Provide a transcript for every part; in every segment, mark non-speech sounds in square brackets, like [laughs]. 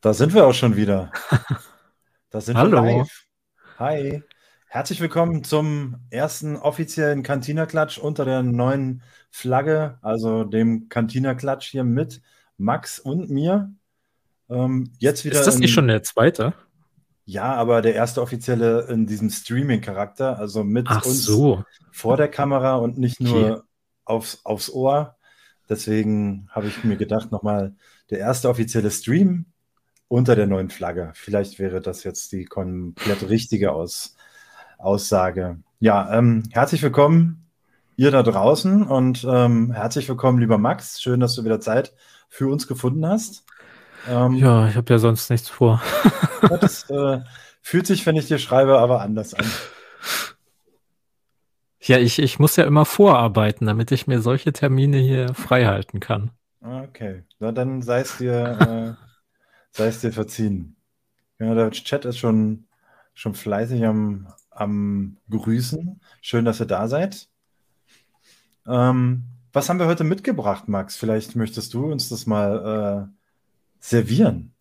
Da sind wir auch schon wieder. [laughs] Da sind Hallo. wir live. Hi. Herzlich willkommen zum ersten offiziellen Cantina-Klatsch unter der neuen Flagge, also dem Cantina-Klatsch hier mit Max und mir. Ähm, jetzt wieder Ist das in- nicht schon der zweite? Ja, aber der erste offizielle in diesem Streaming-Charakter, also mit Ach uns so. vor der Kamera und nicht nur Okay. aufs, aufs Ohr. Deswegen habe ich mir gedacht, nochmal der erste offizielle Stream unter der neuen Flagge. Vielleicht wäre das jetzt die komplett richtige Aus, Aussage. Ja, ähm, herzlich willkommen, ihr da draußen und ähm, herzlich willkommen, lieber Max. Schön, dass du wieder Zeit für uns gefunden hast. Ähm, Ja, ich habe ja sonst nichts vor. [laughs] Das äh, fühlt sich, wenn ich dir schreibe, aber anders an. Ja, ich, ich muss ja immer vorarbeiten, damit ich mir solche Termine hier frei halten kann. Okay, na dann sei es dir, sei es dir verziehen. Ja, der Chat ist schon, schon fleißig am, am Grüßen. Schön, dass ihr da seid. Ähm, was haben wir heute mitgebracht, Max? Vielleicht möchtest du uns das mal äh, servieren.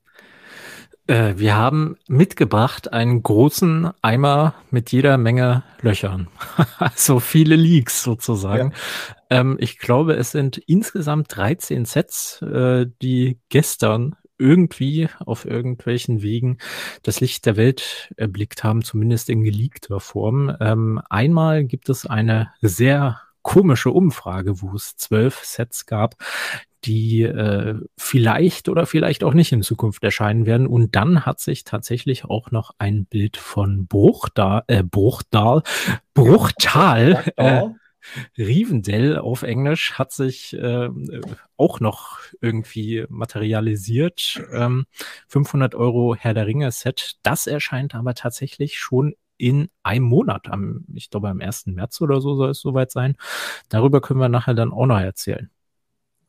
Äh, wir haben mitgebracht einen großen Eimer mit jeder Menge Löchern. [laughs] also viele Leaks sozusagen. Ähm, ich glaube, es sind insgesamt 13 Sets, äh, die gestern irgendwie auf irgendwelchen Wegen das Licht der Welt erblickt haben, zumindest in geleakter Form. Ähm, einmal gibt es eine sehr komische Umfrage, wo es zwölf Sets gab, die äh, vielleicht oder vielleicht auch nicht in Zukunft erscheinen werden. Und dann hat sich tatsächlich auch noch ein Bild von Bruchdal, äh, Bruchdal, Bruchtal, äh, Rivendell auf Englisch hat sich äh, auch noch irgendwie materialisiert. Ähm, 500 Euro Herr der Ringe Set. Das erscheint aber tatsächlich schon in einem Monat. Am, ich glaube, am 1. März oder so soll es soweit sein. Darüber können wir nachher dann auch noch erzählen.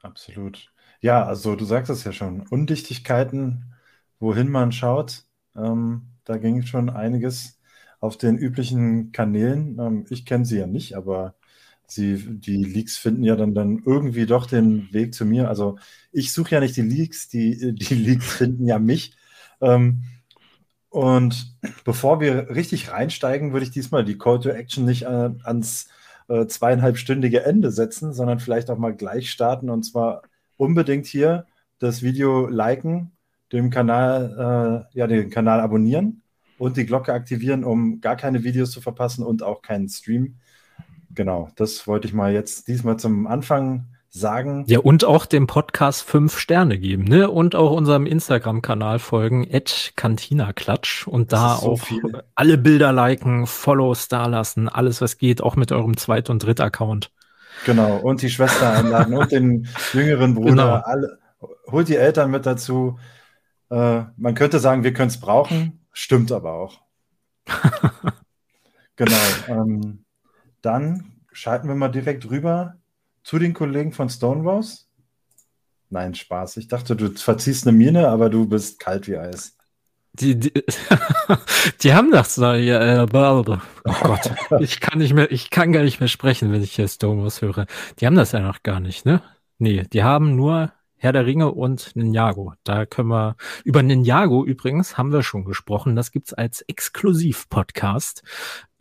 Absolut. Ja, also du sagst es ja schon. Undichtigkeiten, wohin man schaut, ähm, da ging schon einiges auf den üblichen Kanälen. Ähm, ich kenne sie ja nicht, aber sie, die Leaks finden ja dann, dann irgendwie doch den Weg zu mir. Also ich suche ja nicht die Leaks, die, die Leaks finden ja mich. Ähm, und bevor wir richtig reinsteigen, würde ich diesmal die Call to Action nicht äh, ans äh, zweieinhalbstündige Ende setzen, sondern vielleicht auch mal gleich starten und zwar unbedingt hier das Video liken, dem Kanal, äh, ja, den Kanal abonnieren und die Glocke aktivieren, um gar keine Videos zu verpassen und auch keinen Stream. Genau, das wollte ich mal jetzt diesmal zum Anfang sagen. Ja, und auch dem Podcast fünf Sterne geben, ne? Und auch unserem Instagram-Kanal folgen, at Cantina-Klatsch und da Das ist so auch viel. alle Bilder liken, Follows da lassen, alles was geht, auch mit eurem Zweit- und Dritt-Account. Genau, und die Schwester einladen und den jüngeren Bruder. Genau. Alle, holt die Eltern mit dazu. Äh, man könnte sagen, wir können es brauchen, stimmt aber auch. [laughs] genau. Ähm, dann schalten wir mal direkt rüber zu den Kollegen von Stonewalls. Nein, Spaß. Ich dachte, du verziehst eine Miene, aber du bist kalt wie Eis. Die, die, [laughs] die haben das da, ja, äh, oh [laughs] Gott, ich kann nicht mehr, ich kann gar nicht mehr sprechen, wenn ich hier Stonewalls höre. Die haben das ja noch gar nicht, ne? Nee, die haben nur Herr der Ringe und Ninjago. Da können wir, über Ninjago übrigens haben wir schon gesprochen. Das gibt's als Exklusiv-Podcast.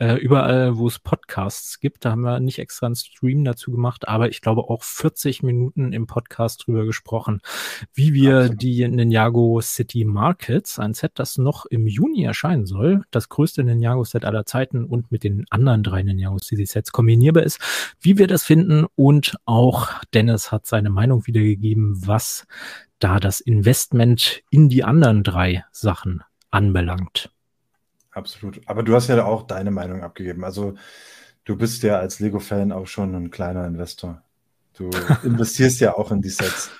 Äh, überall, wo es Podcasts gibt, da haben wir nicht extra einen Stream dazu gemacht, aber ich glaube auch 40 Minuten im Podcast drüber gesprochen, wie wir Absolut. die Ninjago City Markets, ein Set, das noch im Juni erscheinen soll, das größte Ninjago-Set aller Zeiten und mit den anderen drei Ninjago City Sets kombinierbar ist, wie wir das finden und auch Dennis hat seine Meinung wiedergegeben, was da das Investment in die anderen drei Sachen anbelangt. Absolut. Aber du hast ja auch deine Meinung abgegeben. Also du bist ja als Lego-Fan auch schon ein kleiner Investor. Du [laughs] investierst ja auch in die Sets.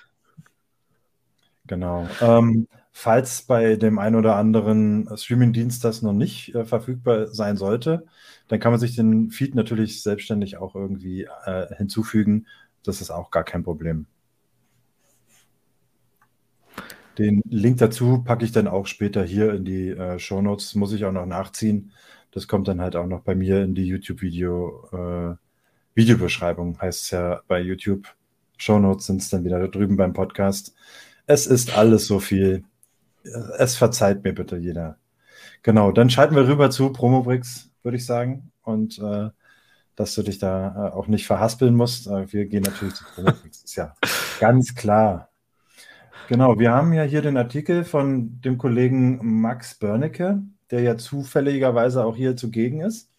Genau. Ähm, falls bei dem einen oder anderen Streaming-Dienst das noch nicht äh, verfügbar sein sollte, dann kann man sich den Feed natürlich selbstständig auch irgendwie äh, hinzufügen. Das ist auch gar kein Problem. Den Link dazu packe ich dann auch später hier in die äh, Show Notes. Muss ich auch noch nachziehen. Das kommt dann halt auch noch bei mir in die YouTube-Video, äh, Videobeschreibung heißt es ja bei YouTube. Show Notes sind es dann wieder da drüben beim Podcast. Es ist alles so viel. es verzeiht mir bitte jeder. Genau, dann schalten wir rüber zu Promobrix, würde ich sagen. Und äh, dass du dich da äh, auch nicht verhaspeln musst. Äh, wir gehen natürlich zu Promobrix, ist ja ganz klar. Genau, wir haben ja hier den Artikel von dem Kollegen Max Börnecke, der ja zufälligerweise auch hier zugegen ist.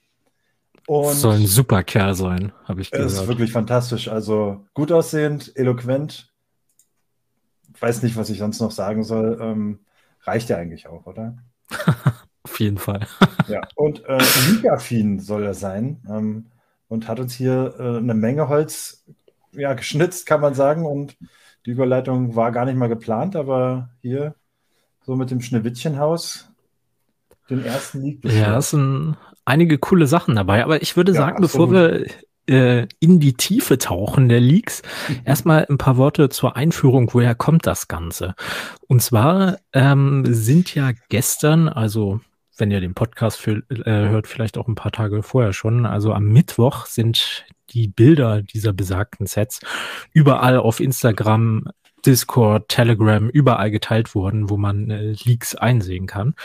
Und Soll ein super Kerl sein, habe ich gehört. Ist wirklich fantastisch. Also gut aussehend, eloquent. Weiß nicht, was ich sonst noch sagen soll. Ähm, reicht ja eigentlich auch, oder? [laughs] Auf jeden Fall. ja, und äh, Ligaffin soll er sein ähm, und hat uns hier äh, eine Menge Holz ja, geschnitzt, kann man sagen. Und die Überleitung war gar nicht mal geplant, aber hier so mit dem Schneewittchenhaus den ersten League. Ja, es sind einige coole Sachen dabei. Aber ich würde ja, sagen, absolut. bevor wir äh, in die Tiefe tauchen der Leaks, mhm. erstmal ein paar Worte zur Einführung, woher kommt das Ganze? Und zwar ähm, sind ja gestern, also wenn ihr den Podcast für, äh, hört, vielleicht auch ein paar Tage vorher schon. Also am Mittwoch sind die Bilder dieser besagten Sets überall auf Instagram, Discord, Telegram, überall geteilt worden, wo man äh, Leaks einsehen kann.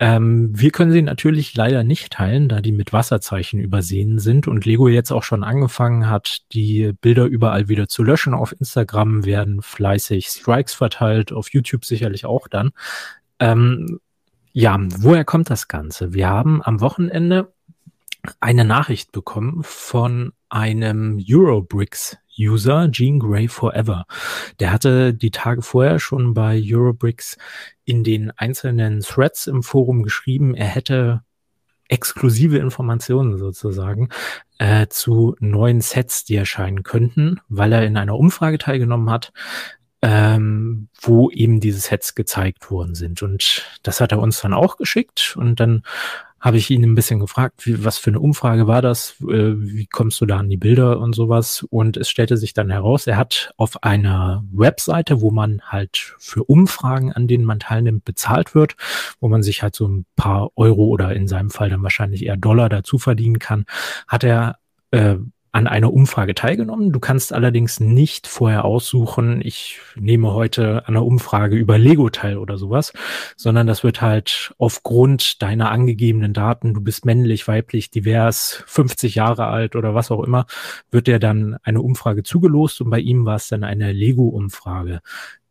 Ähm, wir können sie natürlich leider nicht teilen, da die mit Wasserzeichen übersehen sind und Lego jetzt auch schon angefangen hat, die Bilder überall wieder zu löschen. Auf Instagram werden fleißig Strikes verteilt, auf YouTube sicherlich auch dann. Ähm, ja, woher kommt das Ganze? Wir haben am Wochenende eine Nachricht bekommen von einem Eurobricks User, Jean Grey Forever. Der hatte die Tage vorher schon bei Eurobricks in den einzelnen Threads im Forum geschrieben, er hätte exklusive Informationen sozusagen äh, zu neuen Sets, die erscheinen könnten, weil er in einer Umfrage teilgenommen hat, ähm, wo eben diese Sets gezeigt worden sind. Und das hat er uns dann auch geschickt und dann habe ich ihn ein bisschen gefragt, wie, was für eine Umfrage war das, äh, wie kommst du da an die Bilder und sowas. Und es stellte sich dann heraus, er hat auf einer Webseite, wo man halt für Umfragen, an denen man teilnimmt, bezahlt wird, wo man sich halt so ein paar Euro oder in seinem Fall dann wahrscheinlich eher Dollar dazu verdienen kann, hat er äh, an einer Umfrage teilgenommen. Du kannst allerdings nicht vorher aussuchen, ich nehme heute an einer Umfrage über Lego teil oder sowas, sondern das wird halt aufgrund deiner angegebenen Daten, du bist männlich, weiblich, divers, 50 Jahre alt oder was auch immer, wird dir dann eine Umfrage zugelost und bei ihm war es dann eine Lego-Umfrage.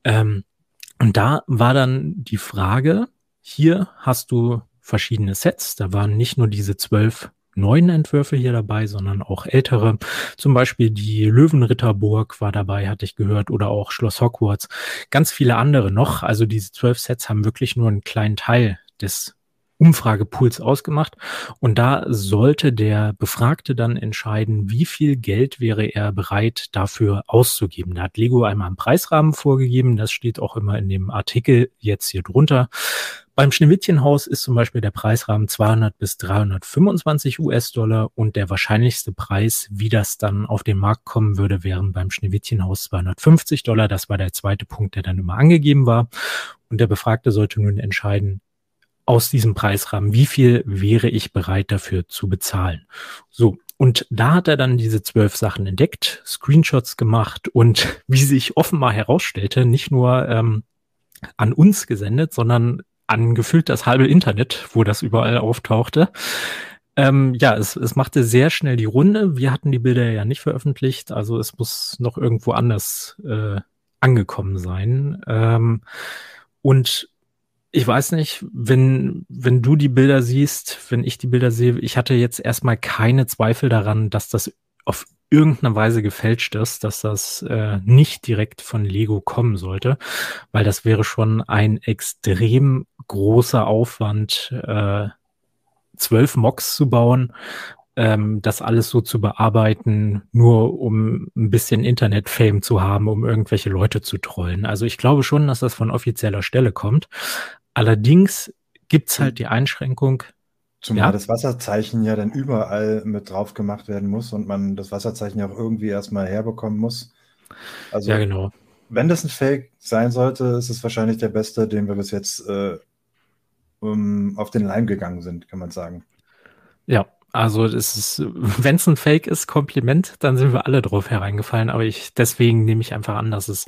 Ähm, und da war dann die Frage, hier hast du verschiedene Sets, da waren nicht nur diese zwölf neuen Entwürfe hier dabei, sondern auch ältere. Zum Beispiel die Löwenritterburg war dabei, hatte ich gehört, oder auch Schloss Hogwarts. Ganz viele andere noch. Also diese zwölf Sets haben wirklich nur einen kleinen Teil des Umfragepools ausgemacht. Und da sollte der Befragte dann entscheiden, wie viel Geld wäre er bereit dafür auszugeben. Da hat Lego einmal einen Preisrahmen vorgegeben. Das steht auch immer in dem Artikel jetzt hier drunter. Beim Schneewittchenhaus ist zum Beispiel der Preisrahmen 200 bis 325 US-Dollar und der wahrscheinlichste Preis, wie das dann auf den Markt kommen würde, wären beim Schneewittchenhaus 250 Dollar. Das war der zweite Punkt, der dann immer angegeben war. Und der Befragte sollte nun entscheiden, aus diesem Preisrahmen, wie viel wäre ich bereit dafür zu bezahlen? So. Und da hat er dann diese zwölf Sachen entdeckt, Screenshots gemacht und [laughs] wie sich offenbar herausstellte, nicht nur ähm, an uns gesendet, sondern angefühlt das halbe Internet, wo das überall auftauchte. Ähm, ja, es, es machte sehr schnell die Runde. Wir hatten die Bilder ja nicht veröffentlicht, also es muss noch irgendwo anders äh, angekommen sein. Ähm, und ich weiß nicht, wenn, wenn du die Bilder siehst, wenn ich die Bilder sehe, ich hatte jetzt erstmal keine Zweifel daran, dass das auf irgendeiner Weise gefälscht ist, dass das äh, nicht direkt von Lego kommen sollte, weil das wäre schon ein extrem großer Aufwand, äh, zwölf Mocks zu bauen, ähm, das alles so zu bearbeiten, nur um ein bisschen Internet-Fame zu haben, um irgendwelche Leute zu trollen. Also ich glaube schon, dass das von offizieller Stelle kommt. Allerdings gibt's halt die Einschränkung, Zumal ja. das Wasserzeichen ja dann überall mit drauf gemacht werden muss und man das Wasserzeichen ja auch irgendwie erstmal herbekommen muss. Also, ja, genau. Wenn das ein Fake sein sollte, ist es wahrscheinlich der beste, den wir bis jetzt äh, um, auf den Leim gegangen sind, kann man sagen. Ja, Also es ist, wenn es ein Fake ist, Kompliment, dann sind wir alle drauf hereingefallen. Aber ich deswegen nehme ich einfach an, dass es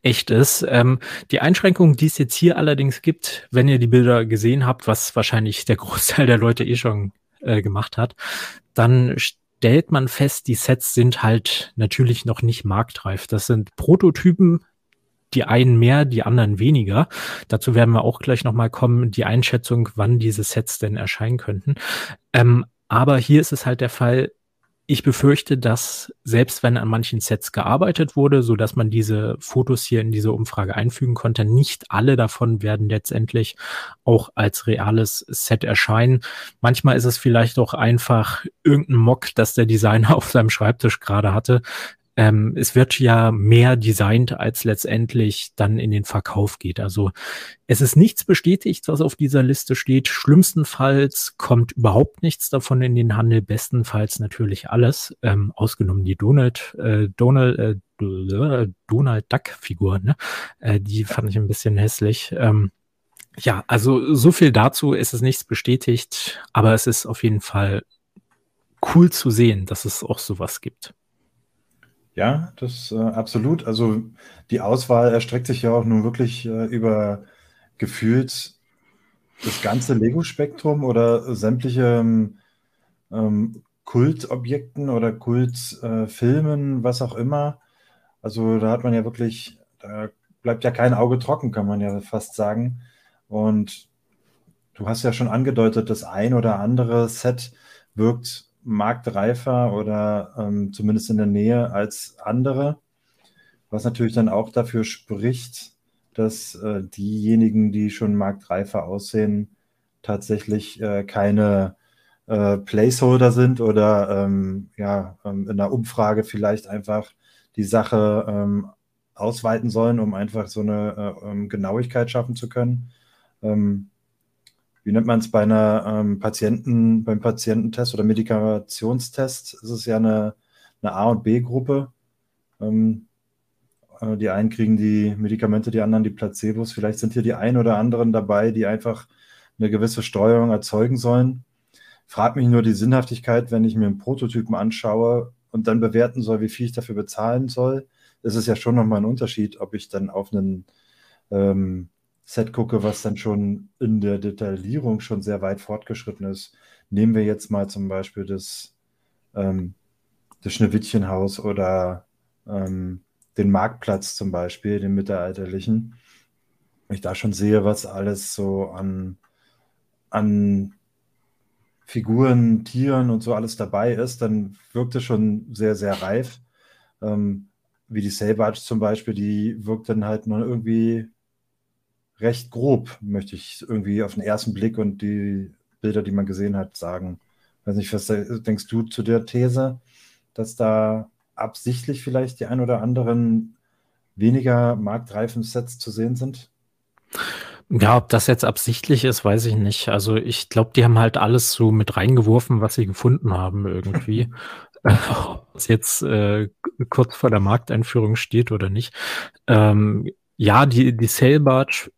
echt ist. Ähm, die Einschränkung, die es jetzt hier allerdings gibt, wenn ihr die Bilder gesehen habt, was wahrscheinlich der [laughs] Großteil der Leute eh schon äh, gemacht hat, dann stellt man fest, die Sets sind halt natürlich noch nicht marktreif. Das sind Prototypen, die einen mehr, die anderen weniger. Dazu werden wir auch gleich nochmal kommen, die Einschätzung, wann diese Sets denn erscheinen könnten. Ähm, aber hier ist es halt der Fall, ich befürchte, dass selbst wenn an manchen Sets gearbeitet wurde, so dass man diese Fotos hier in diese Umfrage einfügen konnte, nicht alle davon werden letztendlich auch als reales Set erscheinen. Manchmal ist es vielleicht auch einfach irgendein Mock, das der Designer [laughs] auf seinem Schreibtisch gerade hatte, ähm, es wird ja mehr designt, als letztendlich dann in den Verkauf geht. Also es ist nichts bestätigt, was auf dieser Liste steht. Schlimmstenfalls kommt überhaupt nichts davon in den Handel. Bestenfalls natürlich alles, ähm, ausgenommen die Donald, äh, Donald, äh, Donald Duck Figur. Ne? Äh, die fand ich ein bisschen hässlich. Ähm, ja, also so viel dazu. Es ist nichts bestätigt, aber es ist auf jeden Fall cool zu sehen, dass es auch sowas gibt. Ja, das äh, absolut. Also die Auswahl erstreckt sich ja auch nun wirklich äh, über gefühlt das ganze Lego-Spektrum oder sämtliche ähm, ähm Kultobjekten oder Kultfilmen, äh, was auch immer. Also da hat man ja wirklich, da bleibt ja kein Auge trocken, kann man ja fast sagen. Und du hast ja schon angedeutet, das ein oder andere Set wirkt marktreifer oder ähm, zumindest in der Nähe als andere, was natürlich dann auch dafür spricht, dass äh, diejenigen, die schon marktreifer aussehen, tatsächlich äh, keine äh, Placeholder sind oder ähm, ja, ähm, in der Umfrage vielleicht einfach die Sache ähm, ausweiten sollen, um einfach so eine äh, ähm, Genauigkeit schaffen zu können. Ähm, wie nennt man es bei einer ähm, Patienten, beim Patiententest oder Medikationstest ist es ja eine, eine A- und B-Gruppe. Ähm, äh, die einen kriegen die Medikamente, die anderen die Placebos. Vielleicht sind hier die ein oder anderen dabei, die einfach eine gewisse Steuerung erzeugen sollen. Frag mich nur die Sinnhaftigkeit, wenn ich mir einen Prototypen anschaue und dann bewerten soll, wie viel ich dafür bezahlen soll. Das ist ja schon nochmal ein Unterschied, ob ich dann auf einen ähm, Set gucke, was dann schon in der Detaillierung schon sehr weit fortgeschritten ist. Nehmen wir jetzt mal zum Beispiel das, ähm, das Schneewittchenhaus oder ähm, den Marktplatz zum Beispiel, den mittelalterlichen. Wenn ich da schon sehe, was alles so an, an Figuren, Tieren und so alles dabei ist, dann wirkt es schon sehr, sehr reif. Ähm, wie die Sailbarge zum Beispiel, die wirkt dann halt nur irgendwie recht grob, möchte ich irgendwie auf den ersten Blick und die Bilder, die man gesehen hat, sagen. weiß nicht, was denkst du zu der These, dass da absichtlich vielleicht die ein oder anderen weniger marktreifen Sets zu sehen sind? Ja, ob das jetzt absichtlich ist, weiß ich nicht. Also ich glaube, die haben halt alles so mit reingeworfen, was sie gefunden haben irgendwie. [laughs] ob es jetzt äh, kurz vor der Markteinführung steht oder nicht. Ähm, ja, die, die Sale Barge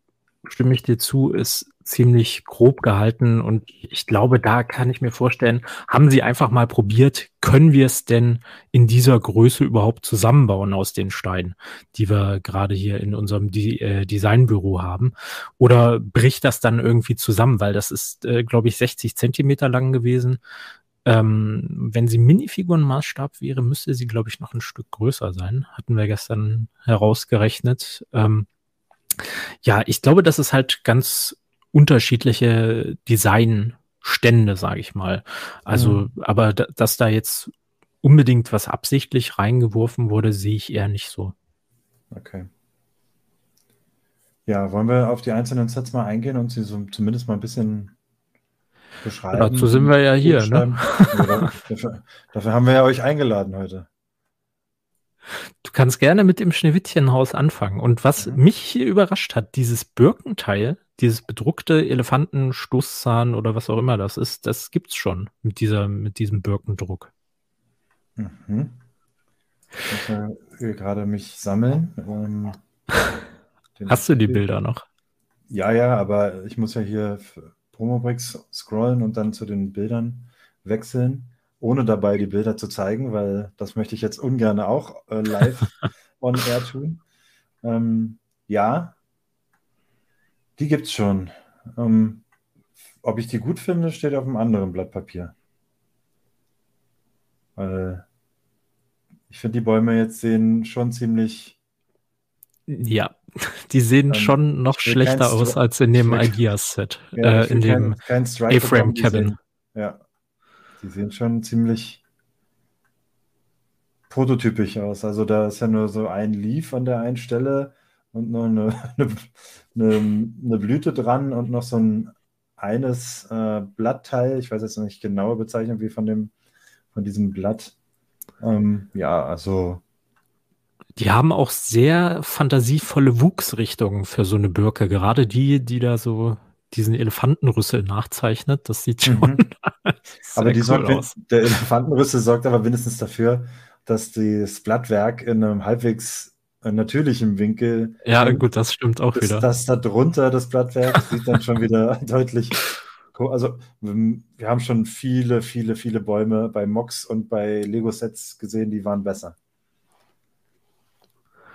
stimme ich dir zu, ist ziemlich grob gehalten und ich glaube, da kann ich mir vorstellen, haben sie einfach mal probiert, können wir es denn in dieser Größe überhaupt zusammenbauen aus den Steinen, die wir gerade hier in unserem De äh, Designbüro haben? Oder bricht das dann irgendwie zusammen, weil das ist, äh, glaube ich, 60 Zentimeter lang gewesen. Ähm, wenn sie Minifigurenmaßstab wäre, müsste sie, glaube ich, noch ein Stück größer sein. Hatten wir gestern herausgerechnet. Ähm, ja, ich glaube, das ist halt ganz unterschiedliche Designstände, sage ich mal. Also, mhm. aber dass da jetzt unbedingt was absichtlich reingeworfen wurde, sehe ich eher nicht so. Okay. Ja, wollen wir auf die einzelnen Sets mal eingehen und sie so zumindest mal ein bisschen beschreiben? Dazu sind wir ja hier. Ne? dafür, dafür haben wir ja euch eingeladen heute. Du kannst gerne mit dem Schneewittchenhaus anfangen. Und was mhm. mich hier überrascht hat, dieses Birkenteil, dieses bedruckte Elefantenstoßzahn oder was auch immer das ist, das gibt's schon mit dieser, mit diesem Birkendruck. Mhm. Ich muss gerade mich sammeln. Ähm, [laughs] Hast du die Bilder noch? Ja, ja, aber ich muss ja hier Promobricks scrollen und dann zu den Bildern wechseln, ohne dabei die Bilder zu zeigen, weil das möchte ich jetzt ungern auch äh, live [laughs] on air tun. Ähm, ja, die gibt es schon. Ähm, ob ich die gut finde, steht auf einem anderen Blatt Papier. Weil ich finde, die Bäume jetzt sehen schon ziemlich. Ja, [laughs] die sehen ähm, schon noch schlechter aus als in dem Ideas-Set, ja, äh, in dem A-Frame Cabin. Ja, die sehen schon ziemlich prototypisch aus. Also da ist ja nur so ein Leaf an der einen Stelle und noch eine, [laughs] eine, eine Blüte dran und noch so ein eines äh, Blattteil. Ich weiß jetzt noch nicht genaue Bezeichnung wie von dem von diesem Blatt. Ähm, ja, also. Die haben auch sehr fantasievolle Wuchsrichtungen für so eine Birke. Gerade die, die da so diesen Elefantenrüssel nachzeichnet, das sieht schon. Mhm. Aber die cool sorgt, aus. der Elefantenrüssel sorgt aber mindestens dafür, dass das Blattwerk in einem halbwegs natürlichen Winkel. Ja, gut, das stimmt auch das, wieder. Das da drunter, das Blattwerk, sieht dann schon wieder [laughs] deutlich also wir haben schon viele, viele, viele Bäume bei Mox und bei Lego-Sets gesehen, die waren besser.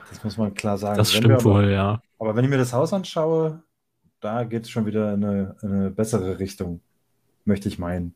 Das muss man klar sagen. Das wenn stimmt aber, wohl, ja. Aber wenn ich mir das Haus anschaue, da geht es schon wieder in eine, in eine bessere Richtung, möchte ich meinen.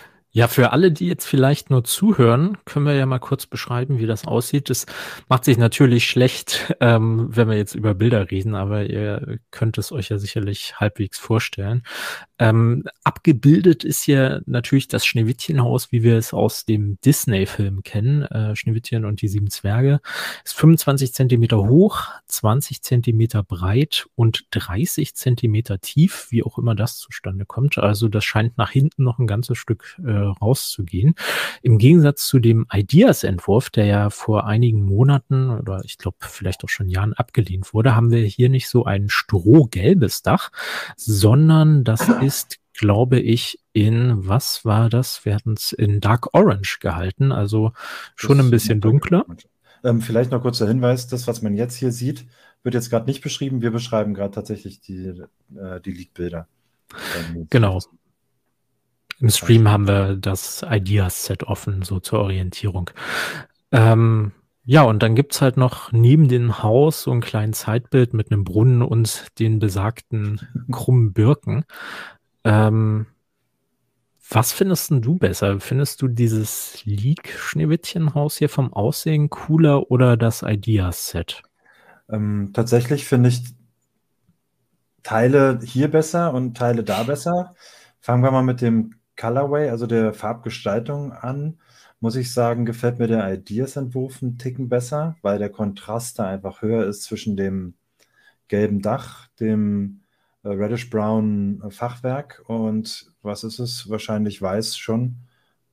Ja, für alle, die jetzt vielleicht nur zuhören, können wir ja mal kurz beschreiben, wie das aussieht. Es macht sich natürlich schlecht, [laughs] ähm, wenn wir jetzt über Bilder reden, aber ihr könnt es euch ja sicherlich halbwegs vorstellen. Ähm, abgebildet ist hier natürlich das Schneewittchenhaus, wie wir es aus dem Disney-Film kennen. Äh, Schneewittchen und die sieben Zwerge. Ist 25 Zentimeter hoch, 20 Zentimeter breit und 30 Zentimeter tief, wie auch immer das zustande kommt. Also das scheint nach hinten noch ein ganzes Stück äh, rauszugehen. Im Gegensatz zu dem Ideas-Entwurf, der ja vor einigen Monaten oder ich glaube vielleicht auch schon Jahren abgelehnt wurde, haben wir hier nicht so ein strohgelbes Dach, sondern das ist glaube ich, in, was war das? Wir hatten es in Dark Orange gehalten, also schon das ein bisschen dunkler. Ähm, vielleicht noch kurzer Hinweis, das, was man jetzt hier sieht, wird jetzt gerade nicht beschrieben. Wir beschreiben gerade tatsächlich die, äh, die Leak-Bilder. Genau. Im Stream haben wir das Ideas-Set offen, so zur Orientierung. Ähm, ja, und dann gibt es halt noch neben dem Haus so ein kleines Zeitbild mit einem Brunnen und den besagten krummen Birken. Ähm, was findest du besser? Findest du dieses Leak-Schneewittchenhaus hier vom Aussehen cooler oder das Ideas-Set? Ähm, tatsächlich finde ich Teile hier besser und Teile da besser. Fangen wir mal mit dem Colorway, also der Farbgestaltung an. Muss ich sagen, gefällt mir der Ideas-Entwurf einen Ticken besser, weil der Kontrast da einfach höher ist zwischen dem gelben Dach, dem äh, reddish-brown Fachwerk und was ist es? Wahrscheinlich weiß schon.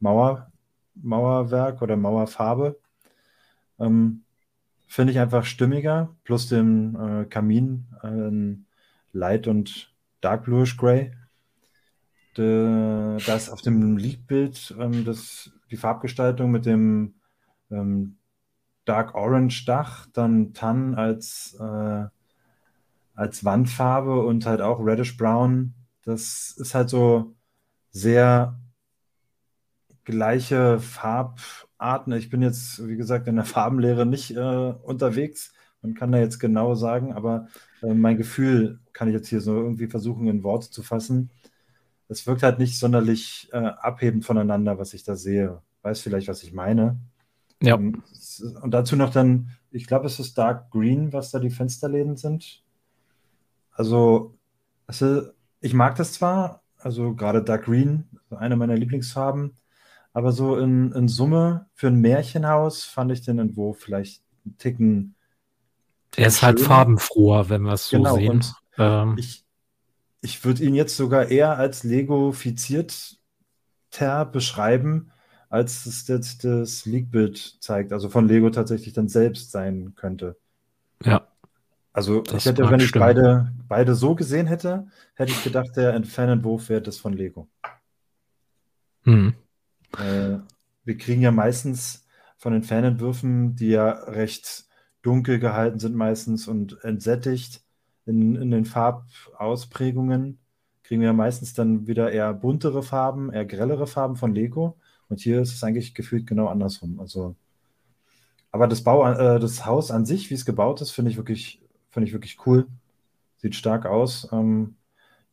Mauer, Mauerwerk oder Mauerfarbe. Ähm, Finde ich einfach stimmiger, plus dem äh, Kamin äh, Light und Dark Bluish Gray. De, das auf dem Leak-Bild, ähm, die Farbgestaltung mit dem ähm, Dark Orange Dach, dann Tan als äh, als Wandfarbe und halt auch Reddish Brown. Das ist halt so sehr gleiche Farbarten. Ich bin jetzt, wie gesagt, in der [laughs] Farbenlehre nicht äh, unterwegs. Man kann da jetzt genau sagen, aber äh, mein Gefühl kann ich jetzt hier so irgendwie versuchen, in Worte zu fassen. Es wirkt halt nicht sonderlich äh, abhebend voneinander, was ich da sehe. Weiß vielleicht, was ich meine. Ja. Und, ähm, und dazu noch dann, ich glaube, es ist Dark Green, was da die Fensterläden sind. Also, also, ich mag das zwar, also gerade Dark Green, eine meiner Lieblingsfarben, aber so in, in Summe für ein Märchenhaus fand ich den Entwurf vielleicht einen Ticken. Er ist halt farbenfroher, wenn wir es so genau, sehen. Ähm. Ich, ich würde ihn jetzt sogar eher als Lego-fizierter beschreiben, als es das, das Leak-Bild zeigt, also von Lego tatsächlich dann selbst sein könnte. Ja. Also ich hätte, wenn ich beide, beide so gesehen hätte, hätte ich gedacht, der Fanentwurf wäre das von Lego. Hm. Äh, wir kriegen ja meistens von den Fanentwürfen, die ja recht dunkel gehalten sind meistens und entsättigt in, in den Farbausprägungen, kriegen wir meistens dann wieder eher buntere Farben, eher grellere Farben von Lego. Und hier ist es eigentlich gefühlt genau andersrum. Also, aber das Bau, äh, das Haus an sich, wie es gebaut ist, finde ich wirklich, ich wirklich cool. Sieht stark aus. Ähm,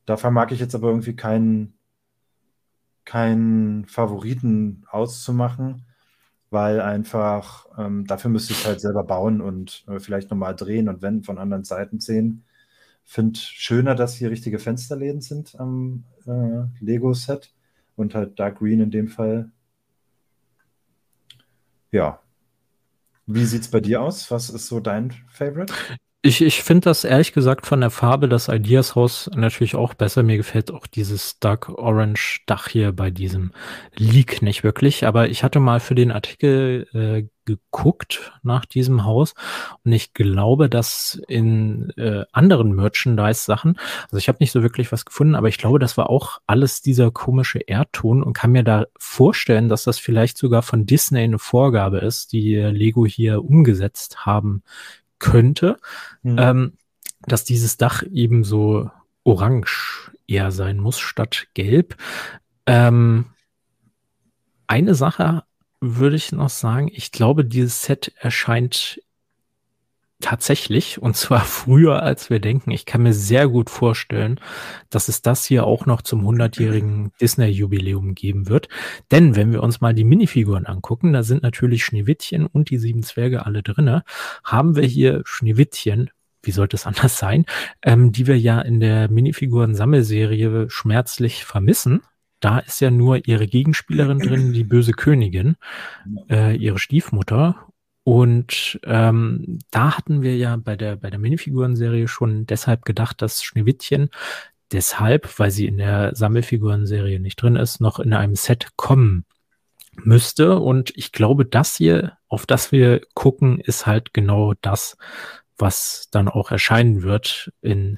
da vermag ich jetzt aber irgendwie keinen, keinen Favoriten auszumachen, weil einfach ähm, dafür müsste ich halt selber bauen und äh, vielleicht nochmal drehen und wenn von anderen Seiten sehen. Finde schöner, dass hier richtige Fensterläden sind am äh, Lego-Set und halt Dark Green in dem Fall. Ja. Wie sieht es bei dir aus? Was ist so dein Favorite? Ich, ich finde das ehrlich gesagt von der Farbe des Ideas Haus natürlich auch besser. Mir gefällt auch dieses Dark Orange Dach hier bei diesem Leak nicht wirklich. Aber ich hatte mal für den Artikel äh, geguckt nach diesem Haus und ich glaube, dass in äh, anderen Merchandise-Sachen, also ich habe nicht so wirklich was gefunden, aber ich glaube, das war auch alles dieser komische Erdton und kann mir da vorstellen, dass das vielleicht sogar von Disney eine Vorgabe ist, die Lego hier umgesetzt haben könnte, mhm. ähm, dass dieses Dach eben so orange eher sein muss statt gelb. Ähm, eine Sache würde ich noch sagen, ich glaube, dieses Set erscheint tatsächlich und zwar [laughs] früher als wir denken. Ich kann mir sehr gut vorstellen, dass es das hier auch noch zum 100-jährigen Disney-Jubiläum geben wird. Denn wenn wir uns mal die Minifiguren angucken, da sind natürlich Schneewittchen und die sieben Zwerge alle drinne, haben wir hier Schneewittchen wie sollte es anders sein, ähm, die wir ja in der Minifiguren-Sammelserie schmerzlich vermissen. Da ist ja nur ihre Gegenspielerin drin, die böse Königin, äh, ihre Stiefmutter. Und ähm, da hatten wir ja bei der, bei der Minifigurenserie schon deshalb gedacht, dass Schneewittchen deshalb, weil sie in der Sammelfigurenserie nicht drin ist, noch in einem Set kommen müsste. Und ich glaube, das hier, auf das wir gucken, ist halt genau das, was dann auch erscheinen wird in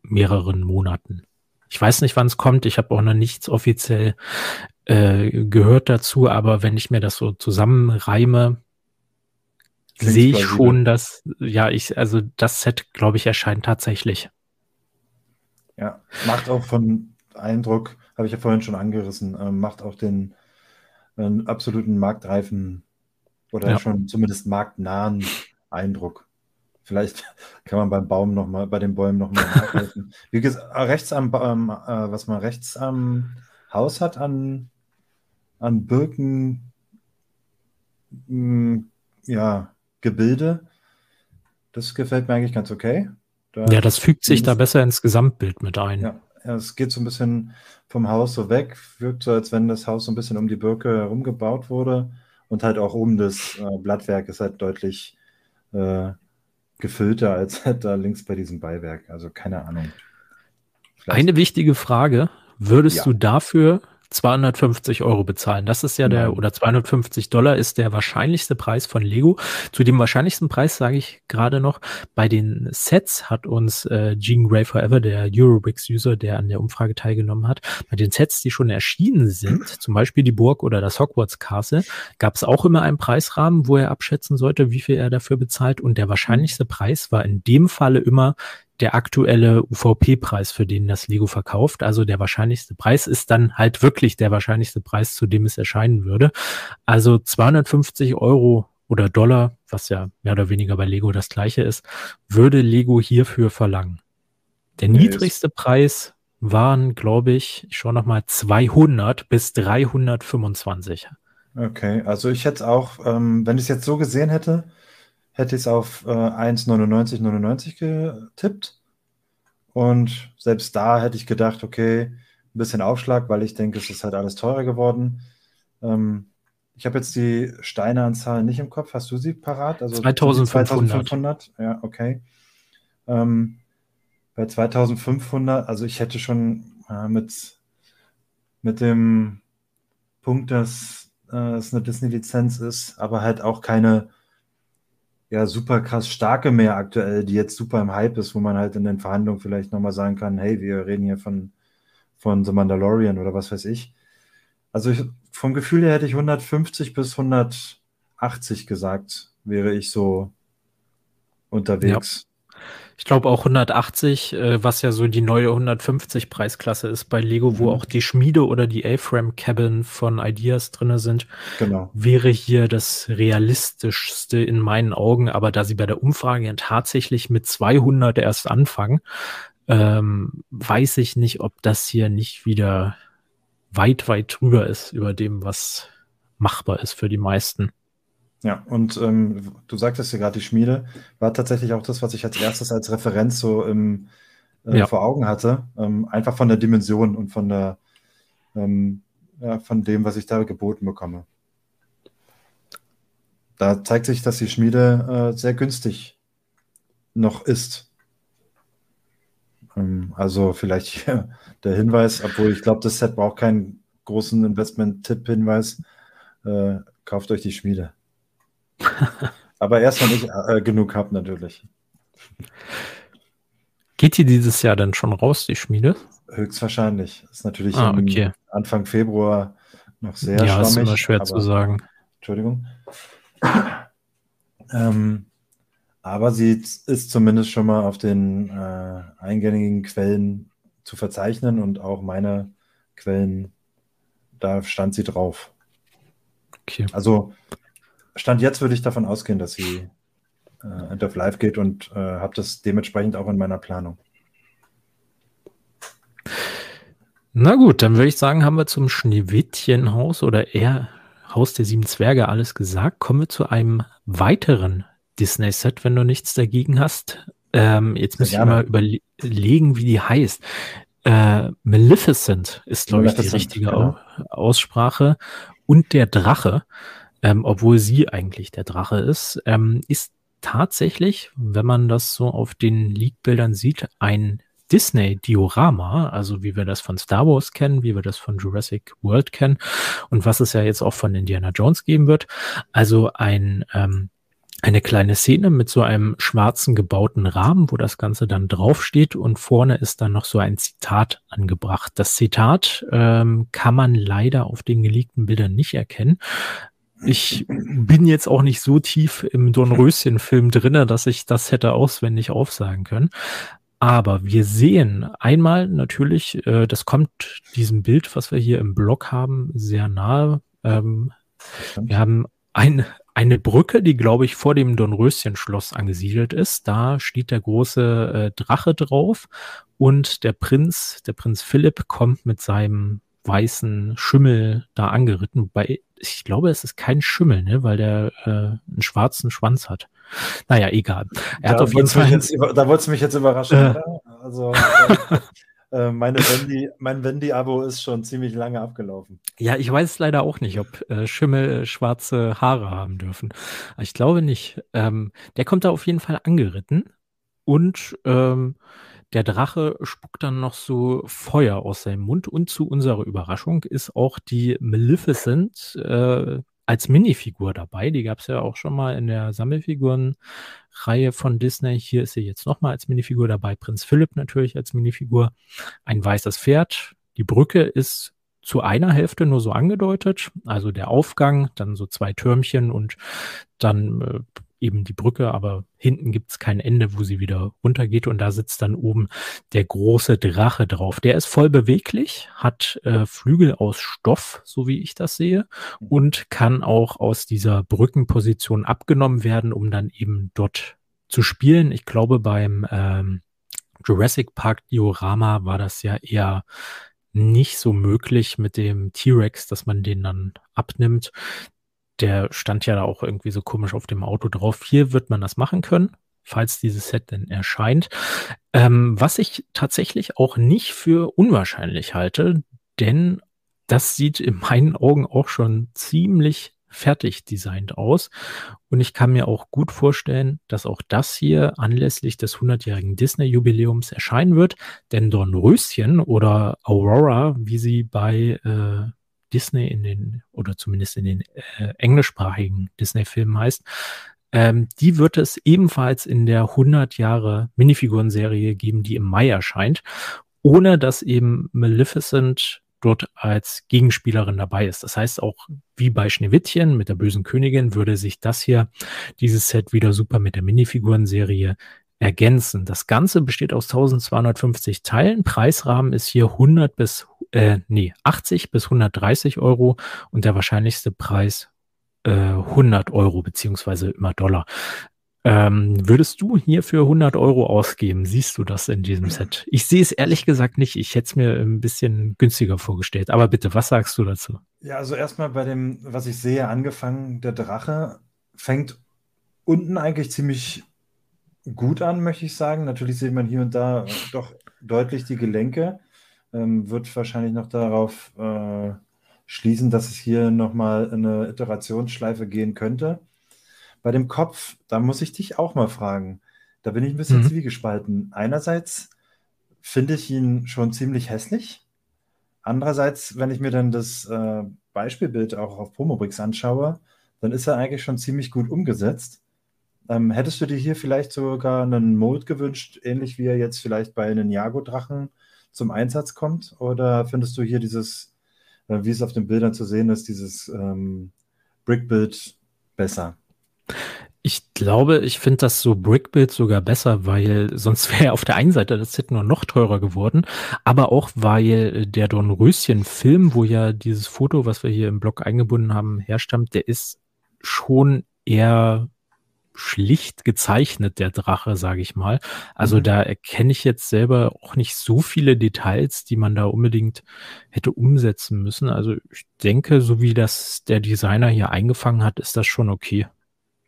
mehreren Monaten. Ich weiß nicht, wann es kommt. Ich habe auch noch nichts offiziell äh, gehört dazu, aber wenn ich mir das so zusammenreime, sehe ich schon, dass, ja, ich, also das Set, glaube ich, erscheint tatsächlich. Ja, macht auch von Eindruck, habe ich ja vorhin schon angerissen, äh, macht auch den äh, absoluten marktreifen oder ja. schon zumindest marktnahen Eindruck. Vielleicht [laughs] kann man beim Baum noch mal, bei den Bäumen nochmal nachhelfen. [laughs] Wie gesagt, rechts am ähm, äh, was man rechts am Haus hat an, an Birken, mh, hm, ja, Gebilde. Das gefällt mir eigentlich ganz okay. Da ja, das fügt sich da besser ins Gesamtbild mit ein. Ja, es geht so ein bisschen vom Haus so weg, wirkt so, als wenn das Haus so ein bisschen um die Birke herum gebaut wurde und halt auch oben das äh, Blattwerk ist halt deutlich äh, gefüllter als halt da links bei diesem Beiwerk. Also keine Ahnung. Vielleicht. Eine wichtige Frage. Würdest ja. du dafür 250 Euro bezahlen. Das ist ja der, Nein. oder 250 Dollar ist der wahrscheinlichste Preis von Lego. Zu dem wahrscheinlichsten Preis sage ich gerade noch, bei den Sets hat uns äh, Gene Gray Forever, der Eurobix-User, der an der Umfrage teilgenommen hat, bei den Sets, die schon erschienen sind, zum Beispiel die Burg oder das Hogwarts Castle, gab es auch immer einen Preisrahmen, wo er abschätzen sollte, wie viel er dafür bezahlt. Und der wahrscheinlichste Preis war in dem Falle immer der aktuelle UVP-Preis, für den das Lego verkauft. Also der wahrscheinlichste Preis ist dann halt wirklich der wahrscheinlichste Preis, zu dem es erscheinen würde. Also 250 Euro oder Dollar, was ja mehr oder weniger bei Lego das gleiche ist, würde Lego hierfür verlangen. Der nee, niedrigste Preis waren, glaube ich, ich schaue nochmal, 200 bis 325. Okay, also ich hätte auch, ähm, wenn ich es jetzt so gesehen hätte, hätte ich es auf äh, 1,99,99 getippt. Und selbst da hätte ich gedacht, okay, ein bisschen Aufschlag, weil ich denke, es ist halt alles teurer geworden. Ähm, ich habe jetzt die Steineanzahl nicht im Kopf. Hast du sie parat? Also 2500. 2500? Ja, okay. Ähm, bei 2500, also ich hätte schon äh, mit, mit dem Punkt, dass äh, es eine Disney-Lizenz ist, aber halt auch keine ja super krass starke mehr aktuell, die jetzt super im Hype ist, wo man halt in den Verhandlungen vielleicht nochmal sagen kann, hey, wir reden hier von, von The Mandalorian oder was weiß ich. Also ich, vom Gefühl her hätte ich 150 bis 180 gesagt, wäre ich so unterwegs. Ja. Ich glaube auch 180, äh, was ja so die neue 150 Preisklasse ist bei Lego, wo mhm. auch die Schmiede oder die A-Frame Cabin von Ideas drinne sind. Genau. Wäre hier das realistischste in meinen Augen, aber da sie bei der Umfrage ja tatsächlich mit 200 erst anfangen, ähm, weiß ich nicht, ob das hier nicht wieder weit, weit drüber ist über dem, was machbar ist für die meisten. Ja, und ähm, du sagtest ja gerade, die Schmiede war tatsächlich auch das, was ich als erstes als Referenz so im, äh, ja. vor Augen hatte. Ähm, einfach von der Dimension und von der ähm, ja, von dem, was ich da geboten bekomme. Da zeigt sich, dass die Schmiede äh, sehr günstig noch ist. Ähm, also vielleicht [laughs] der Hinweis, obwohl ich glaube, das Set braucht keinen großen Investment-Tipp-Hinweis. Äh, kauft euch die Schmiede. Aber erst, wenn ich äh, genug habe, natürlich. Geht die dieses Jahr dann schon raus, die Schmiede? Höchstwahrscheinlich. Ist natürlich ah, okay. Anfang Februar noch sehr ja, schwammig. Ja, ist immer schwer aber, zu sagen. Entschuldigung. [clears throat] Ähm, aber sie ist zumindest schon mal auf den äh, eingängigen Quellen zu verzeichnen und auch meine Quellen, da stand sie drauf. Okay. Also Stand jetzt würde ich davon ausgehen, dass sie äh, End of Life geht und äh, habe das dementsprechend auch in meiner Planung. Na gut, dann würde ich sagen, haben wir zum Schneewittchenhaus oder eher Haus der sieben Zwerge alles gesagt. Kommen wir zu einem weiteren Disney-Set, wenn du nichts dagegen hast. Ähm, jetzt muss ich mal überlegen, wie die heißt. Äh, Maleficent ist, glaube ich, die richtige genau. Aussprache. Und der Drache ähm, obwohl sie eigentlich der Drache ist, ähm, ist tatsächlich, wenn man das so auf den Leak-Bildern sieht, ein Disney-Diorama, also wie wir das von Star Wars kennen, wie wir das von Jurassic World kennen und was es ja jetzt auch von Indiana Jones geben wird. Also ein ähm, eine kleine Szene mit so einem schwarzen gebauten Rahmen, wo das Ganze dann draufsteht und vorne ist dann noch so ein Zitat angebracht. Das Zitat ähm, kann man leider auf den geleakten Bildern nicht erkennen, ich bin jetzt auch nicht so tief im Dornröschen-Film drinne, dass ich das hätte auswendig aufsagen können. Aber wir sehen einmal natürlich, äh, das kommt diesem Bild, was wir hier im Blog haben, sehr nahe. Ähm, wir haben ein, eine Brücke, die, glaube ich, vor dem Dornröschen-Schloss angesiedelt ist. Da steht der große äh, Drache drauf und der Prinz, der Prinz Philipp, kommt mit seinem weißen Schimmel da angeritten. Wobei ich glaube, es ist kein Schimmel, ne, weil der äh, einen schwarzen Schwanz hat. Naja, egal. Er da hat auf jeden Fall. Jetzt, da wolltest du mich jetzt überraschen, äh, Also, äh, äh, meine Wendy, mein Wendy-Abo ist schon ziemlich lange abgelaufen. Ja, ich weiß leider auch nicht, ob äh, Schimmel schwarze Haare haben dürfen. Ich glaube nicht. Ähm, der kommt da auf jeden Fall angeritten und ähm, der Drache spuckt dann noch so Feuer aus seinem Mund und zu unserer Überraschung ist auch die Maleficent äh, als Minifigur dabei. Die gab es ja auch schon mal in der Sammelfigurenreihe von Disney. Hier ist sie jetzt nochmal als Minifigur dabei. Prinz Philipp natürlich als Minifigur. Ein weißes Pferd. Die Brücke ist zu einer Hälfte nur so angedeutet. Also der Aufgang, dann so zwei Türmchen und dann äh, eben die Brücke, aber hinten gibt es kein Ende, wo sie wieder runtergeht und da sitzt dann oben der große Drache drauf. Der ist voll beweglich, hat äh, Flügel aus Stoff, so wie ich das sehe, und kann auch aus dieser Brückenposition abgenommen werden, um dann eben dort zu spielen. Ich glaube, beim ähm, Jurassic Park Diorama war das ja eher nicht so möglich mit dem T-Rex, dass man den dann abnimmt der stand ja da auch irgendwie so komisch auf dem Auto drauf. Hier wird man das machen können, falls dieses Set denn erscheint. Ähm, was ich tatsächlich auch nicht für unwahrscheinlich halte, denn das sieht in meinen Augen auch schon ziemlich fertig designt aus. Und ich kann mir auch gut vorstellen, dass auch das hier anlässlich des 100-jährigen Disney-Jubiläums erscheinen wird. Denn Dornröschen oder Aurora, wie sie bei äh, Disney in den, oder zumindest in den äh, englischsprachigen Disney-Filmen heißt, ähm, die wird es ebenfalls in der 100 Jahre Minifiguren-Serie geben, die im Mai erscheint, ohne dass eben Maleficent dort als Gegenspielerin dabei ist. Das heißt auch wie bei Schneewittchen mit der bösen Königin würde sich das hier, dieses Set wieder super mit der Minifiguren-Serie ergänzen. Das Ganze besteht aus 1250 Teilen. Preisrahmen ist hier 100 bis, äh, nee, 80 bis 130 Euro und der wahrscheinlichste Preis äh, 100 Euro beziehungsweise immer Dollar. Ähm, würdest du hier für 100 Euro ausgeben? Siehst du das in diesem Set? Ich sehe es ehrlich gesagt nicht. Ich hätte es mir ein bisschen günstiger vorgestellt. Aber bitte, was sagst du dazu? Ja, also erstmal bei dem, was ich sehe, angefangen, der Drache fängt unten eigentlich ziemlich gut an, möchte ich sagen. Natürlich sieht man hier und da doch deutlich die Gelenke. Ähm, wird wahrscheinlich noch darauf äh, schließen, dass es hier nochmal eine Iterationsschleife gehen könnte. Bei dem Kopf, da muss ich dich auch mal fragen. Da bin ich ein bisschen mhm. zwiegespalten. Einerseits finde ich ihn schon ziemlich hässlich. Andererseits, wenn ich mir dann das äh, Beispielbild auch auf Promobrix anschaue, dann ist er eigentlich schon ziemlich gut umgesetzt. Ähm, hättest du dir hier vielleicht sogar einen Mold gewünscht, ähnlich wie er jetzt vielleicht bei einem Jago-Drachen zum Einsatz kommt? Oder findest du hier dieses, äh, wie es auf den Bildern zu sehen ist, dieses ähm, Brickbild besser? Ich glaube, ich finde das so Brickbuild sogar besser, weil sonst [laughs] wäre auf der einen Seite das Set nur noch teurer geworden, aber auch weil der Dornröschen-Film, wo ja dieses Foto, was wir hier im Blog eingebunden haben, herstammt, der ist schon eher schlicht gezeichnet, der Drache, sage ich mal. Also mhm. da erkenne ich jetzt selber auch nicht so viele Details, die man da unbedingt hätte umsetzen müssen. Also ich denke, so wie das der Designer hier eingefangen hat, ist das schon okay.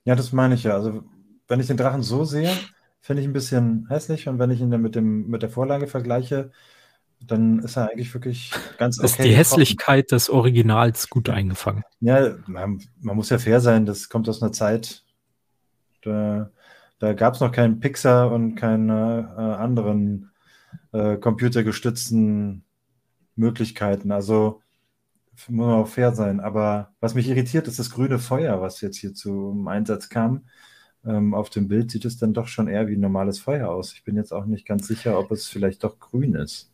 Ja, das meine ich ja. Also, wenn ich den Drachen so sehe, finde ich ein bisschen hässlich und wenn ich ihn dann mit dem mit der Vorlage vergleiche, dann ist er eigentlich wirklich ganz okay. Ist die Hässlichkeit des Originals gut eingefangen. Ja, man, man muss ja fair sein, das kommt aus einer Zeit, da, da gab es noch keinen Pixar und keine äh, anderen äh, computergestützten Möglichkeiten. Also muss man auch fair sein. Aber was mich irritiert, ist das grüne Feuer, was jetzt hier zum Einsatz kam. Ähm, auf dem Bild sieht es dann doch schon eher wie ein normales Feuer aus. Ich bin jetzt auch nicht ganz sicher, ob es vielleicht doch grün ist.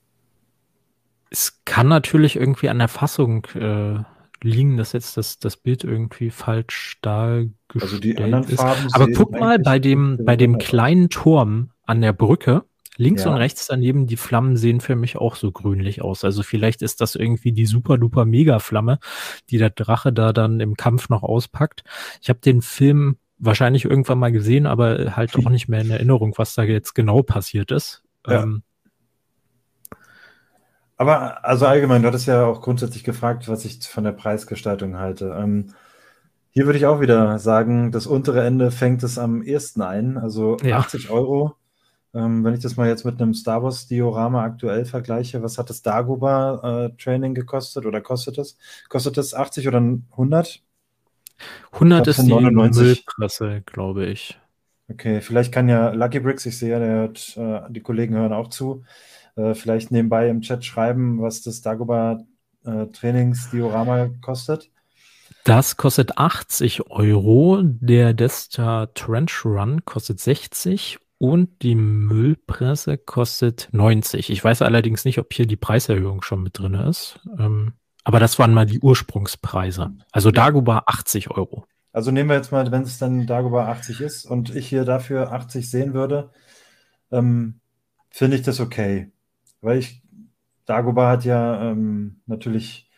Es kann natürlich irgendwie an der Fassung äh, liegen, dass jetzt das, das Bild irgendwie falsch dargestellt also die anderen ist. Farben Aber guck mal bei dem, bei dem kleinen Turm an der Brücke, Links ja. und rechts daneben, die Flammen sehen für mich auch so grünlich aus. Also vielleicht ist das irgendwie die super duper Mega-Flamme, die der Drache da dann im Kampf noch auspackt. Ich habe den Film wahrscheinlich irgendwann mal gesehen, aber halt auch [laughs] nicht mehr in Erinnerung, was da jetzt genau passiert ist. Ja. Ähm, aber also allgemein, du hattest ja auch grundsätzlich gefragt, was ich von der Preisgestaltung halte. Ähm, hier würde ich auch wieder sagen, das untere Ende fängt es am ersten ein, also ja. 80 Euro ähm, wenn ich das mal jetzt mit einem Star Wars Diorama aktuell vergleiche, was hat das Dagobah äh, Training gekostet oder kostet es? Kostet es 80 oder 100? 100 ist die Müllpresse, glaube ich. Okay, vielleicht kann ja Lucky Bricks, ich sehe, der hört, äh, die Kollegen hören auch zu, äh, vielleicht nebenbei im Chat schreiben, was das Dagobah äh, Trainingsdiorama kostet. Das kostet 80 Euro. Der Desta Trench Run kostet 60 und die Müllpresse kostet 90. Ich weiß allerdings nicht, ob hier die Preiserhöhung schon mit drin ist. Ähm, aber das waren mal die Ursprungspreise. Also Dagobah 80 Euro. Also nehmen wir jetzt mal, wenn es dann Dagobah 80 ist und ich hier dafür 80 sehen würde, ähm, finde ich das okay. Weil ich, Dagobah hat ja ähm, natürlich,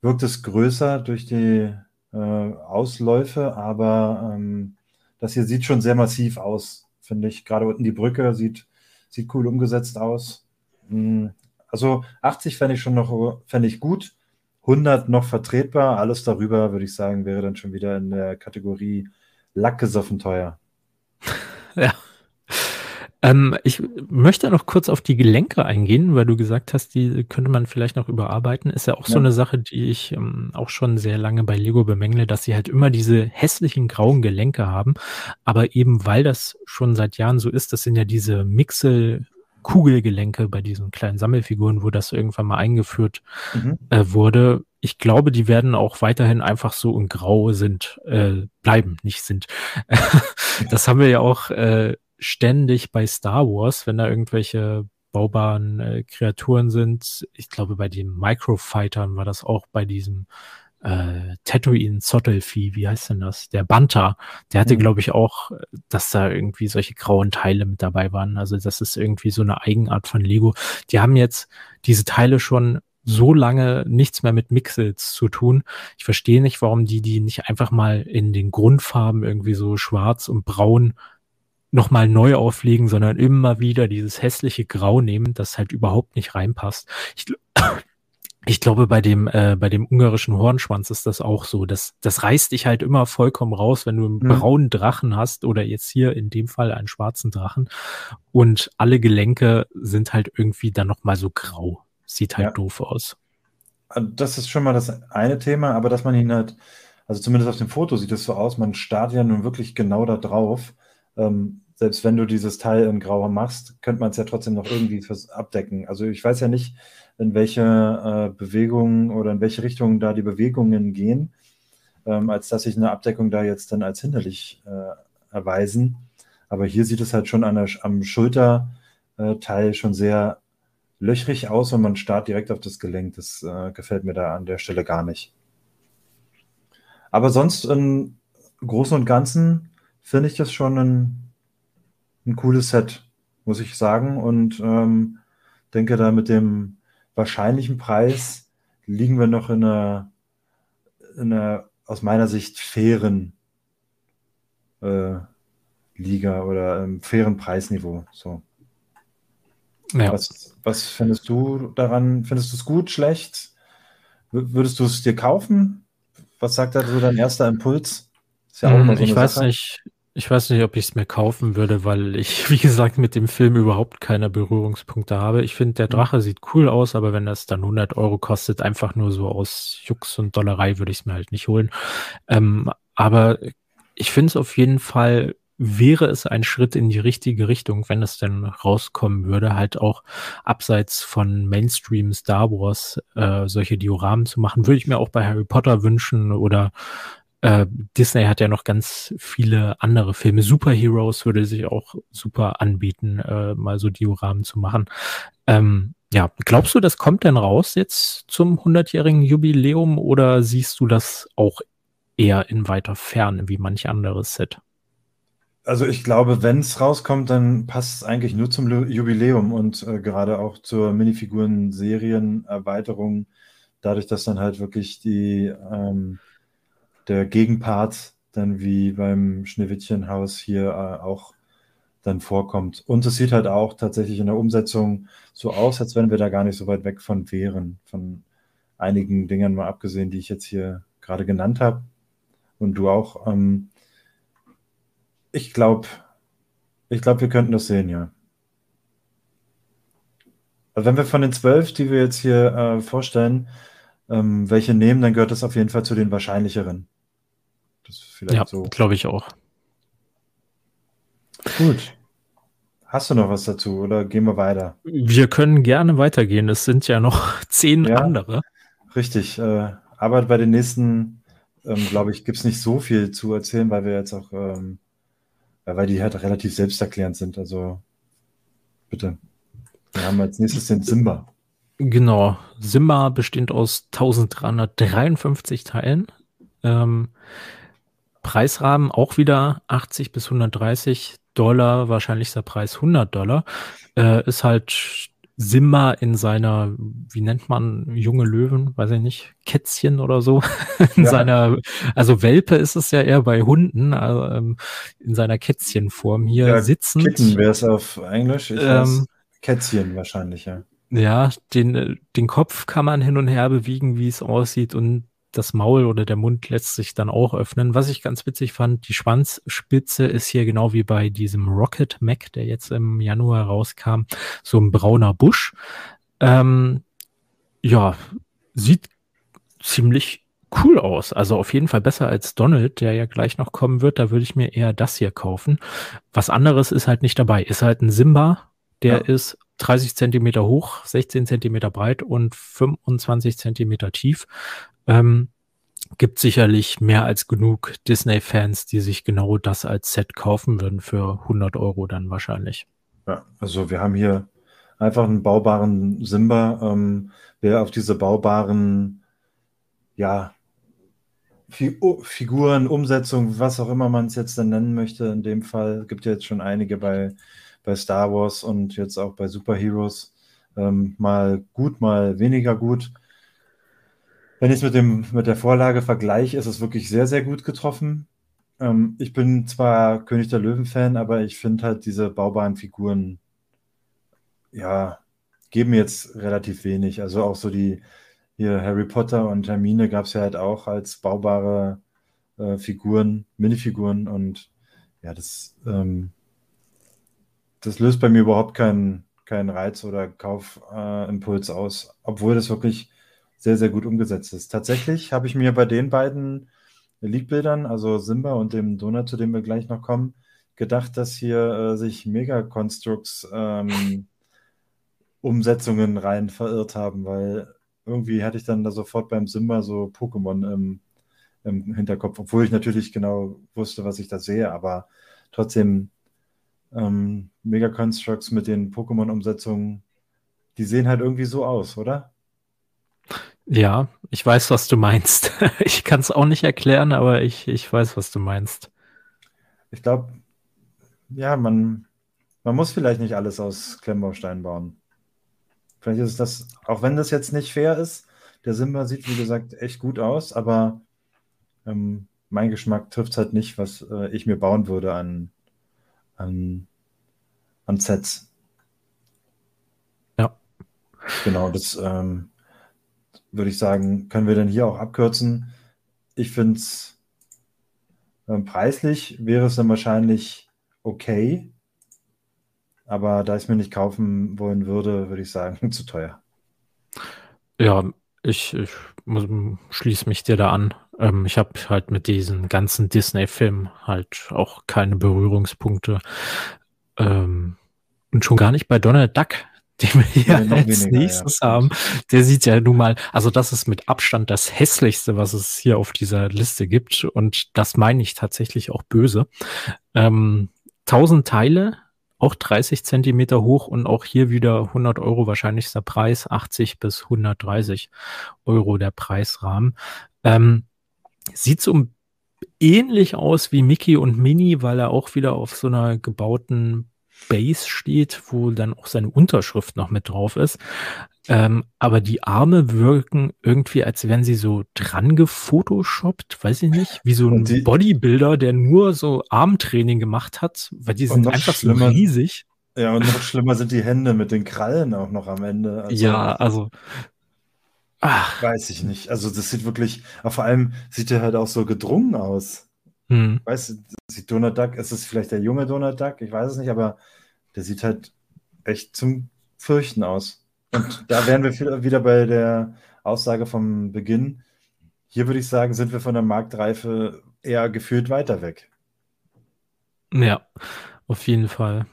wirkt es größer durch die äh, Ausläufe, aber ähm, das hier sieht schon sehr massiv aus finde ich. Gerade unten die Brücke sieht, sieht cool umgesetzt aus. Hm, also 80 fände ich schon noch fände ich gut. 100 noch vertretbar. Alles darüber, würde ich sagen, wäre dann schon wieder in der Kategorie Lackgesoffen teuer. [laughs] ja. Ähm, ich möchte noch kurz auf die Gelenke eingehen, weil du gesagt hast, die könnte man vielleicht noch überarbeiten. Ist ja auch ja. so eine Sache, die ich ähm, auch schon sehr lange bei Lego bemängle, dass sie halt immer diese hässlichen grauen Gelenke haben. Aber eben weil das schon seit Jahren so ist, das sind ja diese Mixel Kugelgelenke bei diesen kleinen Sammelfiguren, wo das irgendwann mal eingeführt mhm. äh, wurde. Ich glaube, die werden auch weiterhin einfach so in Grau sind, äh, bleiben, nicht sind. [laughs] das haben wir ja auch äh, ständig bei Star Wars, wenn da irgendwelche baubaren äh, Kreaturen sind. Ich glaube, bei den Microfightern war das auch bei diesem äh, Tatooine Zottelfieh, wie heißt denn das? Der Banta, der hatte, mhm. glaube ich, auch, dass da irgendwie solche grauen Teile mit dabei waren. Also das ist irgendwie so eine Eigenart von Lego. Die haben jetzt diese Teile schon so lange nichts mehr mit Mixels zu tun. Ich verstehe nicht, warum die die nicht einfach mal in den Grundfarben irgendwie so schwarz und braun nochmal neu auflegen, sondern immer wieder dieses hässliche Grau nehmen, das halt überhaupt nicht reinpasst. Ich, [coughs] ich glaube, bei dem, äh, bei dem ungarischen Hornschwanz ist das auch so. Das, das reißt dich halt immer vollkommen raus, wenn du einen mhm. braunen Drachen hast oder jetzt hier in dem Fall einen schwarzen Drachen und alle Gelenke sind halt irgendwie dann nochmal so grau. Sieht halt ja. doof aus. Also das ist schon mal das eine Thema, aber dass man ihn halt, also zumindest auf dem Foto sieht es so aus, man starrt ja nun wirklich genau da drauf. Ähm, selbst wenn du dieses Teil in Grau machst, könnte man es ja trotzdem noch irgendwie fürs abdecken. Also ich weiß ja nicht, in welche äh, Bewegungen oder in welche Richtung da die Bewegungen gehen, ähm, als dass sich eine Abdeckung da jetzt dann als hinderlich äh, erweisen. Aber hier sieht es halt schon der, am Schulterteil schon sehr löchrig aus und man starrt direkt auf das Gelenk. Das äh, gefällt mir da an der Stelle gar nicht. Aber sonst im Großen und Ganzen finde ich das schon ein, ein cooles Set, muss ich sagen. Und ähm, denke da mit dem wahrscheinlichen Preis liegen wir noch in einer, in einer aus meiner Sicht fairen äh, Liga oder im fairen Preisniveau. So. Ja. Was, was findest du daran? Findest du es gut, schlecht? würdest du es dir kaufen? Was sagt da so dein erster Impuls? Ja hm, so ich weiß Sache. nicht. Ich weiß nicht, ob ich es mir kaufen würde, weil ich, [laughs] wie gesagt, mit dem Film überhaupt keine Berührungspunkte habe. Ich finde, der hm. Drache sieht cool aus, aber wenn das dann 100 Euro kostet, einfach nur so aus Jux und Dollerei, würde ich es mir halt nicht holen. Ähm, aber ich finde es auf jeden Fall wäre es ein Schritt in die richtige Richtung, wenn es denn rauskommen würde, halt auch abseits von Mainstream Star Wars äh, solche Dioramen zu machen, würde ich mir auch bei Harry Potter wünschen oder äh, Disney hat ja noch ganz viele andere Filme. Superheroes würde sich auch super anbieten, äh, mal so Dioramen zu machen. Ähm, ja, glaubst du, das kommt denn raus jetzt zum 100-jährigen Jubiläum oder siehst du das auch eher in weiter Ferne wie manch anderes Set? Also ich glaube, wenn es rauskommt, dann passt es eigentlich nur zum Jubiläum und äh, gerade auch zur Minifiguren-Serien-Erweiterung, dadurch, dass dann halt wirklich die, ähm, der Gegenpart dann wie beim Schneewittchenhaus hier äh, auch dann vorkommt. Und es sieht halt auch tatsächlich in der Umsetzung so aus, als wenn wir da gar nicht so weit weg von wären, von einigen Dingern mal abgesehen, die ich jetzt hier gerade genannt habe und du auch. Ähm, ich glaube, ich glaube, wir könnten das sehen, ja. Also wenn wir von den zwölf, die wir jetzt hier äh, vorstellen, ähm, welche nehmen, dann gehört das auf jeden Fall zu den wahrscheinlicheren. Das vielleicht ja, so. glaube ich auch. Gut. Hast du noch was dazu oder gehen wir weiter? Wir können gerne weitergehen. Es sind ja noch [laughs] zehn ja, andere. Richtig. Äh, aber bei den nächsten, ähm, glaube ich, gibt es nicht so viel zu erzählen, weil wir jetzt auch ähm, weil die halt relativ selbsterklärend sind. Also bitte. Wir haben als nächstes den Simba. Genau. Simba besteht aus 1353 Teilen. Ähm, Preisrahmen auch wieder 80 bis 130 Dollar, wahrscheinlich der Preis 100 Dollar. Äh, ist halt Simba in seiner, wie nennt man junge Löwen, weiß ich nicht, Kätzchen oder so, [laughs] in ja. seiner, also Welpe ist es ja eher bei Hunden, also, ähm, in seiner Kätzchenform hier ja, sitzend. Kitten wäre es auf Englisch, ich ähm, Kätzchen wahrscheinlich, ja. Ja, den, den Kopf kann man hin und her bewegen, wie es aussieht und das Maul oder der Mund lässt sich dann auch öffnen. Was ich ganz witzig fand, die Schwanzspitze ist hier genau wie bei diesem Rocket Mac, der jetzt im Januar rauskam, so ein brauner Busch. Ähm, ja, sieht ziemlich cool aus. Also auf jeden Fall besser als Donald, der ja gleich noch kommen wird. Da würde ich mir eher das hier kaufen. Was anderes ist halt nicht dabei. Ist halt ein Simba, der ja. ist 30 Zentimeter hoch, 16 Zentimeter breit und 25 Zentimeter tief. Ähm, gibt sicherlich mehr als genug Disney-Fans, die sich genau das als Set kaufen würden für 100 Euro dann wahrscheinlich. Ja, also wir haben hier einfach einen baubaren Simba. Ähm, wer auf diese baubaren, ja, Figuren, Umsetzung, was auch immer man es jetzt dann nennen möchte. In dem Fall gibt ja jetzt schon einige bei, bei Star Wars und jetzt auch bei Superheroes. Ähm, mal gut, mal weniger gut. Wenn ich es mit, mit der Vorlage vergleiche, ist es wirklich sehr, sehr gut getroffen. Ähm, ich bin zwar König der Löwen-Fan, aber ich finde halt diese baubaren Figuren, ja, geben jetzt relativ wenig. Also auch so die, hier Harry Potter und Hermine gab es ja halt auch als baubare äh, Figuren, Minifiguren und ja, das, ähm, das löst bei mir überhaupt keinen, keinen Reiz oder Kaufimpuls äh, aus, obwohl das wirklich sehr, sehr gut umgesetzt ist. Tatsächlich habe ich mir bei den beiden League-Bildern, also Simba und dem Donut, zu dem wir gleich noch kommen, gedacht, dass hier äh, sich Mega-Constructs ähm, [laughs] Umsetzungen rein verirrt haben, weil irgendwie hatte ich dann da sofort beim Simba so Pokémon im, im Hinterkopf, obwohl ich natürlich genau wusste, was ich da sehe, aber trotzdem ähm, Mega Constructs mit den Pokémon-Umsetzungen, die sehen halt irgendwie so aus, oder? Ja, ich weiß, was du meinst. [laughs] ich kann es auch nicht erklären, aber ich, ich weiß, was du meinst. Ich glaube, ja, man, man muss vielleicht nicht alles aus Klemmbaustein bauen. Vielleicht ist das, auch wenn das jetzt nicht fair ist, der Simba sieht, wie gesagt, echt gut aus, aber ähm, mein Geschmack trifft es halt nicht, was äh, ich mir bauen würde an, an, an Sets. Ja. Genau, das ähm, würde ich sagen, können wir dann hier auch abkürzen. Ich finde es äh, preislich wäre es dann wahrscheinlich okay. Aber da ich es mir nicht kaufen wollen würde, würde ich sagen, [laughs] zu teuer. Ja, ich, ich schließe mich dir da an. Ähm, ich habe halt mit diesen ganzen Disney-Filmen halt auch keine Berührungspunkte. Ähm, und schon gar nicht bei Donald Duck, den wir hier ja, als weniger, nächstes ja. haben. Der sieht ja nun mal, also das ist mit Abstand das hässlichste, was es hier auf dieser Liste gibt. Und das meine ich tatsächlich auch böse. Ähm, 1000 Teile, auch 30 Zentimeter hoch und auch hier wieder 100 Euro wahrscheinlichster Preis, 80 bis 130 Euro der Preisrahmen. Ähm, sieht so ähnlich aus wie Mickey und Minnie, weil er auch wieder auf so einer gebauten Base steht, wo dann auch seine Unterschrift noch mit drauf ist. Ähm, aber die Arme wirken irgendwie, als wären sie so dran gefotoshoppt, weiß ich nicht, wie so ein die, Bodybuilder, der nur so Armtraining gemacht hat, weil die sind einfach so riesig. Ja, und noch schlimmer sind die Hände mit den Krallen auch noch am Ende. Also, ja, also. Ach. Weiß ich nicht. Also, das sieht wirklich, aber vor allem sieht er halt auch so gedrungen aus. Hm. Weißt du, sieht Donald Duck, ist es vielleicht der junge Donald Duck? Ich weiß es nicht, aber der sieht halt echt zum Fürchten aus. Und da wären wir wieder bei der Aussage vom Beginn. Hier würde ich sagen, sind wir von der Marktreife eher gefühlt weiter weg. Ja, auf jeden Fall.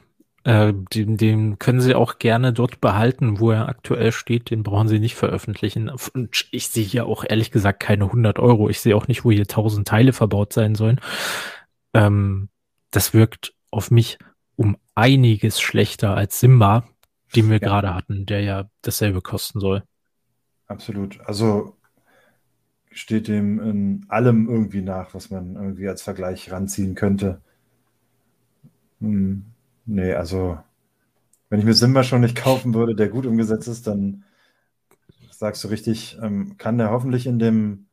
Äh, den, den können Sie auch gerne dort behalten, wo er aktuell steht. Den brauchen Sie nicht veröffentlichen. Und ich sehe hier auch ehrlich gesagt keine 100 Euro. Ich sehe auch nicht, wo hier 1000 Teile verbaut sein sollen. Ähm, das wirkt auf mich um einiges schlechter als Simba, den wir ja. gerade hatten, der ja dasselbe kosten soll. Absolut. Also steht dem in allem irgendwie nach, was man irgendwie als Vergleich ranziehen könnte. Hm, nee, also wenn ich mir Simba schon nicht kaufen würde, der gut umgesetzt ist, dann sagst du richtig, ähm, kann der hoffentlich in dem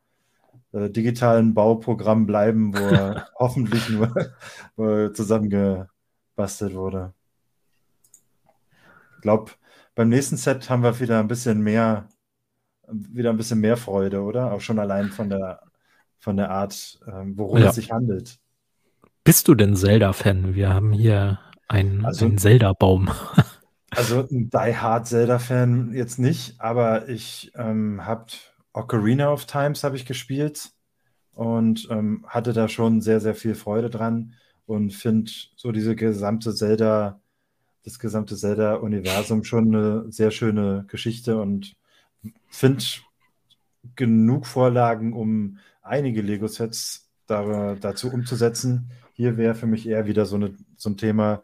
äh, digitalen Bauprogramm bleiben, wo er [laughs] hoffentlich nur zusammengebastelt wurde glaube, beim nächsten Set haben wir wieder ein bisschen mehr, wieder ein bisschen mehr Freude, oder? Auch schon allein von der, von der Art, ähm, worum ja. es sich handelt. Bist du denn Zelda-Fan? Wir haben hier einen, also, einen Zelda-Baum. also ein [laughs] Die Hard Zelda-Fan jetzt nicht, aber ich ähm, habe Ocarina of Times habe ich gespielt und ähm, hatte da schon sehr, sehr viel Freude dran und finde so diese gesamte Zelda- das gesamte Zelda-Universum schon eine sehr schöne Geschichte und finde genug Vorlagen, um einige Lego-Sets da, dazu umzusetzen. Hier wäre für mich eher wieder so, eine, ein Thema.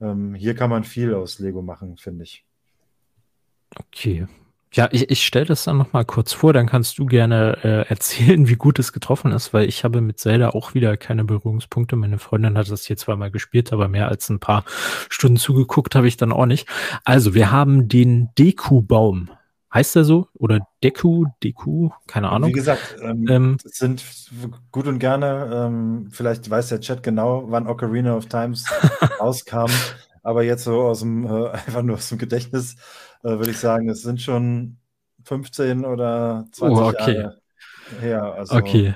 Ähm, hier kann man viel aus Lego machen, finde ich. Okay. Ja, ich, ich stelle das dann nochmal kurz vor, dann kannst du gerne äh, erzählen, [laughs] wie gut es getroffen ist, weil ich habe mit Zelda auch wieder keine Berührungspunkte. Meine Freundin hat das hier zweimal gespielt, aber mehr als ein paar Stunden zugeguckt habe ich dann auch nicht. Also, wir haben den Deku-Baum. Heißt der so? Oder Deku, Deku, keine Ahnung. Wie gesagt, ähm, ähm, es sind gut und gerne, ähm, vielleicht weiß der Chat genau, wann Ocarina of Times [laughs] rauskam, aber jetzt so aus dem, äh, [laughs] einfach nur aus dem Gedächtnis äh, würde ich sagen, es sind schon 15 oder 20 oh, okay. Jahre her. Also, okay.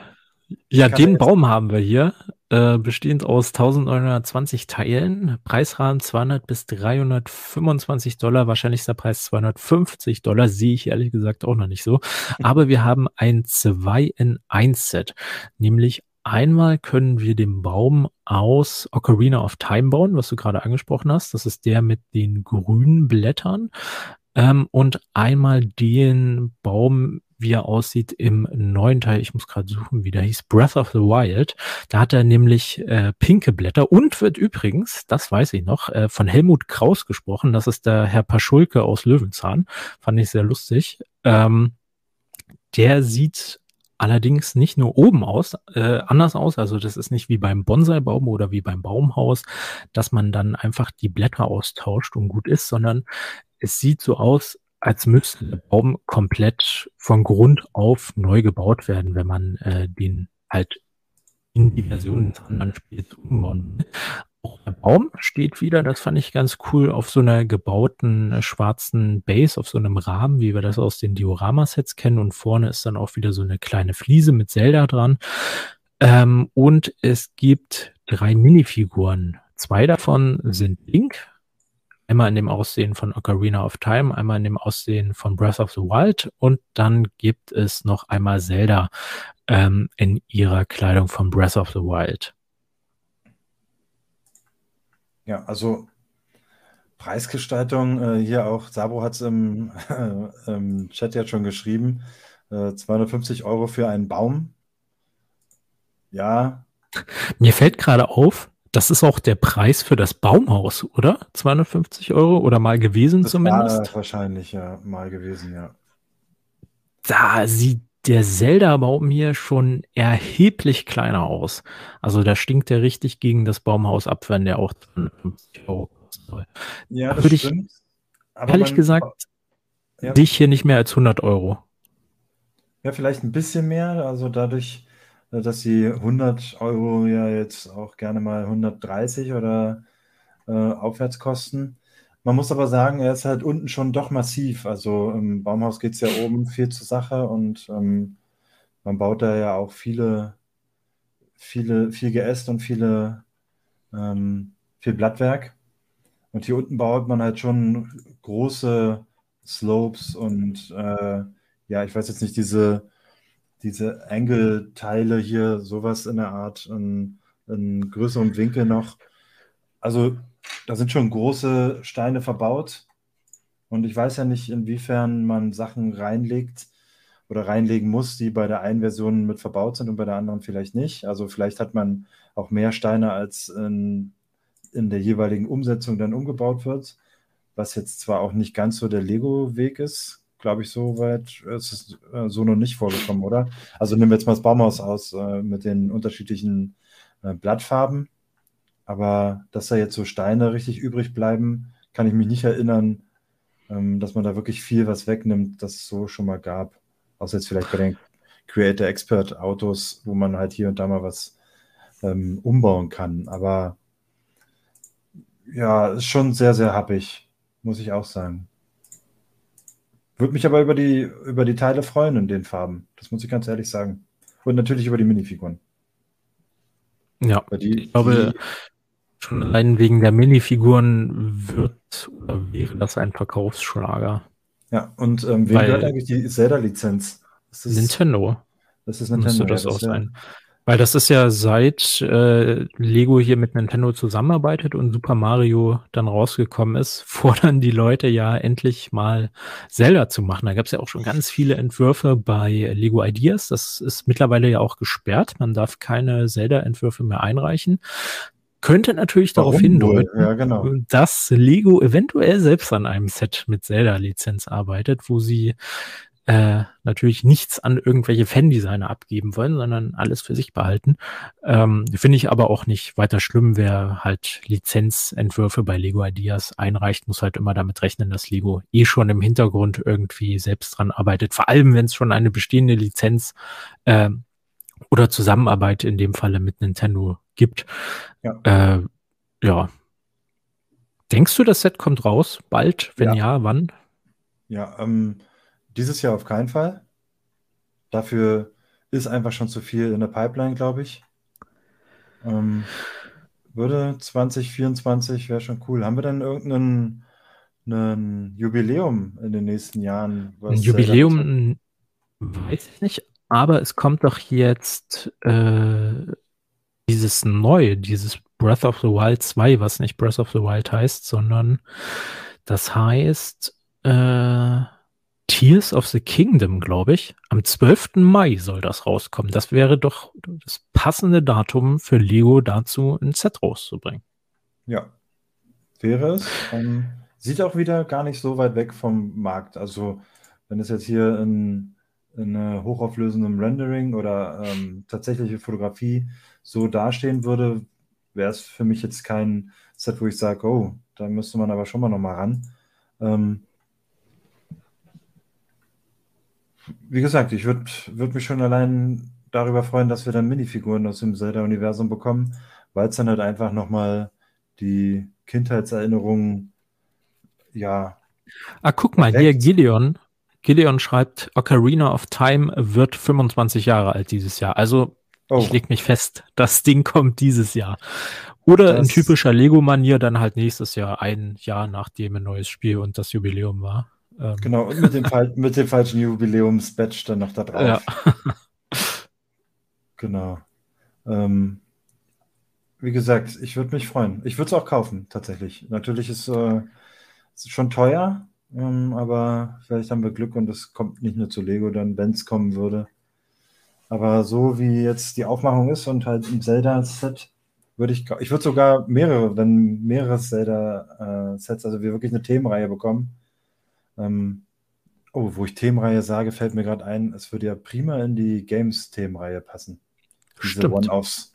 Ja, den Baum haben wir hier, äh, bestehend aus 1920 Teilen, Preisrahmen 200 bis 325 Dollar, wahrscheinlich ist der Preis 250 Dollar, sehe ich ehrlich gesagt auch noch nicht so. Aber wir haben ein 2 in 1 Set, nämlich Einmal können wir den Baum aus Ocarina of Time bauen, was du gerade angesprochen hast. Das ist der mit den grünen Blättern. Ähm, und einmal den Baum, wie er aussieht im neuen Teil. Ich muss gerade suchen, wie der hieß. Breath of the Wild. Da hat er nämlich äh, pinke Blätter und wird übrigens, das weiß ich noch, äh, von Helmut Kraus gesprochen. Das ist der Herr Paschulke aus Löwenzahn. Fand ich sehr lustig. Ähm, der sieht allerdings nicht nur oben aus, äh, anders aus. Also das ist nicht wie beim Bonsai-Baum oder wie beim Baumhaus, dass man dann einfach die Blätter austauscht und gut ist, sondern es sieht so aus, als müsste der Baum komplett von Grund auf neu gebaut werden, wenn man äh, den halt in die Version des anderen Spiels umbauen. Der Baum steht wieder, das fand ich ganz cool, auf so einer gebauten äh, schwarzen Base, auf so einem Rahmen, wie wir das aus den Diorama-Sets kennen. Und vorne ist dann auch wieder so eine kleine Fliese mit Zelda dran. Ähm, und es gibt drei Minifiguren. Zwei davon sind Link, einmal in dem Aussehen von Ocarina of Time, einmal in dem Aussehen von Breath of the Wild und dann gibt es noch einmal Zelda ähm, in ihrer Kleidung von Breath of the Wild. Ja, also Preisgestaltung, äh, hier auch, Sabo hat es im, äh, [laughs] im Chat ja schon geschrieben, äh, 250 Euro für einen Baum. Ja. Mir fällt gerade auf, das ist auch der Preis für das Baumhaus, oder? 250 Euro oder mal gewesen das zumindest? War wahrscheinlich, ja, mal gewesen, ja. Da sieht der Zelda-Baum hier schon erheblich kleiner aus. Also da stinkt der richtig gegen das Baumhaus ab, wenn der auch 250 Euro kosten soll. Ja, das Würde stimmt. Ich, Aber ehrlich man, gesagt, ja. dich hier nicht mehr als 100 Euro. Ja, vielleicht ein bisschen mehr. Also dadurch, äh, dass sie 100 Euro ja jetzt auch gerne mal 130 oder äh, aufwärts kosten. Man muss aber sagen, er ist halt unten schon doch massiv. Also im Baumhaus geht es ja oben viel zur Sache und ähm, man baut da ja auch viele, viele, viel Geäst und viele, ähm, viel Blattwerk. Und hier unten baut man halt schon große Slopes und äh, ja, ich weiß jetzt nicht, diese diese Angle-Teile hier, sowas in der Art, in, in größerem Winkel noch. Also da sind schon große Steine verbaut. Und ich weiß ja nicht, inwiefern man Sachen reinlegt oder reinlegen muss, die bei der einen Version mit verbaut sind und bei der anderen vielleicht nicht. Also vielleicht hat man auch mehr Steine, als in, in der jeweiligen Umsetzung dann umgebaut wird, was jetzt zwar auch nicht ganz so der Lego-Weg ist, glaube ich, so weit ist es äh, so noch nicht vorgekommen, oder? Also nehmen wir jetzt mal das Baumhaus aus äh, mit den unterschiedlichen äh, Blattfarben. Aber dass da jetzt so Steine richtig übrig bleiben, kann ich mich nicht erinnern, ähm, dass man da wirklich viel was wegnimmt, das es so schon mal gab. Außer jetzt vielleicht bei den Creator Expert Autos, wo man halt hier und da mal was ähm, umbauen kann. Aber ja, ist schon sehr, sehr happig, muss ich auch sagen. Würde mich aber über die, über die Teile freuen in den Farben. Das muss ich ganz ehrlich sagen. Und natürlich über die Minifiguren. Ja, die, ich glaube, die, schon allein wegen der Minifiguren wird oder wäre das ein Verkaufsschlager. Ja, und ähm, wem gehört eigentlich die Zelda-Lizenz? Nintendo. Das ist Nintendo. Müsste das ja, auch sein. Weil das ist ja seit äh, Lego hier mit Nintendo zusammenarbeitet und Super Mario dann rausgekommen ist, [laughs] fordern die Leute ja endlich mal Zelda zu machen. Da gab es ja auch schon ganz viele Entwürfe bei Lego Ideas. Das ist mittlerweile ja auch gesperrt. Man darf keine Zelda-Entwürfe mehr einreichen könnte natürlich darauf Warum hindeuten, wohl? Ja, genau. dass Lego eventuell selbst an einem Set mit Zelda-Lizenz arbeitet, wo sie äh, natürlich nichts an irgendwelche Fan-Designer abgeben wollen, sondern alles für sich behalten. Ähm, Finde ich aber auch nicht weiter schlimm, wer halt Lizenzentwürfe bei Lego Ideas einreicht, muss halt immer damit rechnen, dass Lego eh schon im Hintergrund irgendwie selbst dran arbeitet. Vor allem, wenn es schon eine bestehende Lizenz äh, oder Zusammenarbeit in dem Falle mit Nintendo gibt. Ja. Äh, ja. Denkst du, das Set kommt raus bald? Wenn ja, ja wann? Ja, ähm, dieses Jahr auf keinen Fall. Dafür ist einfach schon zu viel in der Pipeline, glaube ich. Ähm, würde 2024 wäre schon cool. Haben wir denn irgendein ein Jubiläum in den nächsten Jahren? Ein Jubiläum weiß ich nicht, aber es kommt doch jetzt äh, dieses neue, dieses Breath of the Wild 2, was nicht Breath of the Wild heißt, sondern das heißt äh, Tears of the Kingdom, glaube ich. Am 12. Mai soll das rauskommen. Das wäre doch das passende Datum für Lego dazu, ein Set rauszubringen. Ja, wäre es. Ähm, sieht auch wieder gar nicht so weit weg vom Markt. Also, wenn es jetzt hier in, in hochauflösendem Rendering oder ähm, tatsächliche Fotografie so dastehen würde, wäre es für mich jetzt kein Set, wo ich sage, oh, da müsste man aber schon mal nochmal ran. Ähm, wie gesagt, ich würde würd mich schon allein darüber freuen, dass wir dann Minifiguren aus dem Zelda-Universum bekommen, weil es dann halt einfach nochmal die Kindheitserinnerungen, ja. Ah, guck mal, hier Gideon. Gideon schreibt, Ocarina of Time wird 25 Jahre alt dieses Jahr. Also oh. ich leg mich fest, [laughs] das Ding kommt dieses Jahr. Oder das in typischer Lego-Manier dann halt nächstes Jahr, ein Jahr nachdem ein neues Spiel und das Jubiläum war. Ähm. Genau, und mit dem, [laughs] mit dem falschen Jubiläums-Badge dann noch da drauf. Ja. [laughs] genau. Ähm, wie gesagt, ich würde mich freuen. Ich würde es auch kaufen, tatsächlich. Natürlich ist äh, es schon teuer, ähm, aber vielleicht haben wir Glück und es kommt nicht nur zu Lego, dann, wenn es kommen würde. Aber so wie jetzt die Aufmachung ist und halt ein Zelda-Set, würde ich, ich würde sogar mehrere, wenn mehrere Zelda-Sets, äh, also wir wirklich eine Themenreihe bekommen, ähm, oh, wo ich Themenreihe sage, fällt mir gerade ein, es würde ja prima in die Games-Themenreihe passen. Diese stimmt. One-Offs.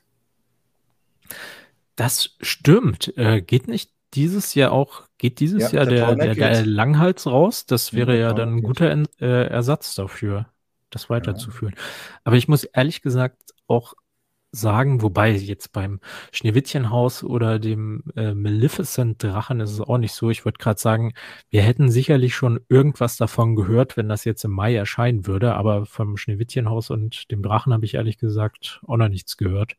Das stimmt. Äh, geht nicht dieses Jahr auch, geht dieses ja, Jahr der, der, der, Langhals raus? Das wäre ja, ja dann ein guter äh, Ersatz dafür, das weiterzuführen. Ja. Aber ich muss ehrlich gesagt auch sagen, wobei jetzt beim Schneewittchenhaus oder dem äh, Maleficent Drachen ist es auch nicht so. Ich wollte gerade sagen, wir hätten sicherlich schon irgendwas davon gehört, wenn das jetzt im Mai erscheinen würde, aber vom Schneewittchenhaus und dem Drachen habe ich ehrlich gesagt auch noch nichts gehört.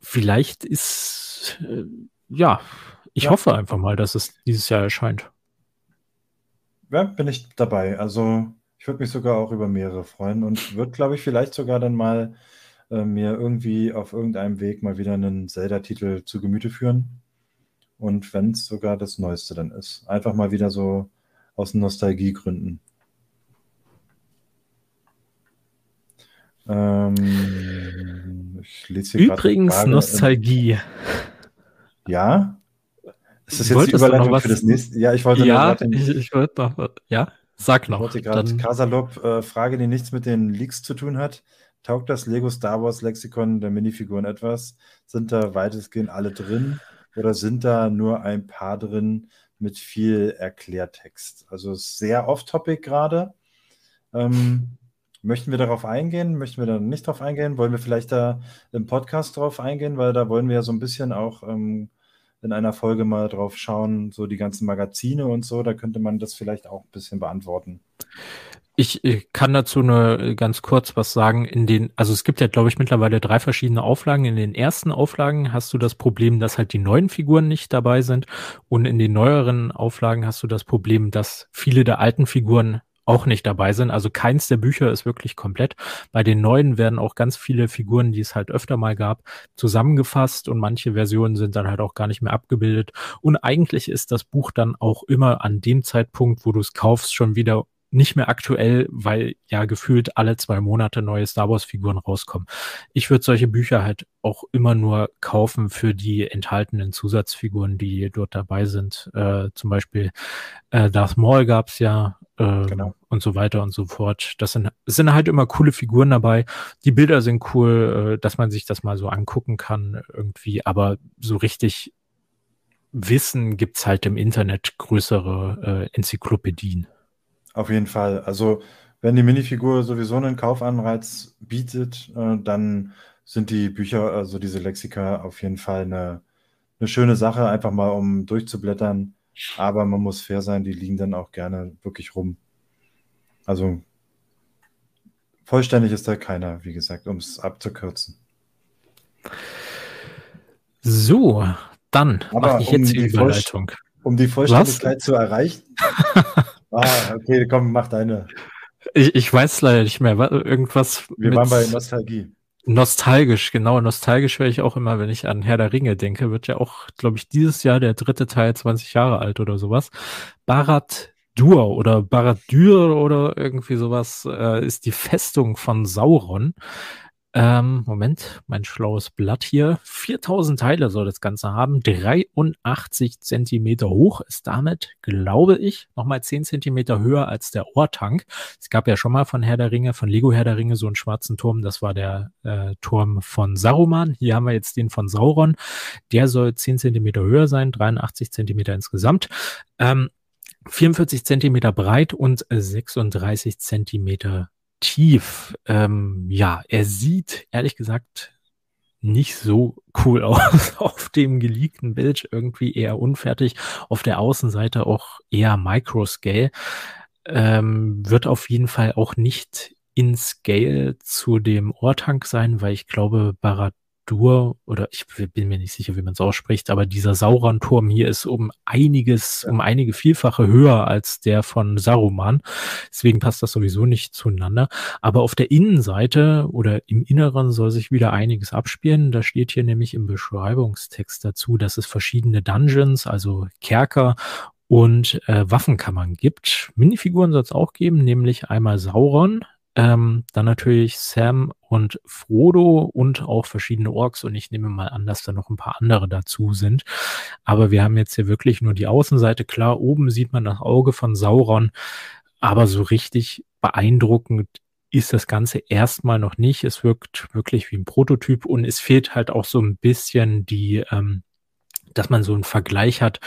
Vielleicht ist, äh, ja, ich ja. hoffe einfach mal, dass es dieses Jahr erscheint. Ja, bin ich dabei. Also ich würde mich sogar auch über mehrere freuen und würde, glaube ich, vielleicht sogar dann mal äh, mir irgendwie auf irgendeinem Weg mal wieder einen Zelda-Titel zu Gemüte führen. Und wenn es sogar das Neueste dann ist. Einfach mal wieder so aus Nostalgiegründen. Ähm, ich lese hier Übrigens Nostalgie. ja? Ist das jetzt die Überleitung für das nächste? Ja, ich wollte ja, ich, ich wollte noch, ja, sag noch. Ich wollte gerade Kasalop äh, Frage, die nichts mit den Leaks zu tun hat. Taugt das Lego Star Wars Lexikon der Minifiguren etwas? Sind da weitestgehend alle drin oder sind da nur ein paar drin mit viel Erklärtext? Also sehr off-topic gerade. Ähm, möchten wir darauf eingehen? Möchten wir da nicht darauf eingehen? Wollen wir vielleicht da im Podcast drauf eingehen? Weil da wollen wir ja so ein bisschen auch ähm, in einer Folge mal drauf schauen, so die ganzen Magazine und so. Da könnte man das vielleicht auch ein bisschen beantworten. Ich, ich kann dazu nur äh, ganz kurz was sagen. In den, also es gibt ja, glaube ich, mittlerweile drei verschiedene Auflagen. In den ersten Auflagen hast du das Problem, dass halt die neuen Figuren nicht dabei sind. Und in den neueren Auflagen hast du das Problem, dass viele der alten Figuren auch nicht dabei sind. Also keins der Bücher ist wirklich komplett. Bei den neuen werden auch ganz viele Figuren, die es halt öfter mal gab, zusammengefasst und manche Versionen sind dann halt auch gar nicht mehr abgebildet. Und eigentlich ist das Buch dann auch immer an dem Zeitpunkt, wo du es kaufst, schon wieder nicht mehr aktuell, weil ja gefühlt alle zwei Monate neue Star Wars-Figuren rauskommen. Ich würde solche Bücher halt auch immer nur kaufen für die enthaltenen Zusatzfiguren, die dort dabei sind. Äh, zum Beispiel äh, Darth Maul gab's ja äh, genau. und so weiter und so fort. Das sind, sind halt immer coole Figuren dabei. Die Bilder sind cool, äh, dass man sich das mal so angucken kann irgendwie, aber so richtig Wissen gibt's halt im Internet größere äh, Enzyklopädien. Auf jeden Fall. Also wenn die Minifigur sowieso einen Kaufanreiz bietet, äh, dann sind die Bücher, also diese Lexika, auf jeden Fall eine, eine schöne Sache, einfach mal um durchzublättern. Aber man muss fair sein, die liegen dann auch gerne wirklich rum. Also vollständig ist da keiner, wie gesagt, um es abzukürzen. So, dann mache ich jetzt um die Überleitung. Um die Vollständigkeit Was? zu erreichen. [laughs] ah, okay, komm, mach deine. Ich, ich weiß leider nicht mehr. Irgendwas. Wir waren bei Nostalgie. Nostalgisch, genau. Nostalgisch wäre ich auch immer, wenn ich an Herr der Ringe denke. Wird ja auch, glaube ich, dieses Jahr der dritte Teil 20 Jahre alt oder sowas. Barat Dur oder Barad-Dur oder irgendwie sowas äh, ist die Festung von Sauron. Ähm, Moment, mein schlaues Blatt hier. 4000 Teile soll das Ganze haben. 83 Zentimeter hoch ist damit, glaube ich, nochmal 10 Zentimeter höher als der Ohrtank. Es gab ja schon mal von Herr der Ringe, von Lego Herr der Ringe so einen schwarzen Turm. Das war der äh, Turm von Saruman. Hier haben wir jetzt den von Sauron. Der soll 10 Zentimeter höher sein, 83 Zentimeter insgesamt. Ähm, 44 Zentimeter breit und 36 Zentimeter tief. Ähm, ja, er sieht ehrlich gesagt nicht so cool [laughs] aus auf dem geleakten Bild, irgendwie eher unfertig, auf der Außenseite auch eher Microscale. Ähm, wird auf jeden Fall auch nicht in Scale zu dem Ohrtank sein, weil ich glaube, Barat Dur oder ich bin mir nicht sicher, wie man es ausspricht, aber dieser Sauron-Turm hier ist um einiges, um einige Vielfache höher als der von Saruman. Deswegen passt das sowieso nicht zueinander. Aber auf der Innenseite oder im Inneren soll sich wieder einiges abspielen. Da steht hier nämlich im Beschreibungstext dazu, dass es verschiedene Dungeons, also Kerker und äh, Waffenkammern gibt. Minifiguren soll es auch geben, nämlich einmal Sauron, ähm, dann natürlich Sam und Frodo und auch verschiedene Orks und ich nehme mal an, dass da noch ein paar andere dazu sind. Aber wir haben jetzt hier wirklich nur die Außenseite. Klar, oben sieht man das Auge von Sauron, aber so richtig beeindruckend ist das Ganze erstmal noch nicht. Es wirkt wirklich wie ein Prototyp und es fehlt halt auch so ein bisschen die, ähm, dass man so einen Vergleich hat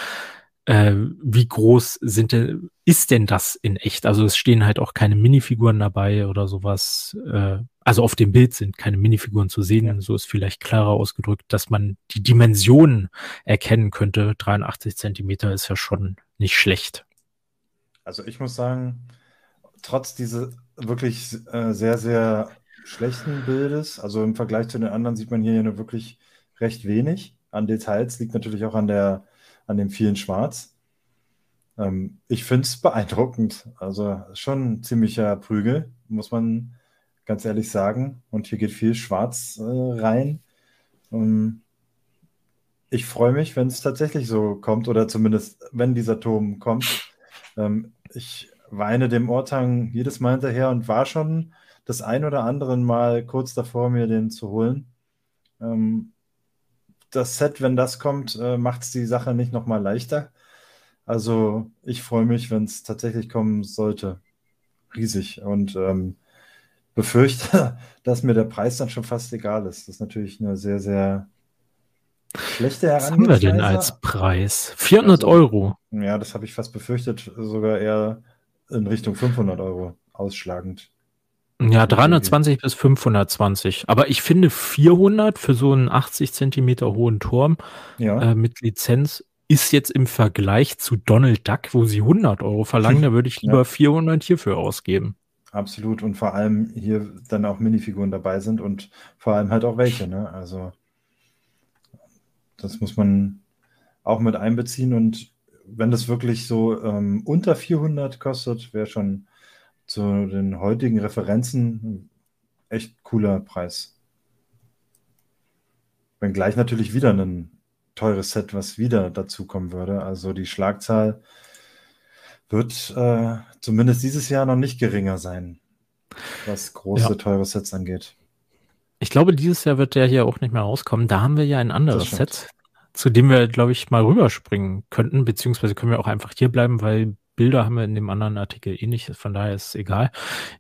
äh, wie groß sind denn, ist denn das in echt? Also es stehen halt auch keine Minifiguren dabei oder sowas. Äh, also auf dem Bild sind keine Minifiguren zu sehen. Ja. So ist vielleicht klarer ausgedrückt, dass man die Dimensionen erkennen könnte. 83 Zentimeter ist ja schon nicht schlecht. Also ich muss sagen, trotz dieses wirklich äh, sehr, sehr schlechten Bildes, also im Vergleich zu den anderen sieht man hier ja nur wirklich recht wenig an Details, liegt natürlich auch an der an dem vielen Schwarz. Ähm, ich finde es beeindruckend. Also schon ein ziemlicher Prügel, muss man ganz ehrlich sagen. Und hier geht viel Schwarz äh, rein. Ähm, ich freue mich, wenn es tatsächlich so kommt oder zumindest wenn dieser Turm kommt. Ähm, ich weine dem Ortang jedes Mal hinterher und war schon das ein oder andere Mal kurz davor, mir den zu holen. Ähm, das Set, wenn das kommt, äh, macht es die Sache nicht nochmal leichter. Also ich freue mich, wenn es tatsächlich kommen sollte. Riesig. Und ähm, befürchte, [laughs] dass mir der Preis dann schon fast egal ist. Das ist natürlich eine sehr, sehr schlechte Herangehensweise. Was haben wir denn als Preis? 400 also, Euro. Ja, das habe ich fast befürchtet, sogar eher in Richtung 500 Euro ausschlagend. Ja, 320 bis 520. Aber ich finde 400 für so einen 80 Zentimeter hohen Turm ja. äh, mit Lizenz ist jetzt im Vergleich zu Donald Duck, wo sie 100 Euro verlangen, [laughs] da würde ich lieber ja. 400 hierfür ausgeben. Absolut. Und vor allem hier dann auch Minifiguren dabei sind und vor allem halt auch welche. Ne? Also das muss man auch mit einbeziehen. Und wenn das wirklich so ähm, unter 400 kostet, wäre schon zu den heutigen Referenzen echt cooler Preis. Wenn gleich natürlich wieder ein teures Set, was wieder dazu kommen würde. Also die Schlagzahl wird äh, zumindest dieses Jahr noch nicht geringer sein, was große, ja. teure Sets angeht. Ich glaube, dieses Jahr wird der hier auch nicht mehr rauskommen. Da haben wir ja ein anderes Set, zu dem wir, glaube ich, mal rüberspringen könnten, beziehungsweise können wir auch einfach hier bleiben, weil Bilder haben wir in dem anderen Artikel eh nicht, von daher ist es egal.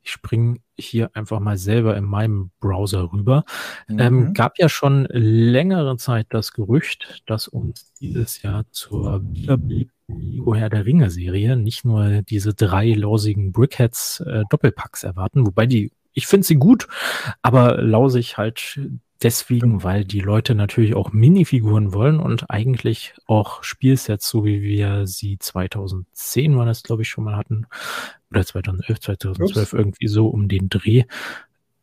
Ich springe hier einfach mal selber in meinem Browser rüber. Ähm, mhm. Ähm, gab ja schon längere Zeit das Gerücht, dass uns dieses Jahr zur Lego Herr der Ringe Serie nicht nur diese drei lausigen Brickheads äh, Doppelpacks erwarten, wobei die ich finde sie gut, aber lausig halt deswegen, weil die Leute natürlich auch Minifiguren wollen und eigentlich auch Spielsets, so wie wir sie 2010 war das, glaube ich, schon mal hatten, oder 2011, 2012, Ups. irgendwie so um den Dreh.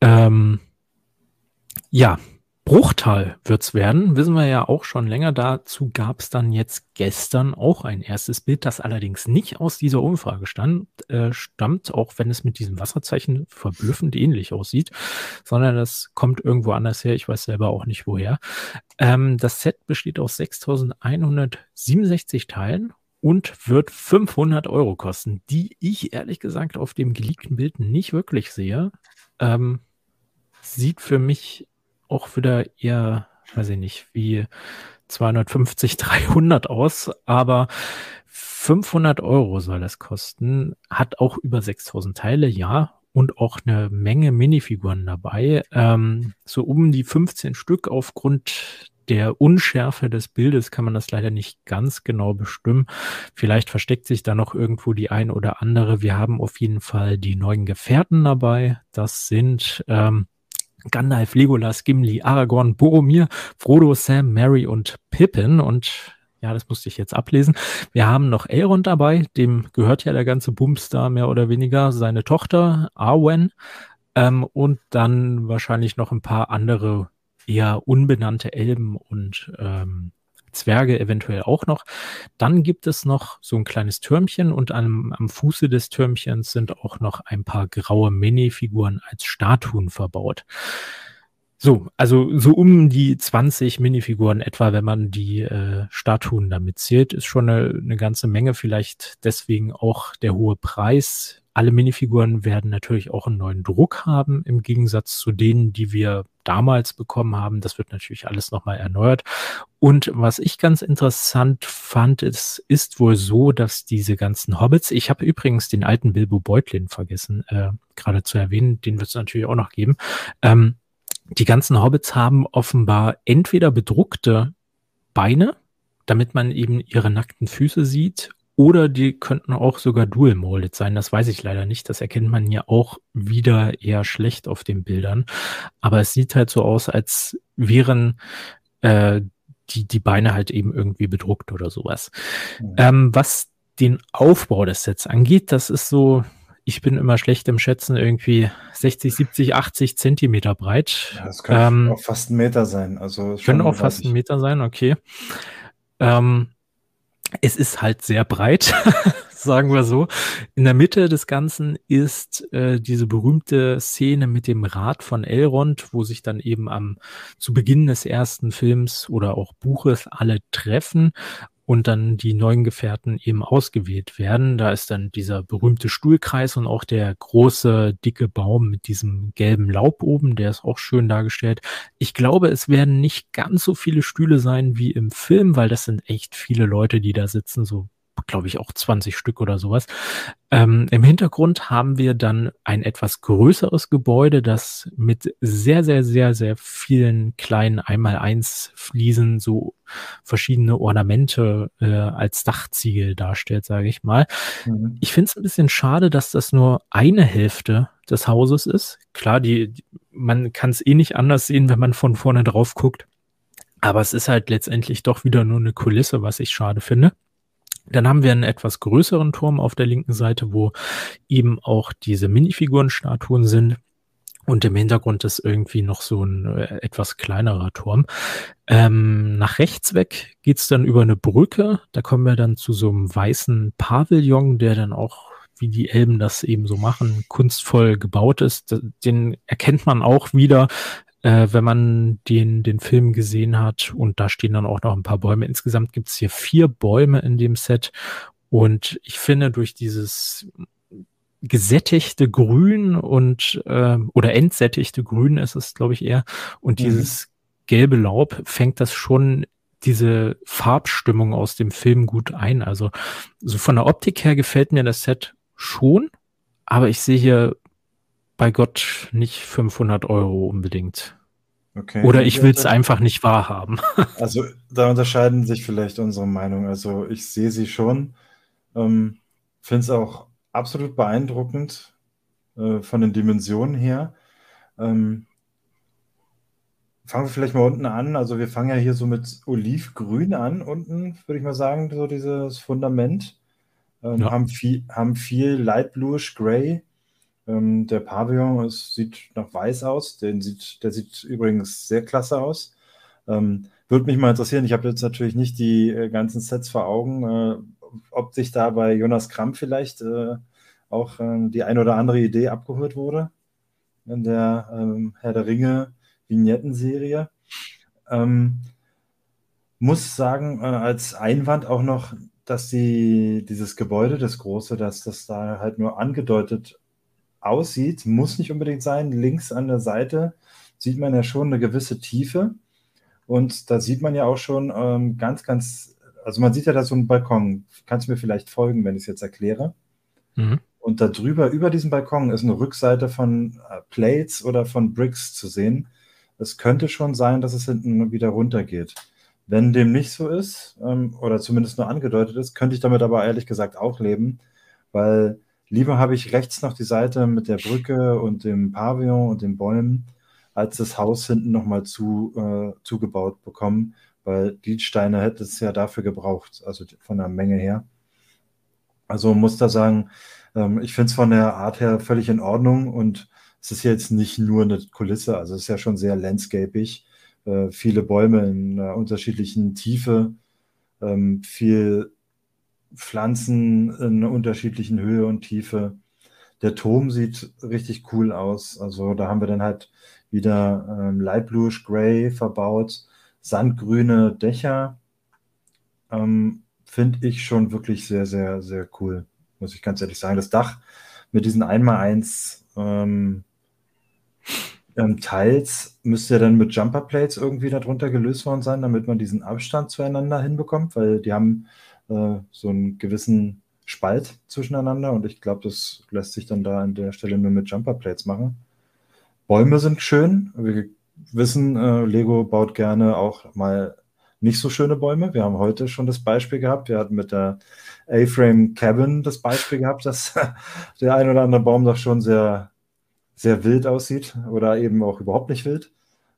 Ähm, ja, Bruchtal wird's werden, wissen wir ja auch schon länger. Dazu gab's dann jetzt gestern auch ein erstes Bild, das allerdings nicht aus dieser Umfrage stand, äh, stammt, auch wenn es mit diesem Wasserzeichen verblüffend ähnlich aussieht, sondern das kommt irgendwo anders her. Ich weiß selber auch nicht woher. Ähm, das Set besteht aus 6.167 Teilen und wird 500 Euro kosten, die ich ehrlich gesagt auf dem geleakten Bild nicht wirklich sehe. Ähm, sieht für mich auch wieder eher, weiß ich nicht, wie 250, 300 [laughs] aus, aber 500 Euro soll das kosten, hat auch über 6000 Teile, ja, und auch eine Menge Minifiguren dabei, ähm, so um die 15 Stück aufgrund der Unschärfe des Bildes kann man das leider nicht ganz genau bestimmen. Vielleicht versteckt sich da noch irgendwo die ein oder andere. Wir haben auf jeden Fall die neuen Gefährten dabei. Das sind ähm, Gandalf, Legolas, Gimli, Aragorn, Boromir, Frodo, Sam, Mary und Pippin. Und ja, das musste ich jetzt ablesen. Wir haben noch Elrond dabei, dem gehört ja der ganze Bums da mehr oder weniger, seine Tochter Arwen. Ähm, und dann wahrscheinlich noch ein paar andere eher unbenannte Elben und ähm, Zwerge eventuell auch noch. Dann gibt es noch so ein kleines Türmchen und am, am Fuße des Türmchens sind auch noch ein paar graue Minifiguren als Statuen verbaut. So, also so um die 20 Minifiguren etwa, wenn man die äh, Statuen damit zählt, ist schon eine, eine ganze Menge. Vielleicht deswegen auch der hohe Preis. Alle Minifiguren werden natürlich auch einen neuen Druck haben, im Gegensatz zu denen, die wir damals bekommen haben. Das wird natürlich alles nochmal erneuert. Und was ich ganz interessant fand, ist, ist wohl so, dass diese ganzen Hobbits, ich habe übrigens den alten Bilbo Beutlin vergessen, äh, gerade zu erwähnen, den wird es natürlich auch noch geben. Ähm, die ganzen Hobbits haben offenbar entweder bedruckte Beine, damit man eben ihre nackten Füße sieht, oder die könnten auch sogar dual molded sein. Das weiß ich leider nicht. Das erkennt man ja auch wieder eher schlecht auf den Bildern. Aber es sieht halt so aus, als wären äh, die, die Beine halt eben irgendwie bedruckt oder sowas. Mhm. Ähm, was den Aufbau des Sets angeht, das ist so, ich bin immer schlecht im Schätzen, irgendwie 60, 70, 80 Zentimeter breit. Ja, das könnte ähm, auch fast ein Meter sein. Also können auch fast ein Meter sein, okay. Ähm, es ist halt sehr breit, [laughs] sagen wir so. In der Mitte des Ganzen ist äh, diese berühmte Szene mit dem Rad von Elrond, wo sich dann eben am zu Beginn des ersten Films oder auch Buches alle treffen und dann die neuen Gefährten eben ausgewählt werden. Da ist dann dieser berühmte Stuhlkreis und auch der große, dicke Baum mit diesem gelben Laub oben, der ist auch schön dargestellt. Ich glaube, es werden nicht ganz so viele Stühle sein wie im Film, weil das sind echt viele Leute, die da sitzen, so glaube ich, auch 20 Stück oder sowas. Ähm, Im Hintergrund haben wir dann ein etwas größeres Gebäude, das mit sehr, sehr, sehr, sehr vielen kleinen Einmal-Eins Fliesen so verschiedene Ornamente äh, als Dachziegel darstellt, sage ich mal. Mhm. Ich finde es ein bisschen schade, dass das nur eine Hälfte des Hauses ist. Klar, die, die man kann es eh nicht anders sehen, wenn man von vorne drauf guckt. Aber es ist halt letztendlich doch wieder nur eine Kulisse, was ich schade finde. Dann haben wir einen etwas größeren Turm auf der linken Seite, wo eben auch diese Minifigurenstatuen sind. Und im Hintergrund ist irgendwie noch so ein äh, etwas kleinerer Turm. Ähm, nach rechts weg geht's dann über eine Brücke. Da kommen wir dann zu so einem weißen Pavillon, der dann auch, wie die Elben das eben so machen, kunstvoll gebaut ist. Den erkennt man auch wieder äh, wenn man den, den Film gesehen hat. Und da stehen dann auch noch ein paar Bäume. Insgesamt gibt es hier vier Bäume in dem Set. Und ich finde, durch dieses gesättigte Grün und äh, oder entsättigte Grün ist es, glaube ich, eher, und mhm. dieses gelbe Laub fängt das schon diese Farbstimmung aus dem Film gut ein. Also so von der Optik her gefällt mir das Set schon, aber ich sehe hier bei Gott nicht 500 Euro unbedingt. Okay. Oder ich will es einfach nicht wahrhaben. [laughs] Also da unterscheiden sich vielleicht unsere Meinungen. Also ich sehe sie schon. Ähm, Finde es auch absolut beeindruckend äh, von den Dimensionen her. Ähm, fangen wir vielleicht mal unten an. Also wir fangen ja hier so mit Olivgrün an, unten, würde ich mal sagen, so dieses Fundament. Ähm, ja. haben, viel, haben viel Light Bluish Gray ähm, der Pavillon ist, sieht nach weiß aus. Den sieht, der sieht übrigens sehr klasse aus. Ähm, würde mich mal interessieren, ich habe jetzt natürlich nicht die äh, ganzen Sets vor Augen, äh, ob sich da bei Jonas Kramp vielleicht äh, auch äh, die ein oder andere Idee abgeholt wurde in der ähm, Herr der Ringe Vignettenserie. Ähm, muss sagen, äh, als Einwand auch noch, dass die, dieses Gebäude, das große, dass das da halt nur angedeutet aussieht, muss nicht unbedingt sein. Links an der Seite sieht man ja schon eine gewisse Tiefe. Und da sieht man ja auch schon ähm, ganz, ganz, also man sieht ja da so einen Balkon. Kannst du mir vielleicht folgen, wenn ich es jetzt erkläre? Mhm. Und da drüber, über diesem Balkon, ist eine Rückseite von äh, Plates oder von Bricks zu sehen. Es könnte schon sein, dass es hinten wieder runtergeht. Wenn dem nicht so ist, ähm, oder zumindest nur angedeutet ist, könnte ich damit aber ehrlich gesagt auch leben, weil Lieber habe ich rechts noch die Seite mit der Brücke und dem Pavillon und den Bäumen, als das Haus hinten nochmal zu, äh, zugebaut bekommen, weil die Steine hätte es ja dafür gebraucht, also von der Menge her. Also muss da sagen, ähm, ich finde es von der Art her völlig in Ordnung und es ist jetzt nicht nur eine Kulisse, also es ist ja schon sehr landscapig. Äh, viele Bäume in einer unterschiedlichen Tiefe, ähm, viel Pflanzen in einer unterschiedlichen Höhe und Tiefe. Der Turm sieht richtig cool aus. Also da haben wir dann halt wieder ähm, Light Bluish Gray verbaut, sandgrüne Dächer. Ähm, Finde ich schon wirklich sehr, sehr, sehr cool, muss ich ganz ehrlich sagen. Das Dach mit diesen 1x1 ähm, ähm, Teils müsste ja dann mit Jumper Plates irgendwie darunter gelöst worden sein, damit man diesen Abstand zueinander hinbekommt, weil die haben äh, so einen gewissen Spalt zwischeneinander und ich glaube, das lässt sich dann da an der Stelle nur mit Jumper Plates machen. Bäume sind schön. Wir wissen, äh, Lego baut gerne auch mal nicht so schöne Bäume. Wir haben heute schon das Beispiel gehabt. Wir hatten mit der A-Frame Cabin das Beispiel gehabt, dass [laughs] der ein oder andere Baum doch schon sehr, sehr wild aussieht oder eben auch überhaupt nicht wild.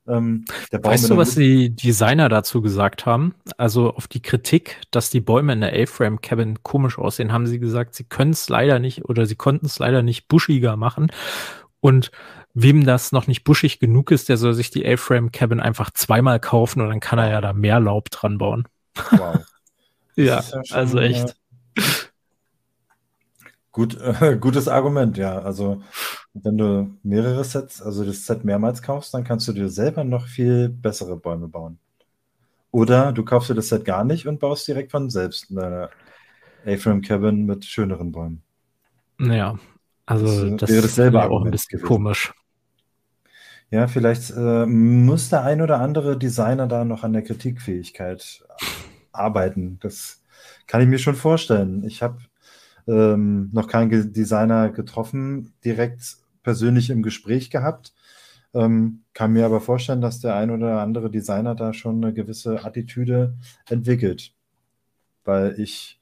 Ähm, weißt du, was die Designer dazu gesagt haben? Also auf die Kritik, dass die Bäume in der A-Frame Cabin komisch aussehen, haben sie gesagt, sie können es leider nicht oder sie konnten es leider nicht buschiger machen. Und wem das noch nicht buschig genug ist, der soll sich die A-Frame Cabin einfach zweimal kaufen und dann kann er ja da mehr Laub dran bauen. Wow. [laughs] ja, ja schon, also echt. Äh, gut, äh, [laughs] gutes Argument, ja. Also wenn du mehrere Sets, also das Set mehrmals kaufst, dann kannst du dir selber noch viel bessere Bäume bauen. Oder du kaufst dir das Set gar nicht und baust direkt von selbst eine A-Frame Cabin mit schöneren Bäumen. Ja, also das, das wäre dasselbe auch ein bisschen gewesen. komisch. Ja, vielleicht äh, muss der ein oder andere Designer da noch an der Kritikfähigkeit arbeiten. Das kann ich mir schon vorstellen. Ich habe ähm, noch keinen Designer getroffen, direkt persönlich im Gespräch gehabt. Ähm, kann mir aber vorstellen, dass der ein oder andere Designer da schon eine gewisse Attitüde entwickelt, weil ich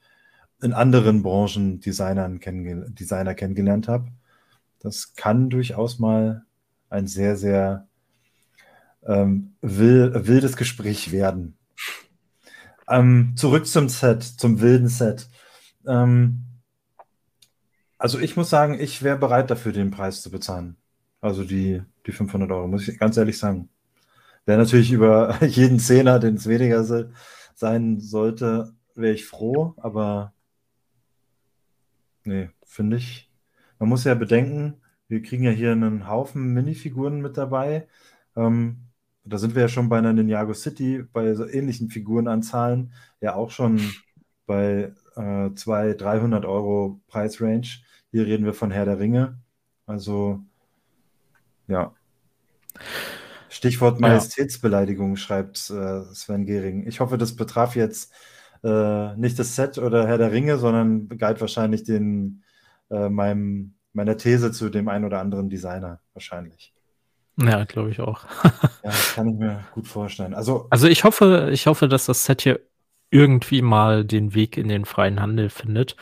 in anderen Branchen Designern kennenge Designer kennengelernt habe. Das kann durchaus mal ein sehr, sehr ähm, wild, wildes Gespräch werden. Ähm, zurück zum Set, zum wilden Set. Ähm, also ich muss sagen, ich wäre bereit dafür, den Preis zu bezahlen. Also die, die 500 Euro, muss ich ganz ehrlich sagen. Wäre natürlich über [laughs] jeden Zehner, den es weniger sein sollte, wäre ich froh, aber nee, finde ich. Man muss ja bedenken, wir kriegen ja hier einen Haufen Minifiguren mit dabei. Ähm, da sind wir ja schon bei einer Ninjago City, bei so ähnlichen Figurenanzahlen, ja auch schon bei äh, 200, 300 Euro Preisrange. Hier reden wir von Herr der Ringe. Also, ja. Stichwort Majestätsbeleidigung, schreibt äh, Sven Gehring. Ich hoffe, das betraf jetzt äh, nicht das Set oder Herr der Ringe, sondern galt wahrscheinlich den, äh, meinem, meiner These zu dem einen oder anderen Designer wahrscheinlich. Ja, glaube ich auch. [laughs] ja, kann ich mir gut vorstellen. Also, also ich hoffe, ich hoffe, dass das Set hier irgendwie mal den Weg in den freien Handel findet.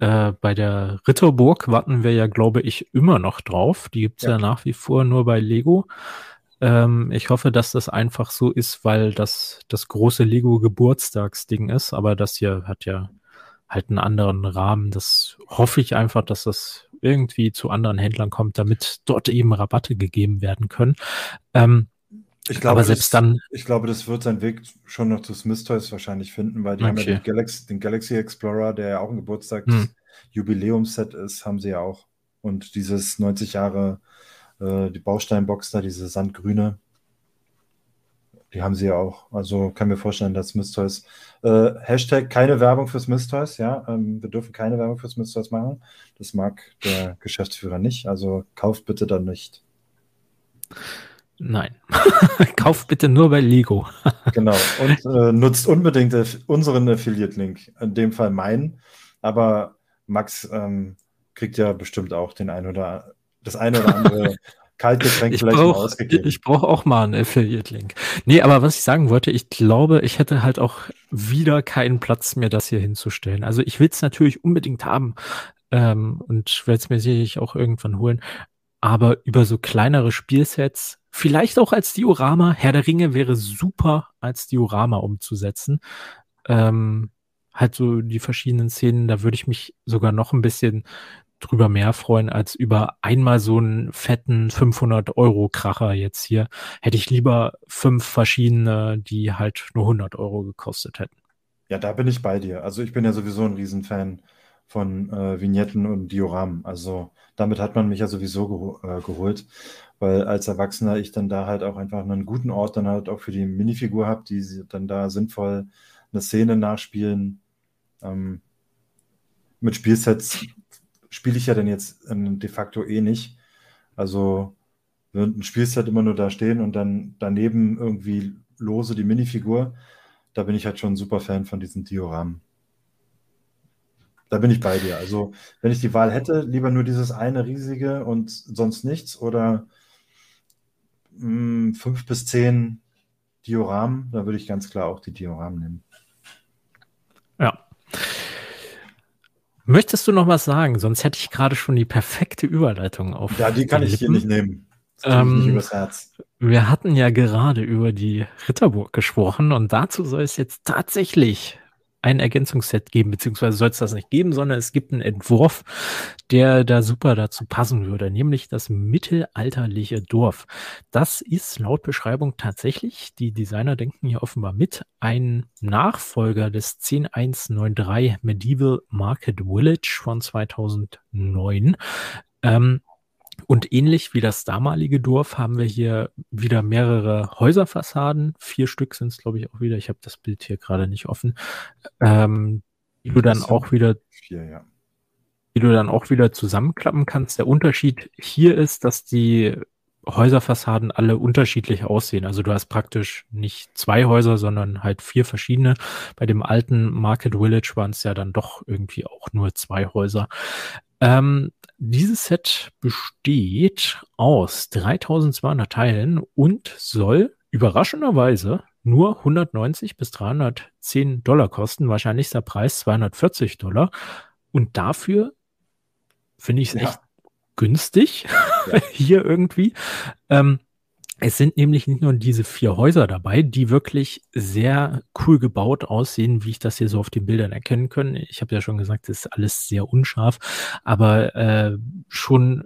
Äh, bei der Ritterburg warten wir ja, glaube ich, immer noch drauf. Die gibt's ja. ja nach wie vor nur bei Lego. Ähm, ich hoffe, dass das einfach so ist, weil das das große Lego-Geburtstagsding ist. Aber das hier hat ja halt einen anderen Rahmen. Das hoffe ich einfach, dass das irgendwie zu anderen Händlern kommt, damit dort eben Rabatte gegeben werden können. Ähm, ich glaube, aber selbst das, dann. Ich glaube, das wird seinen Weg schon noch zu Smith Toys wahrscheinlich finden, weil die okay. haben ja den Galaxy, den Galaxy, Explorer, der ja auch ein Geburtstagsjubiläumsset hm. ist, haben sie ja auch. Und dieses 90 Jahre, äh, die Bausteinbox da, diese sandgrüne, die haben sie ja auch. Also kann mir vorstellen, dass Smith Toys. Äh, Hashtag keine Werbung für Smith Toys, ja. Ähm, wir dürfen keine Werbung für Smith Toys machen. Das mag der Geschäftsführer nicht. Also kauft bitte dann nicht. Nein. [laughs] Kauft bitte nur bei Lego. [laughs] genau. Und äh, nutzt unbedingt unseren Affiliate-Link. In dem Fall meinen. Aber Max ähm, kriegt ja bestimmt auch den ein oder das eine oder andere [laughs] Kaltgetränk ich vielleicht brauch, mal ausgegeben. Ich brauche auch mal einen Affiliate-Link. Nee, aber was ich sagen wollte, ich glaube, ich hätte halt auch wieder keinen Platz mehr, das hier hinzustellen. Also ich will es natürlich unbedingt haben ähm, und werde es mir sicherlich auch irgendwann holen. Aber über so kleinere Spielsets Vielleicht auch als Diorama. Herr der Ringe wäre super als Diorama umzusetzen. Ähm, halt so die verschiedenen Szenen, da würde ich mich sogar noch ein bisschen drüber mehr freuen als über einmal so einen fetten 500 Euro Kracher jetzt hier. Hätte ich lieber fünf verschiedene, die halt nur 100 Euro gekostet hätten. Ja, da bin ich bei dir. Also ich bin ja sowieso ein Riesenfan von äh, Vignetten und Dioramen. Also damit hat man mich ja sowieso geho äh, geholt weil als Erwachsener ich dann da halt auch einfach einen guten Ort dann halt auch für die Minifigur habe, die dann da sinnvoll eine Szene nachspielen. Ähm, mit Spielsets spiele ich ja dann jetzt de facto eh nicht. Also wird ein Spielset immer nur da stehen und dann daneben irgendwie lose die Minifigur. Da bin ich halt schon ein super Fan von diesen Dioramen. Da bin ich bei dir. Also, wenn ich die Wahl hätte, lieber nur dieses eine riesige und sonst nichts oder mh, hm, fünf bis zehn Dioramen, da würde ich ganz klar auch die Dioramen nehmen. Ja. Möchtest du noch was sagen? Sonst hätte ich gerade schon die perfekte Überleitung auf. Ja, die kann ich hier nicht nehmen. Ähm, nicht wir hatten ja gerade über die Ritterburg gesprochen und dazu soll es jetzt tatsächlich ein Ergänzungsset geben, beziehungsweise soll es das nicht geben, sondern es gibt einen Entwurf, der da super dazu passen würde, nämlich das mittelalterliche Dorf. Das ist laut Beschreibung tatsächlich, die Designer denken hier offenbar mit, ein Nachfolger des 10193 Medieval Market Village von 2009. Ähm, und ähnlich wie das damalige Dorf haben wir hier wieder mehrere Häuserfassaden. Vier Stück sind es, glaube ich, auch wieder. Ich habe das Bild hier gerade nicht offen. Ähm, die du dann auch wieder, vier, ja. die du dann auch wieder zusammenklappen kannst. Der Unterschied hier ist, dass die Häuserfassaden alle unterschiedlich aussehen. Also du hast praktisch nicht zwei Häuser, sondern halt vier verschiedene. Bei dem alten Market Village waren es ja dann doch irgendwie auch nur zwei Häuser. Ähm, dieses Set besteht aus 3200 Teilen und soll überraschenderweise nur 190 bis 310 Dollar kosten. Wahrscheinlichster Preis 240 Dollar. Und dafür finde ich es ja. echt günstig ja. [laughs] hier irgendwie. Ähm, es sind nämlich nicht nur diese vier Häuser dabei, die wirklich sehr cool gebaut aussehen, wie ich das hier so auf den Bildern erkennen kann. Ich habe ja schon gesagt, es ist alles sehr unscharf, aber äh, schon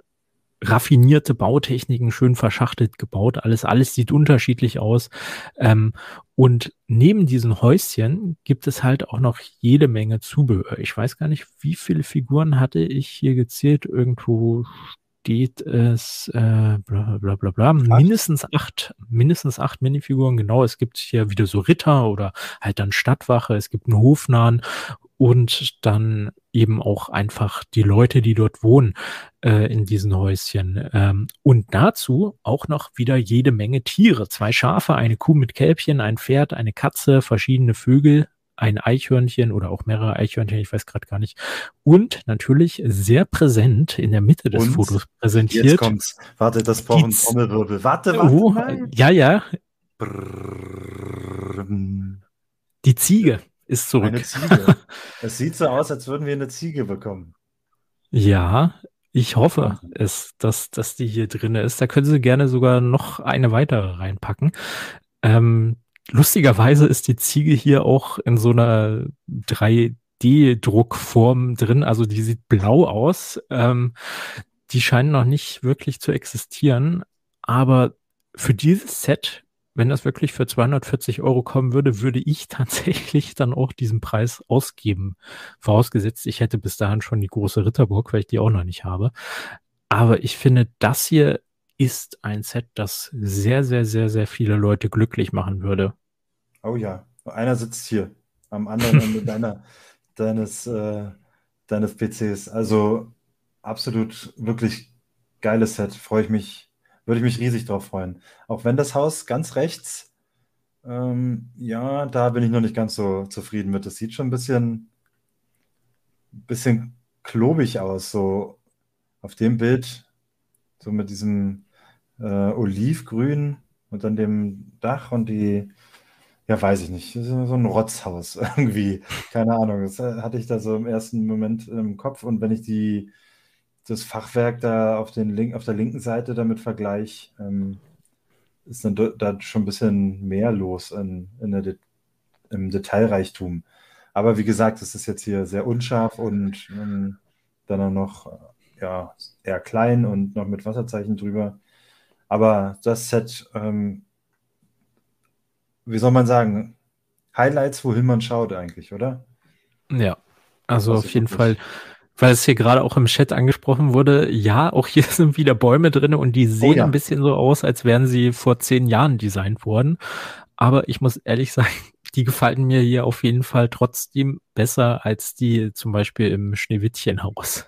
raffinierte Bautechniken, schön verschachtelt gebaut, alles, alles sieht unterschiedlich aus. Ähm, und neben diesen Häuschen gibt es halt auch noch jede Menge Zubehör. Ich weiß gar nicht, wie viele Figuren hatte ich hier gezählt. Irgendwo geht es äh, bla bla bla bla. Mindestens acht, mindestens acht Minifiguren, genau. Es gibt hier wieder so Ritter oder halt dann Stadtwache, es gibt einen Hofnahen und dann eben auch einfach die Leute, die dort wohnen äh, in diesen Häuschen. Ähm, und dazu auch noch wieder jede Menge Tiere. Zwei Schafe, eine Kuh mit Kälbchen, ein Pferd, eine Katze, verschiedene Vögel, ein Eichhörnchen oder auch mehrere Eichhörnchen, ich weiß gerade gar nicht. Und natürlich sehr präsent in der Mitte des und Fotos präsentiert. Jetzt kommt's. Warte, das braucht ein Trommelwirbel. Warte, warte. Oh, ja, ja. Die Ziege ist zurück. Eine Ziege. [laughs] Es sieht so aus, als würden wir eine Ziege bekommen. Ja, ich hoffe es, dass, dass die hier drin ist. Da können Sie gerne sogar noch eine weitere reinpacken. Ähm, lustigerweise ist die Ziege hier auch in so einer 3D-Druckform drin. Also die sieht blau aus. Ähm, die scheinen noch nicht wirklich zu existieren. Aber für dieses Set, wenn das wirklich für 240 Euro kommen würde, würde ich [laughs] tatsächlich dann auch diesen Preis ausgeben. Vorausgesetzt, ich hätte bis dahin schon die große Ritterburg, weil ich die auch noch nicht habe. Aber ich finde, das hier ist ein Set, das sehr, sehr, sehr, sehr viele Leute glücklich machen würde. Oh ja, einer sitzt hier am anderen Ende [laughs] deiner, deines, äh, deines PCs. Also absolut wirklich geiles Set. Freue ich mich, würde ich mich riesig drauf freuen. Auch wenn das Haus ganz rechts, ähm, ja, da bin ich noch nicht ganz so zufrieden mit. Das sieht schon ein bisschen, bisschen klobig aus, so auf dem Bild, so mit diesem äh, Olivgrün und dann dem Dach und die, ja, weiß ich nicht, so ein Rotzhaus [laughs] irgendwie, keine Ahnung, das äh, hatte ich da so im ersten Moment im Kopf und wenn ich die, das Fachwerk da auf, den Link, auf der linken Seite damit vergleiche, ähm, ist dann da schon ein bisschen mehr los in, in der, im Detailreichtum. Aber wie gesagt, es ist jetzt hier sehr unscharf und ähm, dann auch noch äh, ja, eher klein und noch mit Wasserzeichen drüber. Aber das Set, ähm, wie soll man sagen, Highlights, wohin man schaut eigentlich, oder? Ja, also auf jeden Fall, weil es hier gerade auch im Chat angesprochen wurde, ja, auch hier [laughs] sind wieder Bäume drin und die oh sehen oh ja. ein bisschen so aus, als wären sie vor zehn Jahren designt worden. Aber ich muss ehrlich [laughs] sagen, die gefallen mir hier auf jeden Fall trotzdem besser als die zum Beispiel im Schneewittchenhaus.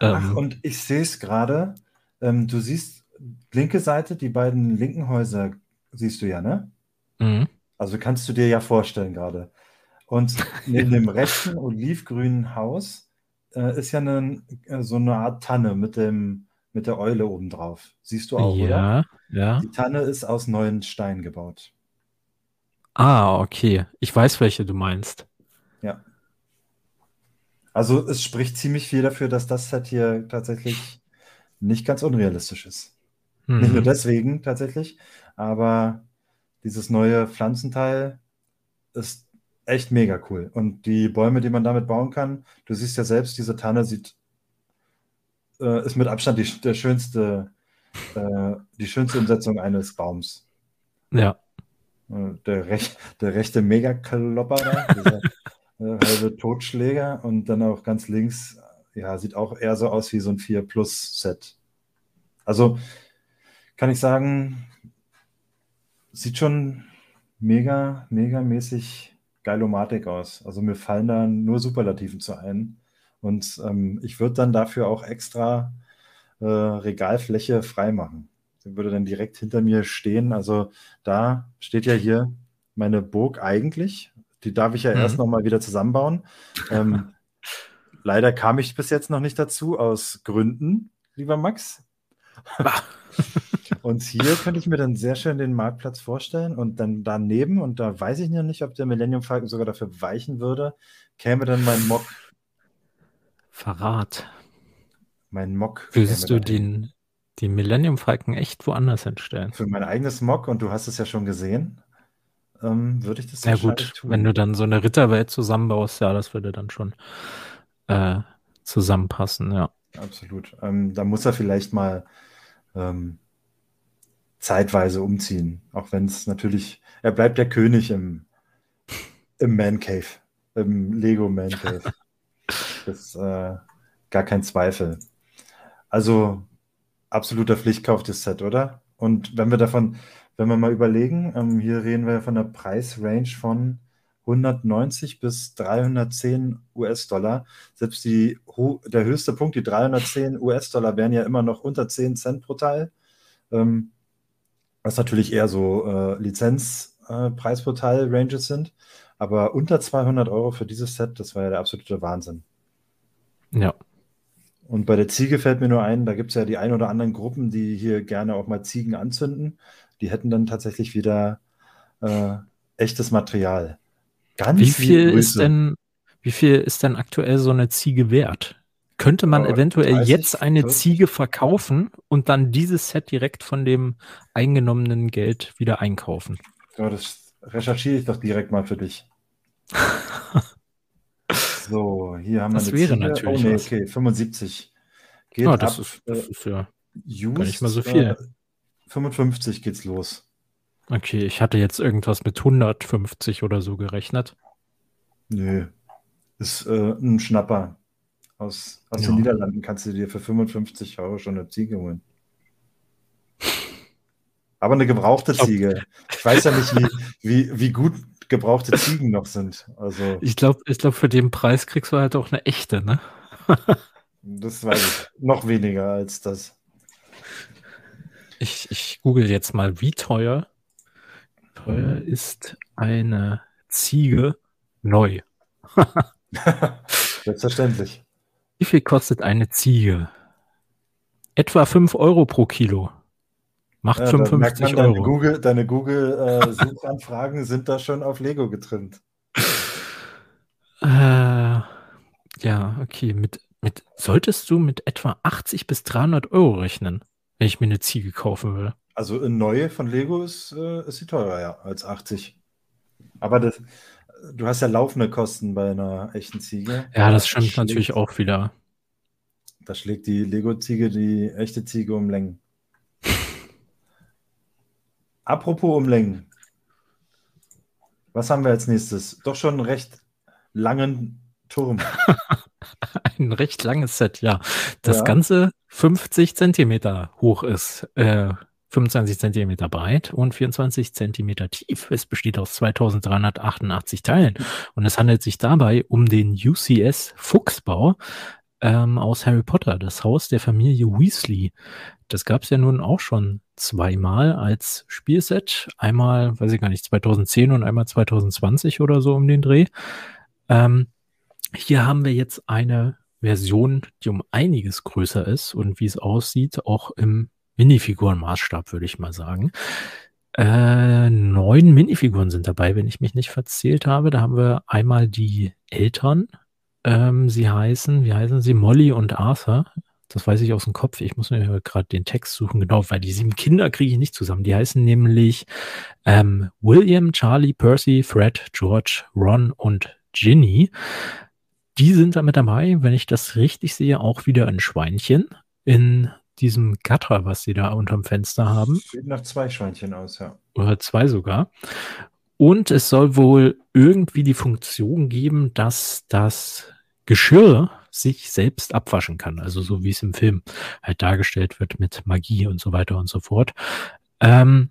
Ach, ähm, und ich sehe es gerade. Ähm, du siehst linke Seite, die beiden linken Häuser siehst du ja, ne? Mhm. Also kannst du dir ja vorstellen gerade. Und [laughs] neben dem rechten olivgrünen Haus äh, ist ja eine, äh, so eine Art Tanne mit, dem, mit der Eule obendrauf. Siehst du auch, ja, oder? Ja. Die Tanne ist aus neuen Steinen gebaut. Ah, okay. Ich weiß, welche du meinst. Ja. Also es spricht ziemlich viel dafür, dass das Set hier tatsächlich nicht ganz unrealistisch ist. Mhm. Nicht nur deswegen tatsächlich, aber dieses neue Pflanzenteil ist echt mega cool. Und die Bäume, die man damit bauen kann, du siehst ja selbst, diese Tanne sieht, äh, ist mit Abstand die, der schönste, äh, die schönste Umsetzung eines Baums. Ja. Äh, der, rech, der rechte Megaklopper da, dieser [laughs] äh, halbe Totschläger und dann auch ganz links, ja, sieht auch eher so aus wie so ein 4 Plus Set. Also kann ich sagen, sieht schon mega, mega mäßig Geilomatik aus. Also mir fallen da nur Superlativen zu ein. Und ähm, ich würde dann dafür auch extra äh, Regalfläche freimachen. Sie würde dann direkt hinter mir stehen. Also da steht ja hier meine Burg eigentlich. Die darf ich ja mhm. erst nochmal wieder zusammenbauen. Ähm, [laughs] leider kam ich bis jetzt noch nicht dazu, aus Gründen, lieber Max. Und hier könnte ich mir dann sehr schön den Marktplatz vorstellen und dann daneben, und da weiß ich noch nicht, ob der Millennium Falcon sogar dafür weichen würde, käme dann mein Mock. Verrat. Mein Mock. Würdest du den, den Millennium Falcon echt woanders hinstellen? Für mein eigenes Mock, und du hast es ja schon gesehen, ähm, würde ich das Ja gut, tun. wenn du dann so eine Ritterwelt zusammenbaust, ja, das würde dann schon äh, zusammenpassen, ja. Absolut. Ähm, da muss er vielleicht mal ähm, zeitweise umziehen. Auch wenn es natürlich, er bleibt der König im, im Man Cave, im Lego Man Cave. [laughs] Das ist äh, gar kein Zweifel. Also absoluter Pflichtkauf des Set, oder? Und wenn wir davon, wenn wir mal überlegen, ähm, hier reden wir von einer Preisrange von 190 bis 310 US-Dollar. Selbst die, der höchste Punkt, die 310 US-Dollar, wären ja immer noch unter 10 Cent pro Teil. Ähm, was natürlich eher so äh, Lizenzpreis äh, pro Teil Ranges sind. Aber unter 200 Euro für dieses Set, das war ja der absolute Wahnsinn. Ja. Und bei der Ziege fällt mir nur ein, da gibt es ja die ein oder anderen Gruppen, die hier gerne auch mal Ziegen anzünden. Die hätten dann tatsächlich wieder äh, echtes Material. Ganz wie viel ist denn, wie viel ist denn aktuell so eine Ziege wert? Könnte man eventuell 30, jetzt eine 40? Ziege verkaufen und dann dieses Set direkt von dem eingenommenen Geld wieder einkaufen? Ja, das recherchiere ich doch direkt mal für dich. [laughs] so, hier haben wir das eine wäre Ziege. natürlich. Oh, nee, okay, 75. Geht oh, das, ab, ist, das ist ja used, gar nicht mal so viel. Äh, 55 geht's los. Okay, ich hatte jetzt irgendwas mit 150 oder so gerechnet. Nö, ist äh, ein Schnapper. Aus, aus ja. den Niederlanden kannst du dir für 55 Euro schon eine Ziege holen. Aber eine gebrauchte Ziege. Ich weiß ja nicht, wie, wie, wie gut gebrauchte Ziegen noch sind. Also, ich glaube, ich glaub, für den Preis kriegst du halt auch eine echte, ne? das weiß ich. Noch weniger als das. Ich, ich google jetzt mal, wie teuer, teuer ist eine Ziege neu? [laughs] Selbstverständlich. Wie viel kostet eine Ziege? Etwa 5 Euro pro Kilo. Macht ja, 55 Euro. Deine Google, deine Google Suchanfragen sind da schon auf Lego getrimmt. Äh, ja, okay. Mit, mit, solltest du mit etwa 80 bis 300 Euro rechnen, wenn ich mir eine Ziege kaufen will? Also eine neue von Lego ist, äh, ist sie teurer ja, als 80. Aber das, du hast ja laufende Kosten bei einer echten Ziege. Ja, das stimmt schlägt, natürlich auch wieder. Da schlägt die Lego-Ziege die echte Ziege um Längen. [laughs] Apropos um Längen. Was haben wir als nächstes? Doch schon einen recht langen Turm. [laughs] Ein recht langes Set, ja. Das ja. Ganze 50 Zentimeter hoch ist. Äh, 25 cm breit und 24 cm tief. Es besteht aus 2388 Teilen und es handelt sich dabei um den UCS Fuchsbau ähm, aus Harry Potter, das Haus der Familie Weasley. Das gab es ja nun auch schon zweimal als Spielset. Einmal, weiß ich gar nicht, 2010 und einmal 2020 oder so um den Dreh. Ähm, hier haben wir jetzt eine Version, die um einiges größer ist und wie es aussieht, auch im Minifigurenmaßstab, würde ich mal sagen. Äh, neun Minifiguren sind dabei, wenn ich mich nicht verzählt habe. Da haben wir einmal die Eltern. Ähm, sie heißen, wie heißen sie? Molly und Arthur. Das weiß ich aus dem Kopf. Ich muss mir gerade den Text suchen, genau, weil die sieben Kinder kriege ich nicht zusammen. Die heißen nämlich ähm, William, Charlie, Percy, Fred, George, Ron und Ginny. Die sind damit dabei, wenn ich das richtig sehe, auch wieder ein Schweinchen in diesem Gatter, was sie da unterm Fenster haben. Sieht nach zwei Schweinchen aus, ja. Oder zwei sogar. Und es soll wohl irgendwie die Funktion geben, dass das Geschirr sich selbst abwaschen kann. Also so wie es im Film halt dargestellt wird mit Magie und so weiter und so fort. Ähm,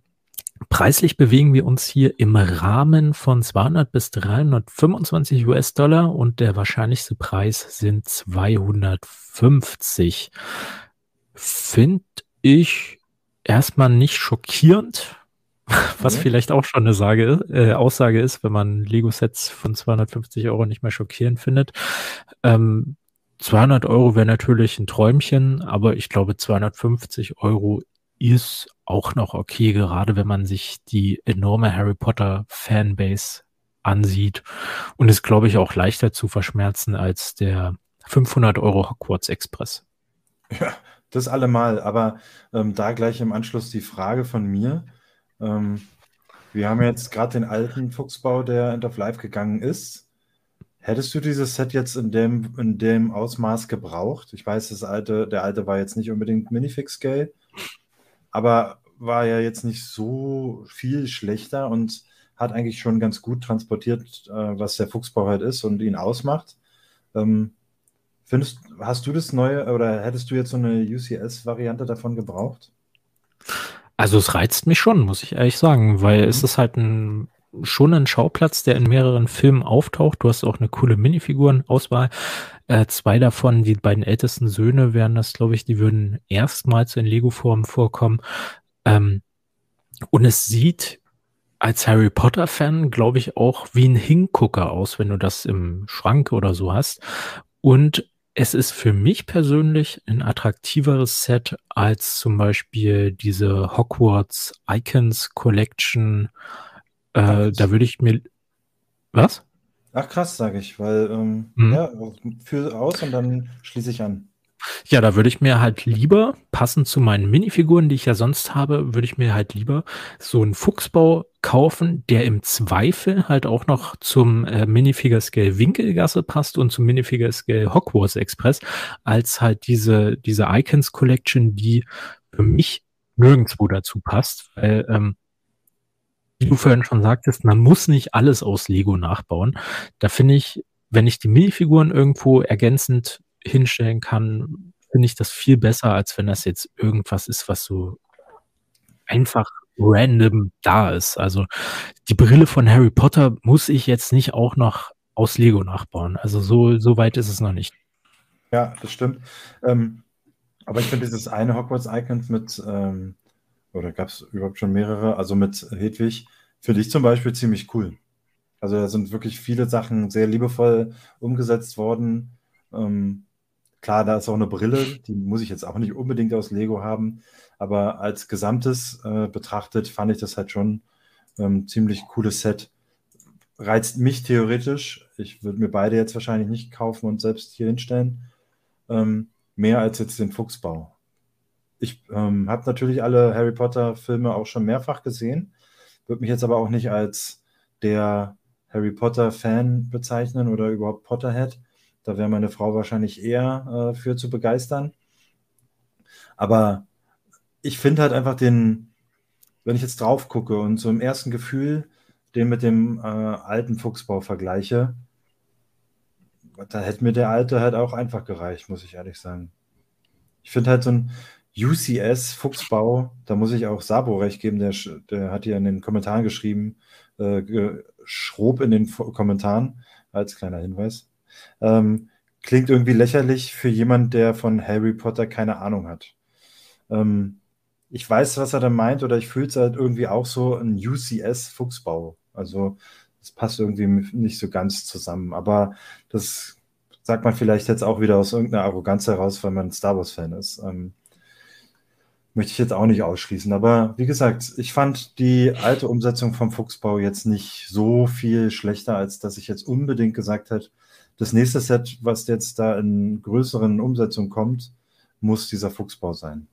preislich bewegen wir uns hier im Rahmen von 200 bis 325 US-Dollar und der wahrscheinlichste Preis sind 250 finde ich erstmal nicht schockierend, [laughs] was mhm. vielleicht auch schon eine Sage, äh, Aussage ist, wenn man Lego-Sets von 250 Euro nicht mehr schockierend findet. Ähm, 200 Euro wäre natürlich ein Träumchen, aber ich glaube 250 Euro ist auch noch okay, gerade wenn man sich die enorme Harry Potter Fanbase ansieht und ist, glaube ich, auch leichter zu verschmerzen als der 500 Euro Hogwarts Express. Ja, das allemal, aber ähm, da gleich im Anschluss die Frage von mir. Ähm, wir haben jetzt gerade den alten Fuchsbau, der End of Life gegangen ist. Hättest du dieses Set jetzt in dem, in dem Ausmaß gebraucht? Ich weiß, das alte, der alte war jetzt nicht unbedingt Minifix-Scale, aber war ja jetzt nicht so viel schlechter und hat eigentlich schon ganz gut transportiert, äh, was der Fuchsbau halt ist und ihn ausmacht. Ähm, Findest, hast du das neue oder hättest du jetzt so eine UCS-Variante davon gebraucht? Also es reizt mich schon, muss ich ehrlich sagen, weil mhm. es ist halt ein schon ein Schauplatz, der in mehreren Filmen auftaucht. Du hast auch eine coole Minifiguren-Auswahl. Äh, zwei davon, die beiden ältesten Söhne wären das, glaube ich, die würden erstmals in Lego-Form vorkommen. Ähm, und es sieht als Harry Potter-Fan, glaube ich, auch wie ein Hingucker aus, wenn du das im Schrank oder so hast. Und es ist für mich persönlich ein attraktiveres Set als zum Beispiel diese Hogwarts Icons Collection. Äh, da würde ich mir. Was? Ach krass, sage ich, weil ähm, mhm. ja, für aus und dann schließe ich an. Ja, da würde ich mir halt lieber, passend zu meinen Minifiguren, die ich ja sonst habe, würde ich mir halt lieber so einen Fuchsbau kaufen, der im Zweifel halt auch noch zum äh, Minifigure Scale Winkelgasse passt und zum Minifigure Scale Hogwarts Express, als halt diese, diese Icons Collection, die für mich nirgendwo dazu passt, weil, ähm, wie du vorhin schon sagtest, man muss nicht alles aus Lego nachbauen. Da finde ich, wenn ich die Minifiguren irgendwo ergänzend hinstellen kann, finde ich das viel besser, als wenn das jetzt irgendwas ist, was so einfach random da ist. Also die Brille von Harry Potter muss ich jetzt nicht auch noch aus Lego nachbauen. Also so, so weit ist es noch nicht. Ja, das stimmt. Ähm, aber ich finde dieses eine Hogwarts-Icons mit, ähm, oder gab es überhaupt schon mehrere, also mit Hedwig, finde ich zum Beispiel ziemlich cool. Also da sind wirklich viele Sachen sehr liebevoll umgesetzt worden. Ähm, Klar, da ist auch eine Brille, die muss ich jetzt auch nicht unbedingt aus Lego haben, aber als Gesamtes äh, betrachtet fand ich das halt schon ähm, ziemlich cooles Set. Reizt mich theoretisch. Ich würde mir beide jetzt wahrscheinlich nicht kaufen und selbst hier hinstellen. Ähm, mehr als jetzt den Fuchsbau. Ich ähm, habe natürlich alle Harry Potter-Filme auch schon mehrfach gesehen, würde mich jetzt aber auch nicht als der Harry Potter-Fan bezeichnen oder überhaupt Potterhead. Da wäre meine Frau wahrscheinlich eher äh, für zu begeistern. Aber ich finde halt einfach den, wenn ich jetzt drauf gucke und so im ersten Gefühl den mit dem äh, alten Fuchsbau vergleiche, da hätte mir der alte halt auch einfach gereicht, muss ich ehrlich sagen. Ich finde halt so ein UCS Fuchsbau, da muss ich auch Sabo recht geben, der, der hat hier in den Kommentaren geschrieben, äh, schrob in den Kommentaren als kleiner Hinweis. Ähm, klingt irgendwie lächerlich für jemand, der von Harry Potter keine Ahnung hat. Ähm, ich weiß, was er da meint, oder ich fühle es halt irgendwie auch so ein UCS-Fuchsbau. Also das passt irgendwie nicht so ganz zusammen. Aber das sagt man vielleicht jetzt auch wieder aus irgendeiner Arroganz heraus, weil man Star Wars-Fan ist. Ähm, möchte ich jetzt auch nicht ausschließen. Aber wie gesagt, ich fand die alte Umsetzung vom Fuchsbau jetzt nicht so viel schlechter, als dass ich jetzt unbedingt gesagt hätte, das nächste Set, was jetzt da in größeren Umsetzungen kommt, muss dieser Fuchsbau sein.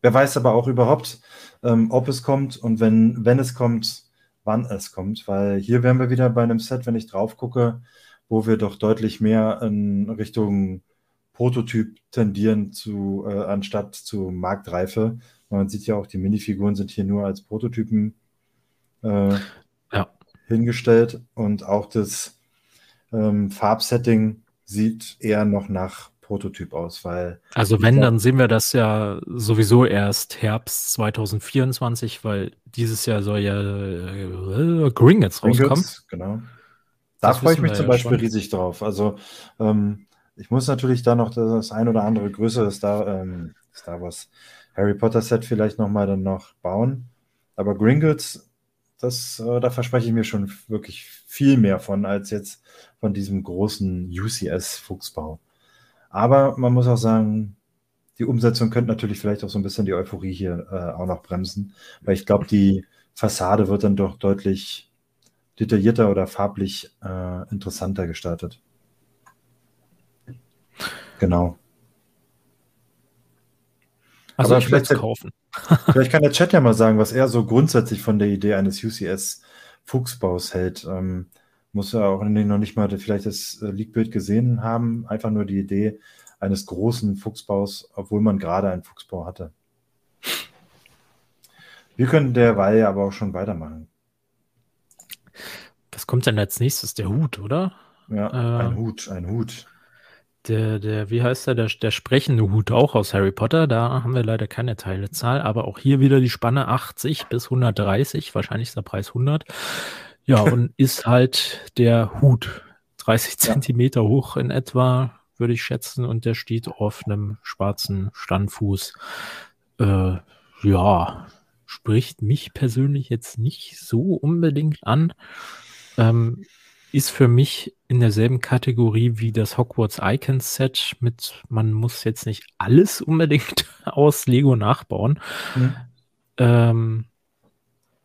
Wer weiß aber auch überhaupt, ähm, ob es kommt und wenn, wenn es kommt, wann es kommt, weil hier wären wir wieder bei einem Set, wenn ich drauf gucke, wo wir doch deutlich mehr in Richtung Prototyp tendieren zu, äh, anstatt zu Marktreife. Man sieht ja auch, die Minifiguren sind hier nur als Prototypen äh, ja. hingestellt und auch das ähm, Farbsetting sieht eher noch nach Prototyp aus, weil. Also wenn, dann sehen wir das ja sowieso erst Herbst 2024, weil dieses Jahr soll ja äh, Gringotts rauskommen. Genau. Da das freue ich mich zum Beispiel schon. riesig drauf. Also ähm, ich muss natürlich da noch das ein oder andere größere Star, ähm, Star Wars Harry Potter Set vielleicht nochmal dann noch bauen. Aber Gringotts, das, äh, da verspreche ich mir schon wirklich viel mehr von, als jetzt von diesem großen UCS-Fuchsbau. Aber man muss auch sagen, die Umsetzung könnte natürlich vielleicht auch so ein bisschen die Euphorie hier äh, auch noch bremsen, weil ich glaube, die Fassade wird dann doch deutlich detaillierter oder farblich äh, interessanter gestaltet. Genau. Also Aber ich vielleicht kaufen. Vielleicht kann der Chat ja mal sagen, was er so grundsätzlich von der Idee eines UCS Fuchsbaus hält. Ähm, muss ja auch noch nicht mal vielleicht das äh, Leakbild gesehen haben, einfach nur die Idee eines großen Fuchsbaus, obwohl man gerade einen Fuchsbau hatte. Wir können derweil aber auch schon weitermachen. Was kommt denn als nächstes? Der Hut, oder? Ja, äh, ein Hut, ein Hut. Der, der, wie heißt der, der, der sprechende Hut auch aus Harry Potter. Da haben wir leider keine Teilezahl, aber auch hier wieder die Spanne 80 bis 130. Wahrscheinlich ist der Preis 100. Ja, [laughs] und ist halt der Hut 30 Zentimeter hoch in etwa, würde ich schätzen, und der steht auf einem schwarzen Standfuß. Äh, ja, spricht mich persönlich jetzt nicht so unbedingt an. Ähm, ist für mich in derselben Kategorie wie das Hogwarts Icons Set mit, man muss jetzt nicht alles unbedingt [laughs] aus Lego nachbauen. Mhm. Ähm,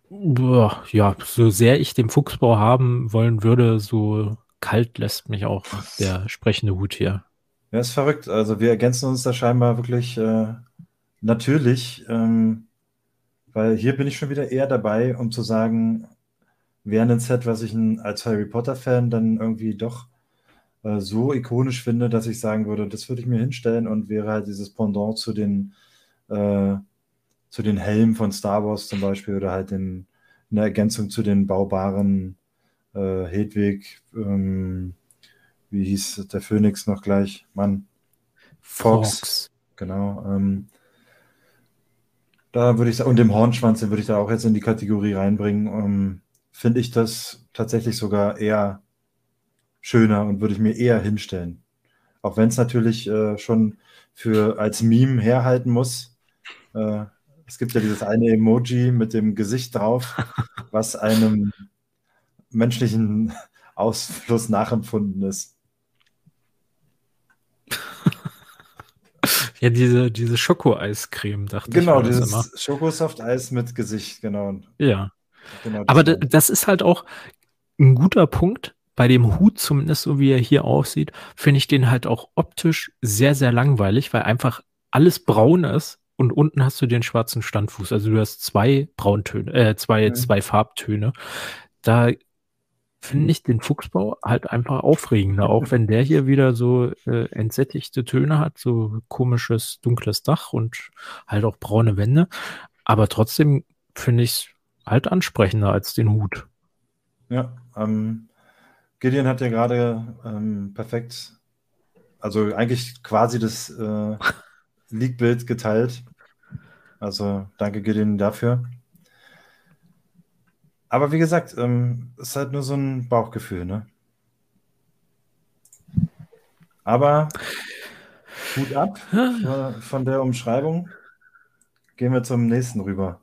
boah, ja, so sehr ich den Fuchsbau haben wollen würde, so kalt lässt mich auch der sprechende Hut hier. Ja, ist verrückt. Also wir ergänzen uns da scheinbar wirklich äh, natürlich, ähm, weil hier bin ich schon wieder eher dabei, um zu sagen, wäre ein Set, was ich als Harry Potter-Fan dann irgendwie doch äh, so ikonisch finde, dass ich sagen würde, das würde ich mir hinstellen und wäre halt dieses Pendant zu den, äh, zu den Helmen von Star Wars zum Beispiel oder halt in, in Ergänzung zu den baubaren äh, Hedwig, ähm, wie hieß der Phönix noch gleich? Mann. Fox. Fox. Genau. Ähm, da würde ich und dem Hornschwanz, den würde ich da auch jetzt in die Kategorie reinbringen. Ähm, finde ich das tatsächlich sogar eher schöner und würde ich mir eher hinstellen. Auch wenn es natürlich äh, schon für als Meme herhalten muss. Äh, es gibt ja dieses eine Emoji mit dem Gesicht drauf, [laughs] was einem menschlichen Ausfluss nachempfunden ist. [laughs] Ja, diese, diese Schoko-Eiscreme, dachte genau, ich. Genau, dieses Schokosoft-Eis mit Gesicht, genau. Ja. Genau, Aber das ist halt auch ein guter Punkt. Bei dem Hut, zumindest so wie er hier aussieht, finde ich den halt auch optisch sehr, sehr langweilig, weil einfach alles braun ist und unten hast du den schwarzen Standfuß. Also du hast zwei Brauntöne, äh, zwei, mhm. zwei Farbtöne. Da finde ich den Fuchsbau halt einfach aufregender, auch wenn der hier wieder so äh, entsättigte Töne hat, so komisches dunkles Dach und halt auch braune Wände. Aber trotzdem finde ich es halt ansprechender als den Hut. Ja, ähm, Gideon hat ja gerade ähm, perfekt, also eigentlich quasi das äh, [laughs] League-Bild geteilt. Also danke Gideon dafür. Aber wie gesagt, ähm, ist halt nur so ein Bauchgefühl, ne? Aber Hut ab [laughs] von der Umschreibung. Gehen wir zum nächsten rüber.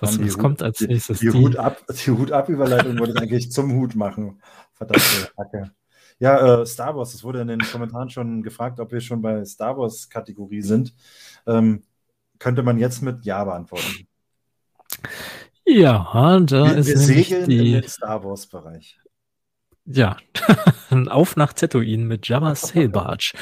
Was, was kommt als nächstes? Die, die, Hut ab, die Hut ab Überleitung wollte ich eigentlich zum Hut machen. Verdammte Hacke. Ja, äh, Star Wars, es wurde in den Kommentaren schon gefragt, ob wir schon bei Star Wars Kategorie sind. Ähm, könnte man jetzt mit Ja beantworten. Ja, da wir, ist wir segeln die... in den Star Wars Bereich. Ja, [laughs] auf nach Tatooine mit Jabba Sail Barge.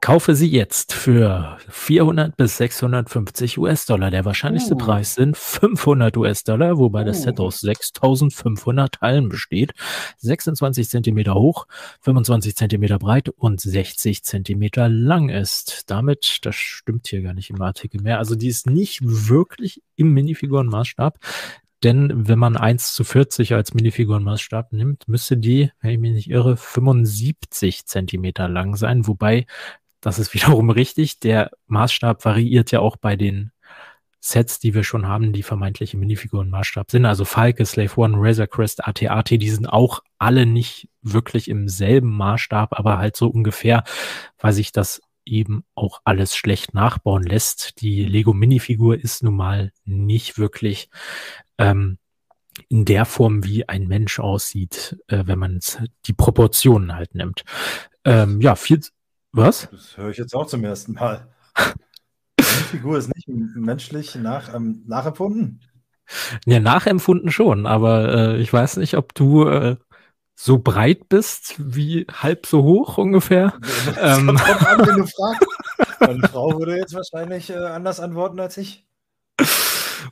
Kaufe sie jetzt für 400 bis 650 US-Dollar. Der wahrscheinlichste uh. Preis sind 500 US-Dollar, wobei uh. das Set aus 6500 Teilen besteht. 26 Zentimeter hoch, 25 Zentimeter breit und 60 Zentimeter lang ist. Damit, das stimmt hier gar nicht im Artikel mehr. Also die ist nicht wirklich im Minifigurenmaßstab. Denn wenn man 1 zu 40 als Minifigurenmaßstab nimmt, müsste die, wenn ich mich nicht irre, 75 Zentimeter lang sein. Wobei, das ist [laughs] wiederum richtig, der Maßstab variiert ja auch bei den Sets, die wir schon haben, die vermeintliche Minifigurenmaßstab sind. Also Falke, Slave One, Razor Crest, AT-AT, die sind auch alle nicht wirklich im selben Maßstab, aber halt so ungefähr, weil sich das eben auch alles schlecht nachbauen lässt. Die Lego Minifigur ist nun mal nicht wirklich ähm, in der Form, wie ein Mensch aussieht, äh, wenn man die Proportionen halt nimmt. Ähm, ja, viel. Was? Das höre ich jetzt auch zum ersten Mal. Die Figur ist nicht menschlich nach, ähm, nachempfunden. Ja, nachempfunden schon, aber äh, ich weiß nicht, ob du äh, so breit bist wie halb so hoch ungefähr. [laughs] Das ähm. kommt an, wenn du fragst. [laughs] Meine Frau würde jetzt wahrscheinlich äh, anders antworten als ich.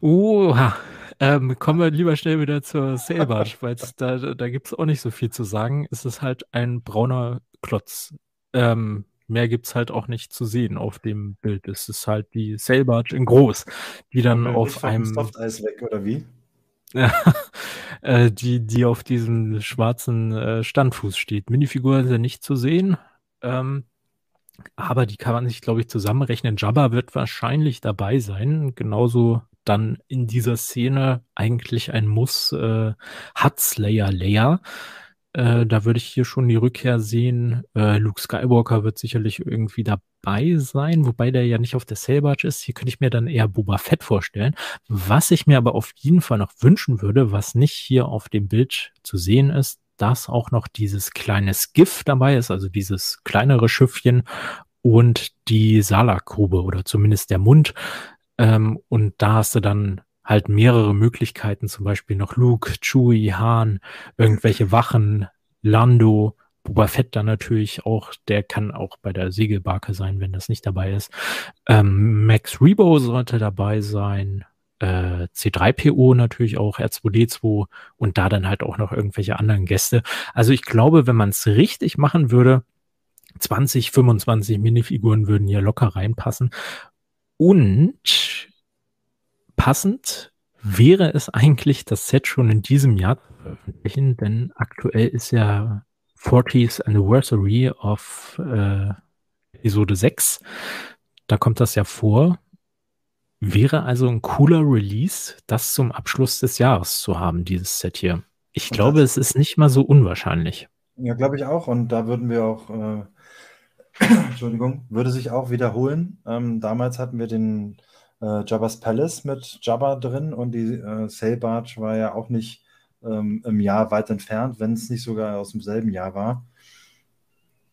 Oha. Ähm, kommen wir lieber schnell wieder zur Sailbarge, [laughs] weil da, da gibt es auch nicht so viel zu sagen. Es ist halt ein brauner Klotz. Ähm, mehr gibt es halt auch nicht zu sehen auf dem Bild. Es ist halt die Sailbarge in groß, die dann auf einem. Softeis weg, oder wie? [laughs] äh, die, die auf diesem schwarzen äh, Standfuß steht. Minifigur ist ja nicht zu sehen. Ähm, aber die kann man sich, glaube ich, zusammenrechnen. Jabba wird wahrscheinlich dabei sein. Genauso dann in dieser Szene eigentlich ein Muss äh, hat Slayer Leia. Äh, da würde ich hier schon die Rückkehr sehen. Äh, Luke Skywalker wird sicherlich irgendwie dabei sein, wobei der ja nicht auf der Sailbarge ist. Hier könnte ich mir dann eher Boba Fett vorstellen. Was ich mir aber auf jeden Fall noch wünschen würde, was nicht hier auf dem Bild zu sehen ist, dass auch noch dieses kleine Skiff dabei ist, also dieses kleinere Schiffchen und die Salakgrube oder zumindest der Mund. Ähm, und da hast du dann halt mehrere Möglichkeiten, zum Beispiel noch Luke, Chewie, Han, irgendwelche Wachen, Lando, Boba Fett dann natürlich auch, der kann auch bei der Segelbarke sein, wenn das nicht dabei ist. Ähm, Max Rebo sollte dabei sein, äh, C3PO natürlich auch, R2D2 und da dann halt auch noch irgendwelche anderen Gäste. Also ich glaube, wenn man es richtig machen würde, 20, 25 Minifiguren würden hier locker reinpassen. Und passend wäre es eigentlich, das Set schon in diesem Jahr zu veröffentlichen, denn aktuell ist ja 40th Anniversary of äh, Episode 6. Da kommt das ja vor. Wäre also ein cooler Release, das zum Abschluss des Jahres zu haben, dieses Set hier. Ich Und glaube, es ist nicht mal so unwahrscheinlich. Ja, glaube ich auch. Und da würden wir auch, äh, [clears throat] Entschuldigung, würde sich auch wiederholen. Ähm, damals hatten wir den äh, Jabba's Palace mit Jabba drin und die äh, Sail Barge war ja auch nicht ähm, im Jahr weit entfernt, wenn es nicht sogar aus demselben Jahr war.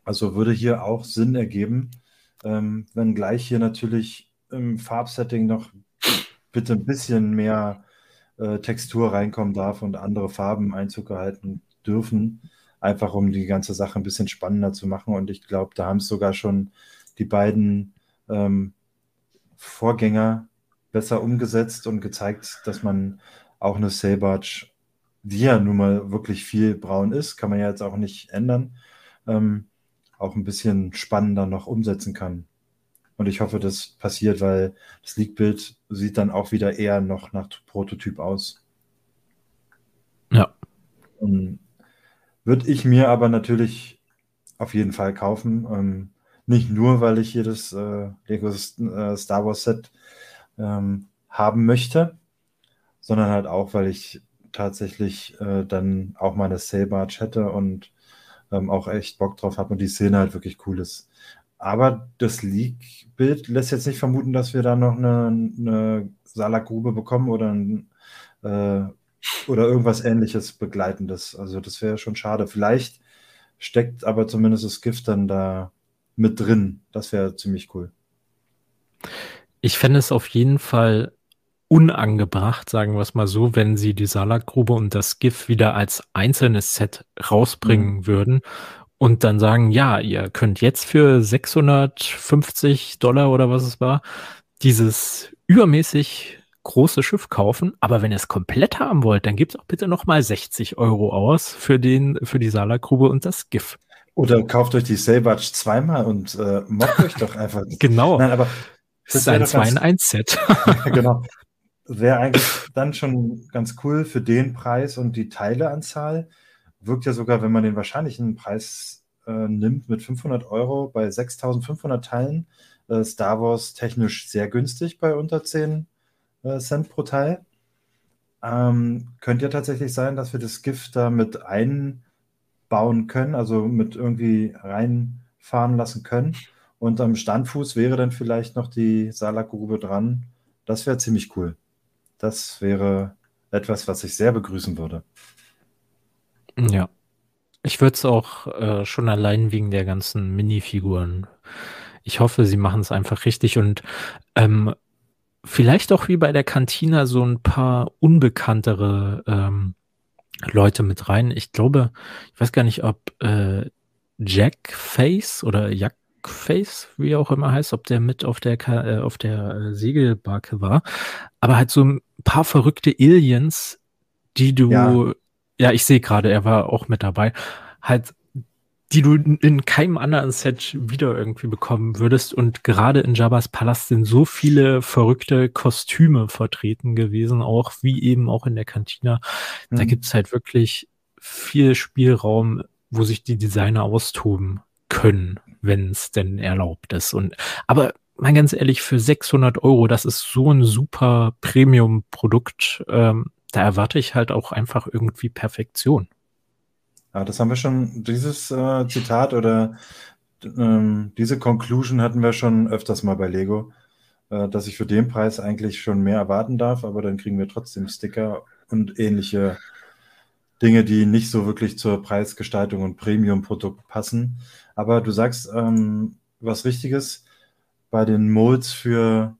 Also würde hier auch Sinn ergeben, ähm, wenn gleich hier natürlich im Farbsetting noch bitte ein bisschen mehr äh, Textur reinkommen darf und andere Farben Einzug erhalten dürfen, einfach um die ganze Sache ein bisschen spannender zu machen. Und ich glaube, da haben es sogar schon die beiden ähm, Vorgänger besser umgesetzt und gezeigt, dass man auch eine Sailbarge, die ja nun mal wirklich viel braun ist, kann man ja jetzt auch nicht ändern, ähm, auch ein bisschen spannender noch umsetzen kann. Und ich hoffe, das passiert, weil das Leak-Bild sieht dann auch wieder eher noch nach Prototyp aus. Ja. Würde ich mir aber natürlich auf jeden Fall kaufen. Ähm, nicht nur, weil ich das äh, Lego äh, Star Wars Set ähm, haben möchte, sondern halt auch, weil ich tatsächlich äh, dann auch meine Sailbarge hätte und ähm, auch echt Bock drauf habe und die Szene halt wirklich cool ist. Aber das Leak-Bild lässt jetzt nicht vermuten, dass wir da noch eine, eine Salakgrube bekommen oder ein, äh, oder irgendwas ähnliches Begleitendes. Also das wäre schon schade. Vielleicht steckt aber zumindest das Gift dann da mit drin. Das wäre ziemlich cool. Ich fände es auf jeden Fall unangebracht, sagen wir es mal so, wenn sie die Salatgrube und das GIF wieder als einzelnes Set rausbringen mhm. würden und dann sagen, ja, ihr könnt jetzt für 650 Dollar oder was es war, dieses übermäßig große Schiff kaufen, aber wenn ihr es komplett haben wollt, dann gebt auch bitte nochmal 60 Euro aus für den, für die Salatgrube und das GIF. Oder kauft euch die Sailbarge zweimal und äh, mobbt euch doch einfach. [laughs] genau. Nein, aber das ist ein 2 in 1 Set. genau. Wäre eigentlich dann schon ganz cool für den Preis und die Teileanzahl. Wirkt ja sogar, wenn man den wahrscheinlichen Preis äh, nimmt, mit 500 Euro bei 6500 Teilen. Äh, Star Wars technisch sehr günstig bei unter 10 äh, Cent pro Teil. Ähm, könnte ja tatsächlich sein, dass wir das Gift da mit ein bauen können, also mit irgendwie reinfahren lassen können. Und am Standfuß wäre dann vielleicht noch die Salakgrube dran. Das wäre ziemlich cool. Das wäre etwas, was ich sehr begrüßen würde. Ja. Ich würde es auch äh, schon allein wegen der ganzen Minifiguren. Ich hoffe, sie machen es einfach richtig und ähm, vielleicht auch wie bei der Kantina so ein paar unbekanntere ähm, Leute mit rein. Ich glaube, ich weiß gar nicht, ob äh, Jackface oder Jackface, wie auch immer heißt, ob der mit auf der äh, auf der äh, Segelbarke war. Aber halt so ein paar verrückte Aliens, die du, ja, ja ich sehe gerade, er war auch mit dabei. Halt die du in keinem anderen Set wieder irgendwie bekommen würdest. Und gerade in Jabba's Palast sind so viele verrückte Kostüme vertreten gewesen, auch wie eben auch in der Kantina. Mhm. Da gibt's halt wirklich viel Spielraum, wo sich die Designer austoben können. wenn es denn erlaubt ist. Und aber mal ganz ehrlich, für 600 Euro, das ist so ein super Premium-Produkt. Ähm, da erwarte ich halt auch einfach irgendwie Perfektion. Ja, das haben wir schon, dieses äh, Zitat oder ähm, diese Conclusion hatten wir schon öfters mal bei Lego, äh, dass ich für den Preis eigentlich schon mehr erwarten darf, aber dann kriegen wir trotzdem Sticker und ähnliche Dinge, die nicht so wirklich zur Preisgestaltung und Premium-Produkt passen. Aber du sagst ähm, was Richtiges bei den Molds für,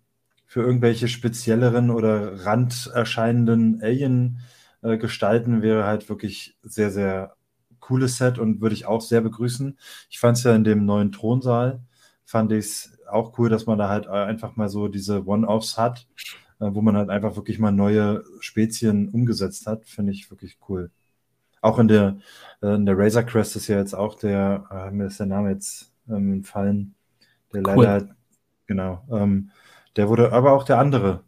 für irgendwelche spezielleren oder randerscheinenden Alien-Gestalten wäre halt wirklich sehr, sehr cooles Set und würde ich auch sehr begrüßen. Ich fand es ja in dem neuen Thronsaal, fand ich es auch cool, dass man da halt einfach mal so diese One-Offs hat, äh, wo man halt einfach wirklich mal neue Spezien umgesetzt hat. Finde ich wirklich cool. Auch in der, äh, in der Razor Crest ist ja jetzt auch der, äh, mir ist der Name jetzt ähm, entfallen, der cool. leider, genau, ähm, der wurde, aber auch der andere,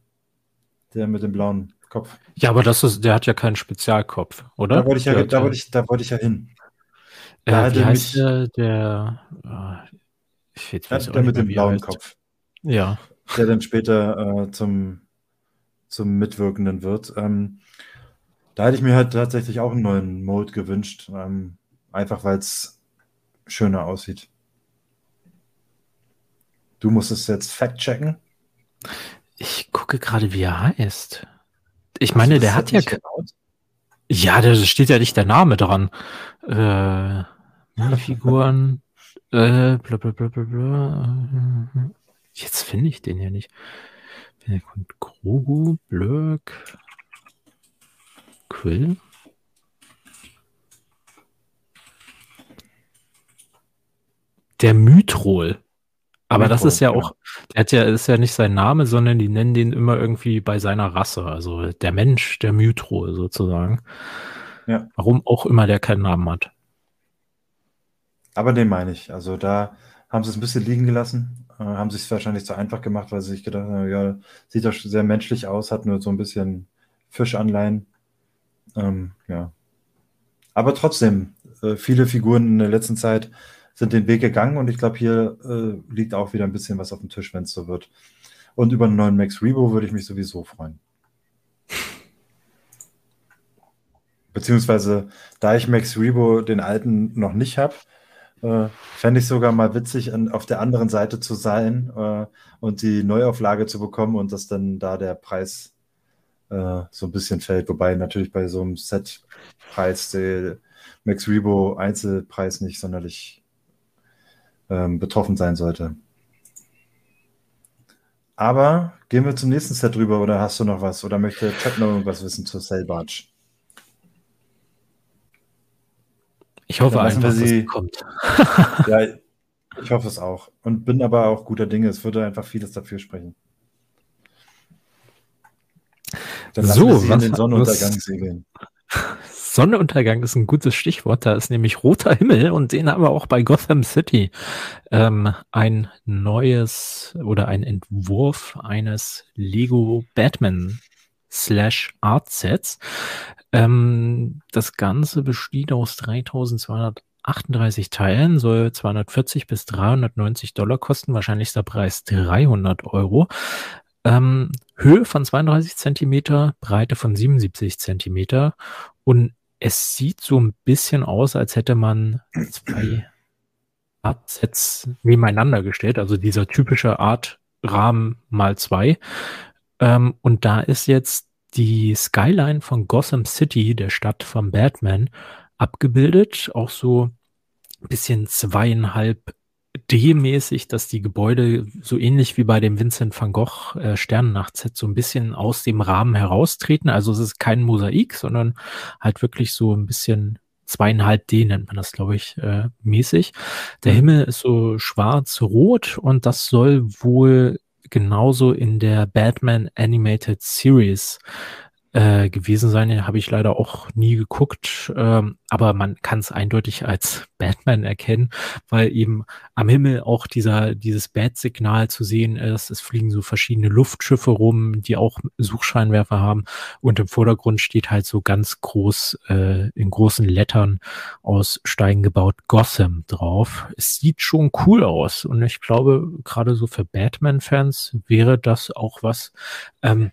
der mit dem blauen Kopf. Ja, aber das ist, der hat ja keinen Spezialkopf, oder? Da wollte ich ja, da wollte ich, da wollte ich ja hin. Da äh, wie heißt mich, der, der, äh, ich weiß der, der mit dem blauen heißt. Kopf. Ja. Der dann später äh, zum, zum Mitwirkenden wird. Ähm, da hätte ich mir halt tatsächlich auch einen neuen Mode gewünscht. Ähm, einfach weil es schöner aussieht. Du musst es jetzt fact-checken. Ich gucke gerade, wie er heißt. Ich meine, der hat ja. Ja, da steht ja nicht der Name dran. Äh, Figuren. äh, bla, bla, bla, bla, bla. Jetzt finde ich den ja nicht. Grogu, Blöck, Quill. Der Mythrol. Aber das ist ja auch, der hat ja, ist ja nicht sein Name, sondern die nennen den immer irgendwie bei seiner Rasse. Also der Mensch, der Mythro sozusagen. Ja. Warum auch immer der keinen Namen hat. Aber den meine ich. Also da haben sie es ein bisschen liegen gelassen, äh, haben sich es wahrscheinlich zu einfach gemacht, weil sie sich gedacht haben, ja, sieht doch sehr menschlich aus, hat nur so ein bisschen Fischanleihen. Ähm, ja. Aber trotzdem, äh, viele Figuren in der letzten Zeit sind den Weg gegangen und ich glaube, hier äh, liegt auch wieder ein bisschen was auf dem Tisch, wenn es so wird. Und über einen neuen Max Rebo würde ich mich sowieso freuen. Beziehungsweise, da ich Max Rebo den alten noch nicht habe, äh, fände ich sogar mal witzig, an, auf der anderen Seite zu sein äh, und die Neuauflage zu bekommen und dass dann da der Preis äh, so ein bisschen fällt. Wobei natürlich bei so einem Set-Preis der Max Rebo Einzelpreis nicht sonderlich ähm, betroffen sein sollte. Aber gehen wir zum nächsten Set rüber oder hast du noch was? Oder möchte Chat noch irgendwas wissen zur Cell Barge? Ich hoffe einfach, dass sie kommt. [laughs] ja, [laughs] ich hoffe es auch. Und bin aber auch guter Dinge. Es würde einfach vieles dafür sprechen. Dann so, wir sie was, in den Sonnenuntergang segeln. [laughs] Sonnenuntergang ist ein gutes Stichwort. Da ist nämlich roter Himmel und den haben wir auch bei Gotham City. Ähm, ein neues oder ein Entwurf eines Lego Batman slash Art Sets. Ähm, das Ganze besteht aus 3238 Teilen, soll 240 bis 390 Dollar kosten. Wahrscheinlichster Preis 300 Euro. Ähm, Höhe von 32 Zentimeter, Breite von 77 Zentimeter und es sieht so ein bisschen aus, als hätte man zwei [clears throat] Artsets nebeneinander gestellt, also dieser typische Art-Rahmen mal zwei. Ähm, und da ist jetzt die Skyline von Gotham City, der Stadt von Batman, abgebildet. Auch so ein bisschen zweieinhalb D-mäßig, dass die Gebäude so ähnlich wie bei dem Vincent van Gogh äh, Sternennachtset so ein bisschen aus dem Rahmen heraustreten. Also es ist kein Mosaik, sondern halt wirklich so ein bisschen zweieinhalb D nennt man das, glaube ich, äh, mäßig. Der mhm. Himmel ist so schwarz-rot und das soll wohl genauso in der Batman Animated Series äh, gewesen sein. Habe ich leider auch nie geguckt, ähm, aber man kann es eindeutig als [laughs] Batman erkennen, weil eben am Himmel auch dieser dieses Bat-Signal zu sehen ist. Es fliegen so verschiedene Luftschiffe rum, die auch Suchscheinwerfer haben und im Vordergrund steht halt so ganz groß äh, in großen Lettern aus Steinen gebaut Gotham drauf. Es sieht schon cool aus und ich glaube gerade so für Batman-Fans wäre das auch was. Ähm,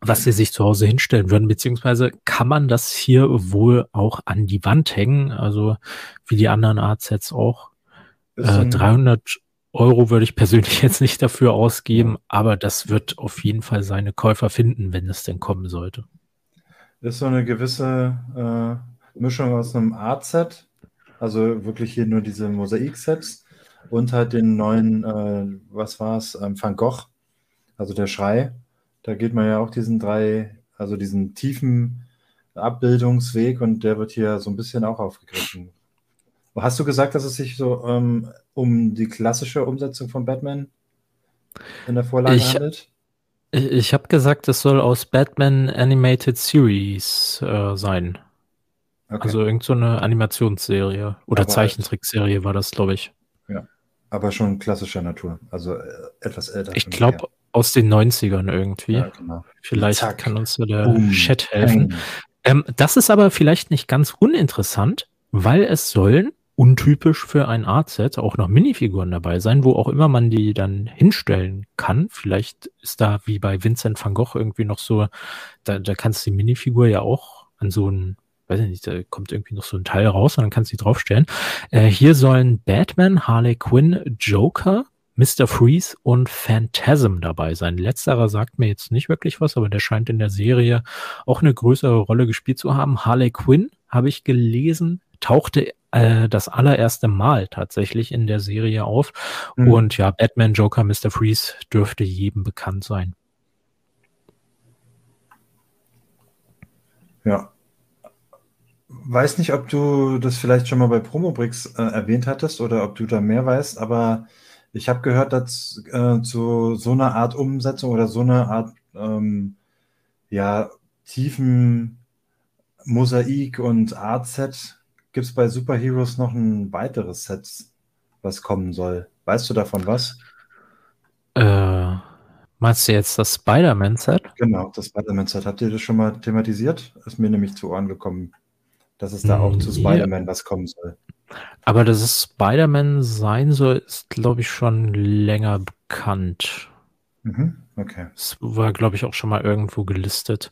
was sie sich zu Hause hinstellen würden, beziehungsweise kann man das hier wohl auch an die Wand hängen, also wie die anderen Artsets auch. Äh, 300 Euro würde ich persönlich [laughs] jetzt nicht dafür ausgeben, aber das wird auf jeden Fall seine Käufer finden, wenn es denn kommen sollte. Ist so eine gewisse äh, Mischung aus einem Artset, also wirklich hier nur diese Mosaik-Sets und halt den neuen, äh, was war es, ähm, Van Gogh, also der Schrei da geht man ja auch diesen drei, also diesen tiefen Abbildungsweg und der wird hier so ein bisschen auch aufgegriffen. Hast du gesagt, dass es sich so ähm, um die klassische Umsetzung von Batman in der Vorlage ich, handelt? Ich, ich habe gesagt, es soll aus Batman Animated Series äh, sein. Okay. Also irgendeine so Animationsserie oder aber Zeichentrickserie war das, glaube ich. Ja, aber schon klassischer Natur, also äh, etwas älter. Ich glaube, aus den 90ern irgendwie. Ja, genau. Vielleicht Zack. kann uns der Boom. Chat helfen. Ähm, das ist aber vielleicht nicht ganz uninteressant, weil es sollen untypisch für ein Art-Set auch noch Minifiguren dabei sein, wo auch immer man die dann hinstellen kann. Vielleicht ist da wie bei Vincent van Gogh irgendwie noch so, da, da kannst du die Minifigur ja auch an so ein, weiß ich nicht, da kommt irgendwie noch so ein Teil raus und dann kannst du die draufstellen. Äh, hier sollen Batman, Harley Quinn, Joker, Mr. Freeze und Phantasm dabei sein. Letzterer sagt mir jetzt nicht wirklich was, aber der scheint in der Serie auch eine größere Rolle gespielt zu haben. Harley Quinn, habe ich gelesen, tauchte äh, das allererste Mal tatsächlich in der Serie auf. Mhm. Und ja, Batman, Joker, Mr. Freeze dürfte jedem bekannt sein. Ja. Weiß nicht, ob du das vielleicht schon mal bei Promobrix äh, erwähnt hattest oder ob du da mehr weißt, aber ich habe gehört, dass äh, zu so einer Art Umsetzung oder so einer Art ähm, ja, tiefen Mosaik und Art-Set gibt es bei Superheroes noch ein weiteres Set, was kommen soll. Weißt du davon was? Äh, meinst du jetzt das Spider-Man-Set? Genau, das Spider-Man-Set. Habt ihr das schon mal thematisiert? Ist mir nämlich zu Ohren gekommen, dass es da auch zu Spider-Man was kommen soll. Aber dass es Spider-Man sein soll, ist, glaube ich, schon länger bekannt. Mhm, okay. Es war, glaube ich, auch schon mal irgendwo gelistet.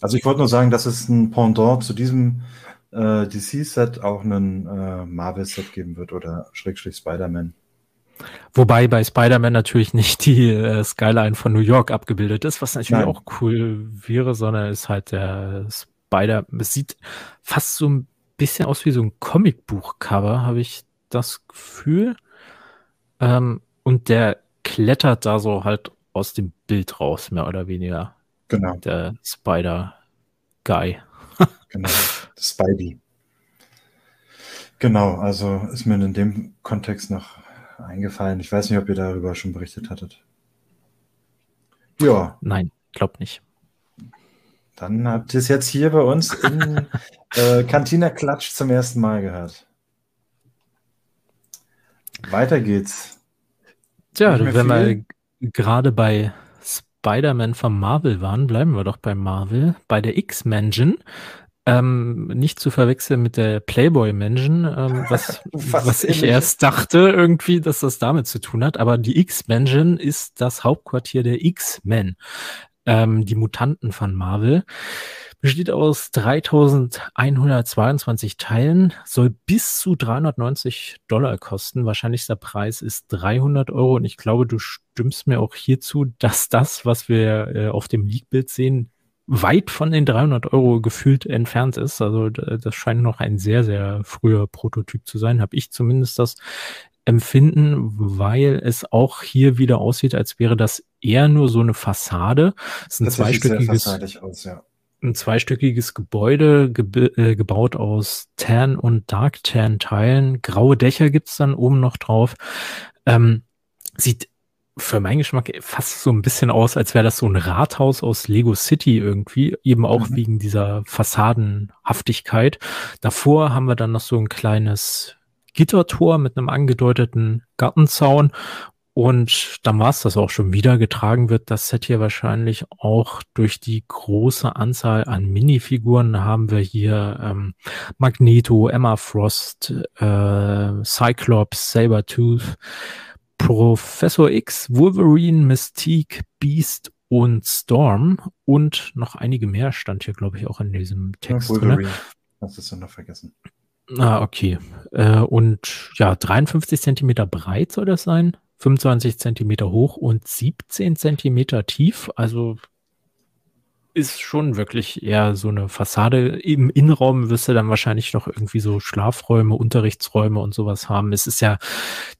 Also ich wollte nur sagen, dass es ein Pendant zu diesem äh, DC-Set auch einen äh, Marvel-Set geben wird oder Schrägstrich Spider-Man. Wobei bei Spider-Man natürlich nicht die äh, Skyline von New York abgebildet ist, was natürlich Nein. auch cool wäre, sondern ist halt der Spider. Es sieht fast so ein bisschen aus wie so ein Comicbuch-Cover, habe ich das Gefühl. Ähm, und der klettert da so halt aus dem Bild raus, mehr oder weniger. Genau. Der Spider-Guy. [laughs] genau, Spidey. Genau, also ist mir in dem Kontext noch eingefallen. Ich weiß nicht, ob ihr darüber schon berichtet hattet. Ja. Nein, glaub nicht. Dann habt ihr es jetzt hier bei uns in [laughs] äh, Cantina Klatsch zum ersten Mal gehört. Weiter geht's. Tja, wenn wir gerade bei Spider-Man von Marvel waren, bleiben wir doch bei Marvel, bei der X-Mansion. Ähm, nicht zu verwechseln mit der Playboy Mansion, ähm, was, [laughs] was ich erst dachte irgendwie, dass das damit zu tun hat. Aber die X-Mansion ist das Hauptquartier der X-Men, ähm, die Mutanten von Marvel besteht aus 3122 Teilen, soll bis zu 390 Dollar kosten. Wahrscheinlichster Preis ist 300 Euro und ich glaube, du stimmst mir auch hierzu, dass das, was wir äh, auf dem Leak-Bild sehen, weit von den 300 Euro gefühlt entfernt ist. Also das scheint noch ein sehr, sehr früher Prototyp zu sein, habe ich zumindest das empfinden, weil es auch hier wieder aussieht, als wäre das eher nur so eine Fassade. Es ist ein zweistöckiges, aus, ja ein zweistöckiges Gebäude gebe äh, gebaut aus Tan- und Dark-Tan-Teilen. Graue Dächer gibt's dann oben noch drauf. Ähm, sieht für meinen Geschmack fast so ein bisschen aus, als wäre das so ein Rathaus aus Lego City irgendwie, eben auch mhm. wegen dieser Fassadenhaftigkeit. Davor haben wir dann noch so ein kleines Gittertor mit einem angedeuteten Gartenzaun und dann war es das auch schon wieder. Getragen wird das Set hier wahrscheinlich auch durch die große Anzahl an Minifiguren. Haben wir hier ähm, Magneto, Emma Frost, äh, Cyclops, Sabertooth, Professor X, Wolverine, Mystique, Beast und Storm und noch einige mehr stand hier, glaube ich, auch in diesem Text. Ja, Wolverine. Hast du noch vergessen. Ah, okay. Äh, und ja, 53 Zentimeter breit soll das sein, 25 Zentimeter hoch und 17 Zentimeter tief. Also ist schon wirklich eher so eine Fassade. Im Innenraum wirst du dann wahrscheinlich noch irgendwie so Schlafräume, Unterrichtsräume und sowas haben. Es ist ja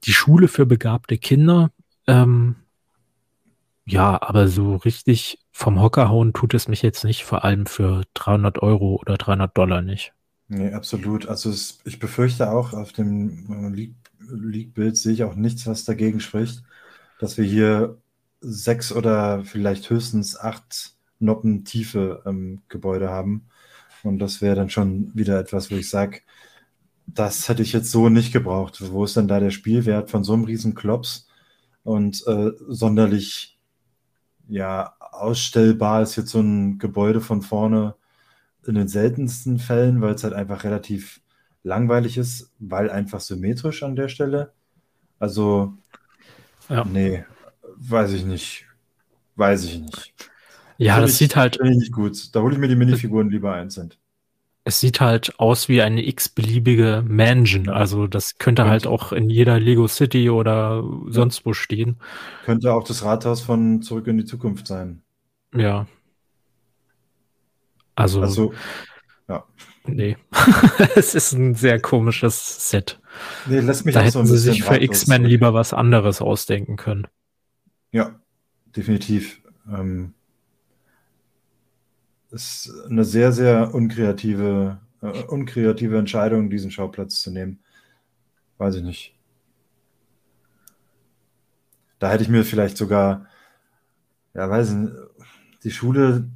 die Schule für begabte Kinder. Ähm, ja, aber so richtig vom Hocker hauen tut es mich jetzt nicht, vor allem für 300 Euro oder 300 Dollar nicht. Nee, absolut. Also es, ich befürchte auch, auf dem League-Bild sehe ich auch nichts, was dagegen spricht, dass wir hier sechs oder vielleicht höchstens acht Noppentiefe ähm, Gebäude haben. Und das wäre dann schon wieder etwas, wo ich sage, das hätte ich jetzt so nicht gebraucht. Wo ist denn da der Spielwert von so einem riesen Klops? Und äh, sonderlich ja ausstellbar ist jetzt so ein Gebäude von vorne in den seltensten Fällen, weil es halt einfach relativ langweilig ist, weil einfach symmetrisch an der Stelle. Also, ja. nee, weiß ich nicht. Weiß ich nicht. Ja, das, das sieht halt. Nicht gut. Da hole ich mir die Minifiguren lieber einzeln. Es sieht halt aus wie eine x-beliebige Mansion. Also das könnte und halt auch in jeder Lego City oder sonst wo stehen. Könnte auch das Rathaus von Zurück in die Zukunft sein. Ja. Also, also ja. Nee. [laughs] es ist ein sehr komisches Set. Nee, lass mich da hätten so sie sich für X-Men lieber was anderes ausdenken können. Ja, definitiv. Ähm, ist eine sehr, sehr unkreative, äh, unkreative Entscheidung, diesen Schauplatz zu nehmen. Weiß ich nicht. Da hätte ich mir vielleicht sogar, ja, weiß nicht, die Schule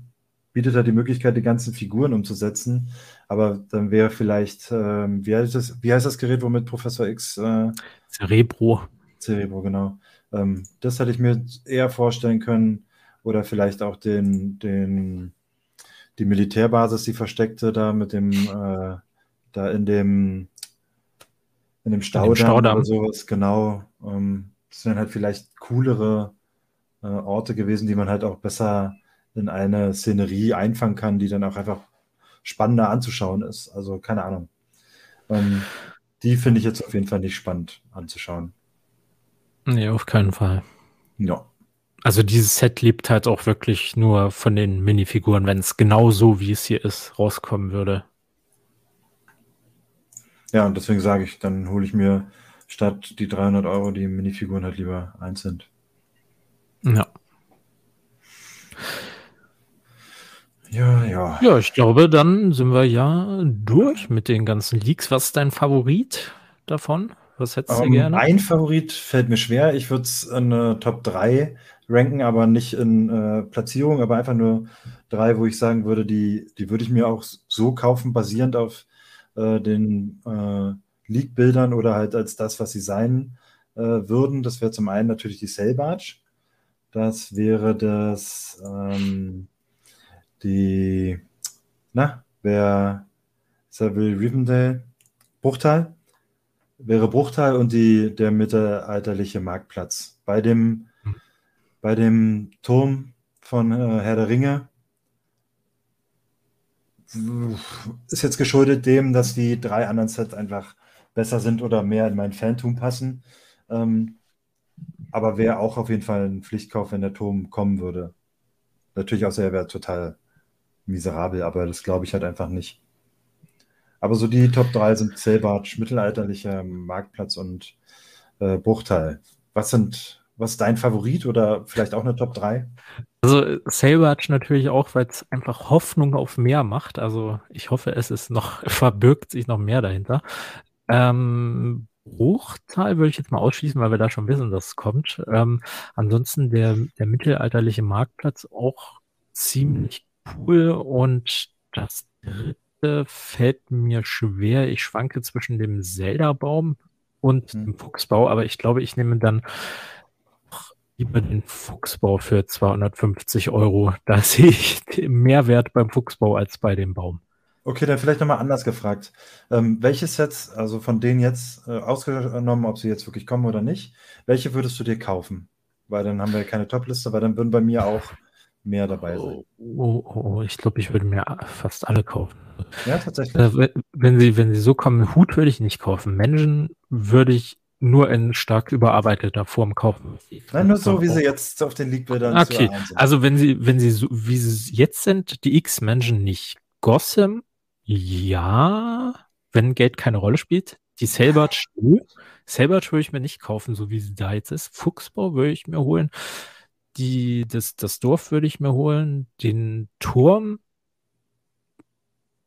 bietet da die Möglichkeit, die ganzen Figuren umzusetzen, aber dann wäre vielleicht, ähm, wie, heißt das, wie heißt das Gerät, womit Professor X? Äh, Cerebro. Cerebro, genau. Ähm, das hätte ich mir eher vorstellen können oder vielleicht auch den, den die Militärbasis, die versteckte da mit dem, äh, da in dem, in dem Staudamm, in dem Staudamm. oder sowas, genau. Ähm, das wären halt vielleicht coolere äh, Orte gewesen, die man halt auch besser in eine Szenerie einfangen kann, die dann auch einfach spannender anzuschauen ist. Also keine Ahnung. Ähm, die finde ich jetzt auf jeden Fall nicht spannend anzuschauen. Nee, auf keinen Fall. Ja. Also dieses Set lebt halt auch wirklich nur von den Minifiguren, wenn es genau so, wie es hier ist, rauskommen würde. Ja, und deswegen sage ich, dann hole ich mir statt die 300 Euro die Minifiguren halt lieber einzeln. Ja. Ja, ja. Ja, ich glaube, dann sind wir ja durch mit den ganzen Leaks. Was ist dein Favorit davon? Was hättest du um, ähm, gerne? Ein Favorit fällt mir schwer. Ich würde es in eine Top 3 ranken, aber nicht in äh, Platzierung, aber einfach nur drei, wo ich sagen würde, die, die würde ich mir auch so kaufen, basierend auf äh, den äh, League-Bildern oder halt als das, was sie sein äh, würden. Das wäre zum einen natürlich die Sailbarge. Das wäre das, ähm, die, na, wer Savile Rivendell, Bruchteil, wäre Bruchteil und die, der mittelalterliche Marktplatz. Bei dem bei dem Turm von äh, Herr der Ringe ist jetzt geschuldet dem, dass die drei anderen Sets einfach besser sind oder mehr in mein Phantom passen. Ähm, aber wäre auch auf jeden Fall ein Pflichtkauf, wenn der Turm kommen würde. Natürlich außer er wäre total miserabel, aber das glaube ich halt einfach nicht. Aber so die Top 3 sind Zellbartsch, mittelalterlicher Marktplatz und äh, Bruchteil. Was sind was ist dein Favorit oder vielleicht auch eine Top 3? Also Sailbarge natürlich auch, weil es einfach Hoffnung auf mehr macht. Also ich hoffe, es ist noch, [laughs] verbirgt sich noch mehr dahinter. Ähm, Bruchtal würde ich jetzt mal ausschließen, weil wir da schon wissen, dass es kommt. Ähm, ansonsten der, der mittelalterliche Marktplatz auch ziemlich cool und das dritte fällt mir schwer. Ich schwanke zwischen dem Zelda-Baum und hm. dem Fuchsbau, aber ich glaube, ich nehme dann lieber den Fuchsbau für 250 Euro. Da [laughs] sehe ich den Mehrwert beim Fuchsbau als bei dem Baum. Okay, dann vielleicht nochmal anders gefragt. Ähm, welche Sets, also von denen jetzt äh, ausgenommen, ob sie jetzt wirklich kommen oder nicht, welche würdest du dir kaufen? Weil dann haben wir keine Topliste, weil dann würden bei mir auch mehr dabei sein. Oh, oh, oh ich glaube, ich würde mir fast alle kaufen. Ja, tatsächlich. Äh, wenn, sie, wenn sie so kommen, Hut würde ich nicht kaufen. Menschen würde ich nur in stark überarbeiteter Form kaufen. Nein, nur so, wie sie jetzt auf den League-Bildern Okay, also wenn sie, wenn sie so, wie sie jetzt sind, die X-Menschen nicht. Gotham, ja, wenn Geld keine Rolle spielt. Die Selbert, Selbert würde ich mir nicht kaufen, so wie sie da jetzt ist. Fuchsbau würde ich mir holen. Die, das, das Dorf würde ich mir holen. Den Turm,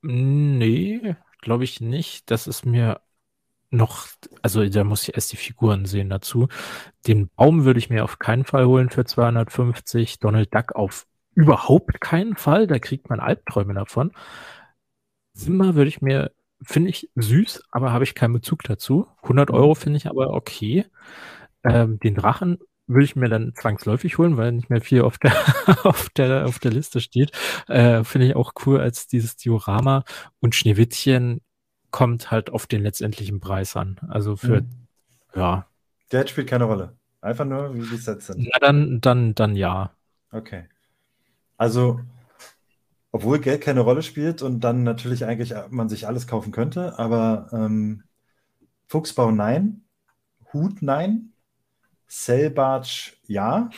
nee, glaube ich nicht. Das ist mir noch, also da muss ich erst die Figuren sehen dazu. Den Baum würde ich mir auf keinen Fall holen für 250. Donald Duck auf überhaupt keinen Fall. Da kriegt man Albträume davon. Simba würde ich mir, finde ich süß, aber habe ich keinen Bezug dazu. 100 mhm. Euro finde ich aber okay. Ähm, den Drachen würde ich mir dann zwangsläufig holen, weil nicht mehr viel auf der, [laughs] auf der, auf der Liste steht. Äh, finde ich auch cool als dieses Diorama. Und Schneewittchen kommt halt auf den letztendlichen Preis an. Also für, mhm. ja. Der spielt keine Rolle. Einfach nur, wie die Sets sind. Na, dann, dann, dann ja. Okay. Also, obwohl Geld keine Rolle spielt und dann natürlich eigentlich man sich alles kaufen könnte, aber ähm, Fuchsbau nein, Hut nein, Sellbarge ja.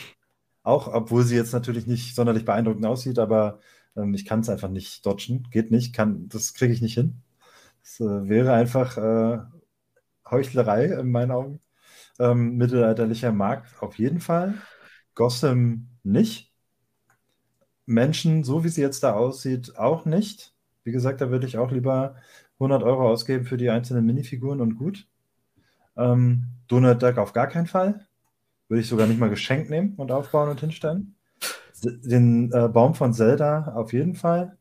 Auch obwohl sie jetzt natürlich nicht sonderlich beeindruckend aussieht, aber ähm, ich kann es einfach nicht dodgen. Geht nicht, kann, das kriege ich nicht hin. Das äh, wäre einfach äh, Heuchlerei in meinen Augen. Ähm, mittelalterlicher Markt auf jeden Fall. Gotham nicht. Menschen, so wie sie jetzt da aussieht, auch nicht. Wie gesagt, da würde ich auch lieber 100 Euro ausgeben für die einzelnen Minifiguren und gut. Ähm, Donald Duck auf gar keinen Fall. Würde ich sogar nicht mal geschenkt nehmen und aufbauen und hinstellen. Den äh, Baum von Zelda auf jeden Fall.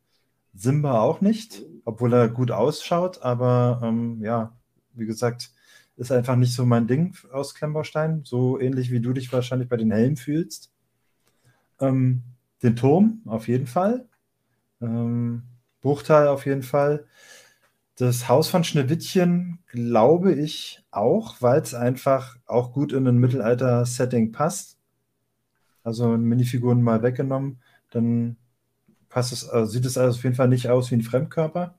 Simba auch nicht, obwohl er gut ausschaut, aber ähm, ja, wie gesagt, ist einfach nicht so mein Ding aus Klemmbaustein. So ähnlich wie du dich wahrscheinlich bei den Helmen fühlst. Ähm, den Turm auf jeden Fall. Ähm, Bruchteil auf jeden Fall. Das Haus von Schneewittchen glaube ich auch, weil es einfach auch gut in ein Mittelalter-Setting passt. Also Minifiguren mal weggenommen, dann passt es, also sieht es also auf jeden Fall nicht aus wie ein Fremdkörper.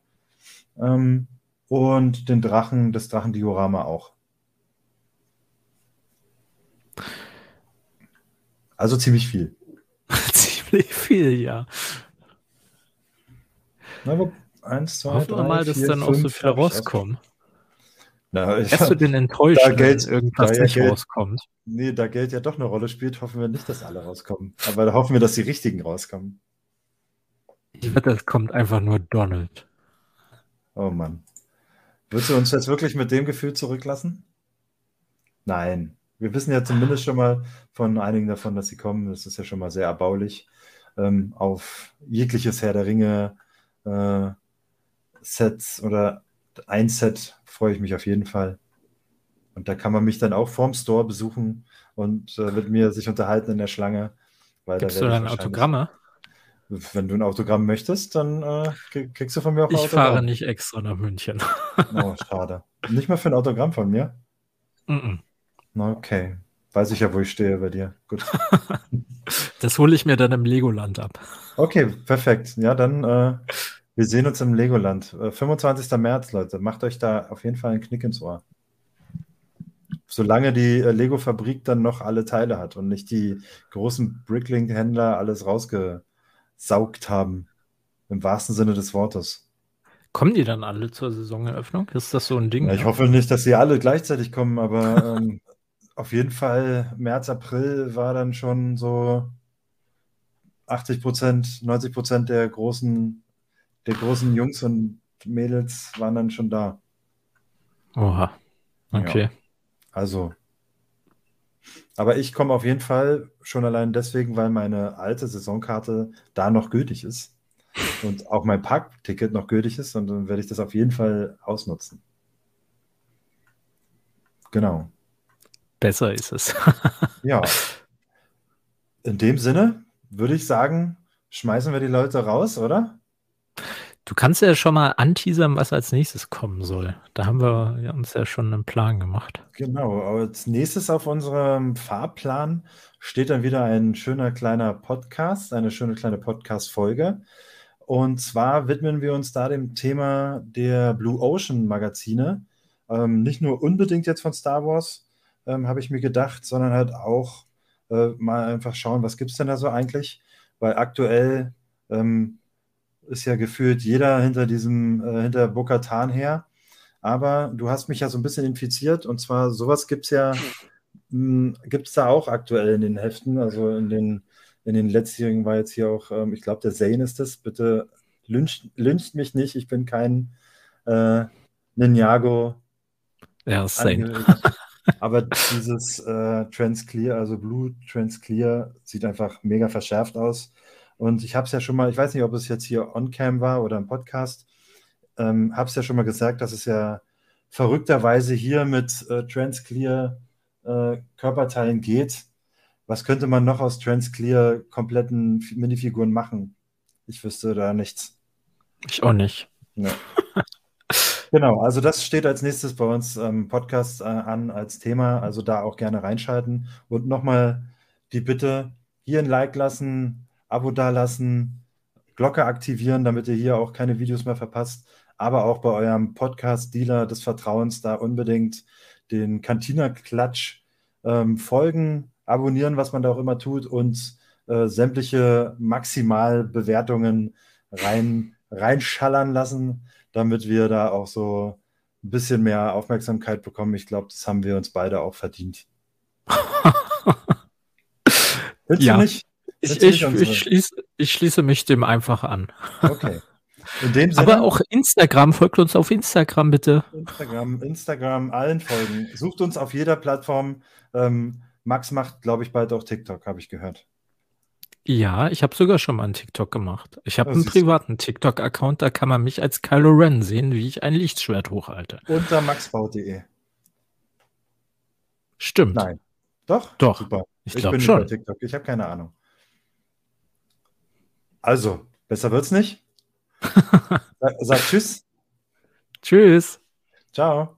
Ähm, und den Drachen, das Drachendiorama auch. Also ziemlich viel. [laughs] ziemlich viel, ja. Na, eins, zwei, Hoffen wir mal, dass vier, dann fünf, auch so viele rauskommen. Na, ich, Hast du denn enttäuscht, da Geld, irgendwas da ja nicht Geld, rauskommt? Nee, da Geld ja doch eine Rolle spielt, hoffen wir nicht, dass alle rauskommen. Aber da hoffen wir, dass die richtigen rauskommen. Ich wette, es kommt einfach nur Donald. Oh Mann. Würdest du uns jetzt wirklich mit dem Gefühl zurücklassen? Nein. Wir wissen ja zumindest schon mal von einigen davon, dass sie kommen. Das ist ja schon mal sehr erbaulich. Ähm, auf jegliches Herr der Ringe äh, Sets oder ein Set freue ich mich auf jeden Fall. Und da kann man mich dann auch vorm Store besuchen und äh, mit mir sich unterhalten in der Schlange. Weil Gibst da du dann Autogramme? Wenn du ein Autogramm möchtest, dann äh, kriegst du von mir auch ein ich Autogramm. Ich fahre nicht extra nach München. oh, schade. Nicht mal für ein Autogramm von mir? Mm, -mm. Okay. Weiß ich ja, wo ich stehe bei dir. Gut. [laughs] das hole ich mir dann im Legoland ab. Okay, perfekt. Ja, dann äh, wir sehen uns im Legoland. Äh, 25. März, Leute. Macht euch da auf jeden Fall einen Knick ins Ohr. Solange die äh, Lego-Fabrik dann noch alle Teile hat und nicht die großen Bricklink-Händler alles rausgesaugt haben. Im wahrsten Sinne des Wortes. Kommen die dann alle zur Saisoneröffnung? Ist das so ein Ding? Ja, ich ja? hoffe nicht, dass sie alle gleichzeitig kommen, aber ähm, [laughs] auf jeden Fall März, April war dann schon so 80 Prozent, 90 Prozent der großen, der großen Jungs und Mädels waren dann schon da. Oha. Okay. Ja. Also, aber ich komme auf jeden Fall schon allein deswegen, weil meine alte Saisonkarte da noch gültig ist und auch mein Parkticket noch gültig ist und dann werde ich das auf jeden Fall ausnutzen. Genau. Besser ist es. [laughs] ja. In dem Sinne würde ich sagen, schmeißen wir die Leute raus, oder? Du kannst ja schon mal anteasern, was als nächstes kommen soll. Da haben wir uns ja schon einen Plan gemacht. Genau, als nächstes auf unserem Fahrplan steht dann wieder ein schöner kleiner Podcast, eine schöne kleine Podcast-Folge. Und zwar widmen wir uns da dem Thema der Blue Ocean Magazine. Ähm, nicht nur unbedingt jetzt von Star Wars, ähm, habe ich mir gedacht, sondern halt auch äh, mal einfach schauen, was gibt es denn da so eigentlich? Weil aktuell ähm, ist ja gefühlt jeder hinter diesem, äh, hinter Bokatan her. Aber du hast mich ja so ein bisschen infiziert und zwar sowas gibt es ja, hm, gibt es da auch aktuell in den Heften, also in den, in den letztjährigen war jetzt hier auch, ähm, ich glaube, der Zane ist es. Bitte lyncht, lyncht mich nicht, ich bin kein äh, Ninjago. Ja, Zane. Aber dieses äh, Transclear, also Blue Transclear, sieht einfach mega verschärft aus. Und ich habe es ja schon mal, ich weiß nicht, ob es jetzt hier on-cam war oder im Podcast, ähm, habe es ja schon mal gesagt, dass es ja verrückterweise hier mit äh, Transclear äh, Körperteilen geht. Was könnte man noch aus Transclear kompletten Minifiguren machen? Ich wüsste da nichts. Ich auch nicht. Ja. [laughs] genau, also das steht als nächstes bei uns ähm, Podcast äh, an als Thema. Also da auch gerne reinschalten. Und nochmal die Bitte, hier ein Like lassen, Abo dalassen, Glocke aktivieren, damit ihr hier auch keine Videos mehr verpasst. Aber auch bei eurem Podcast-Dealer des Vertrauens da unbedingt den Cantina-Klatsch ähm, folgen, abonnieren, was man da auch immer tut und äh, sämtliche Maximalbewertungen rein, reinschallern lassen, damit wir da auch so ein bisschen mehr Aufmerksamkeit bekommen. Ich glaube, das haben wir uns beide auch verdient. [laughs] Findest ja. du nicht? Ich, ich, ich, schließe, ich schließe mich dem einfach an. Okay. [laughs] Aber auch Instagram, folgt uns auf Instagram bitte. Instagram, Instagram, allen folgen. Sucht uns auf jeder Plattform. Ähm, Max macht, glaube ich, bald auch TikTok, habe ich gehört. Ja, ich habe sogar schon mal einen TikTok gemacht. Ich habe einen privaten TikTok-Account, da kann man mich als Kylo Ren sehen, wie ich ein Lichtschwert hochhalte. Unter maxbau.de. Stimmt. Nein. Doch? Doch. Super. Ich, ich glaube schon. TikTok. Ich habe keine Ahnung. Also, besser wird's nicht. [laughs] Sag, sag Tschüss. Tschüss. Ciao.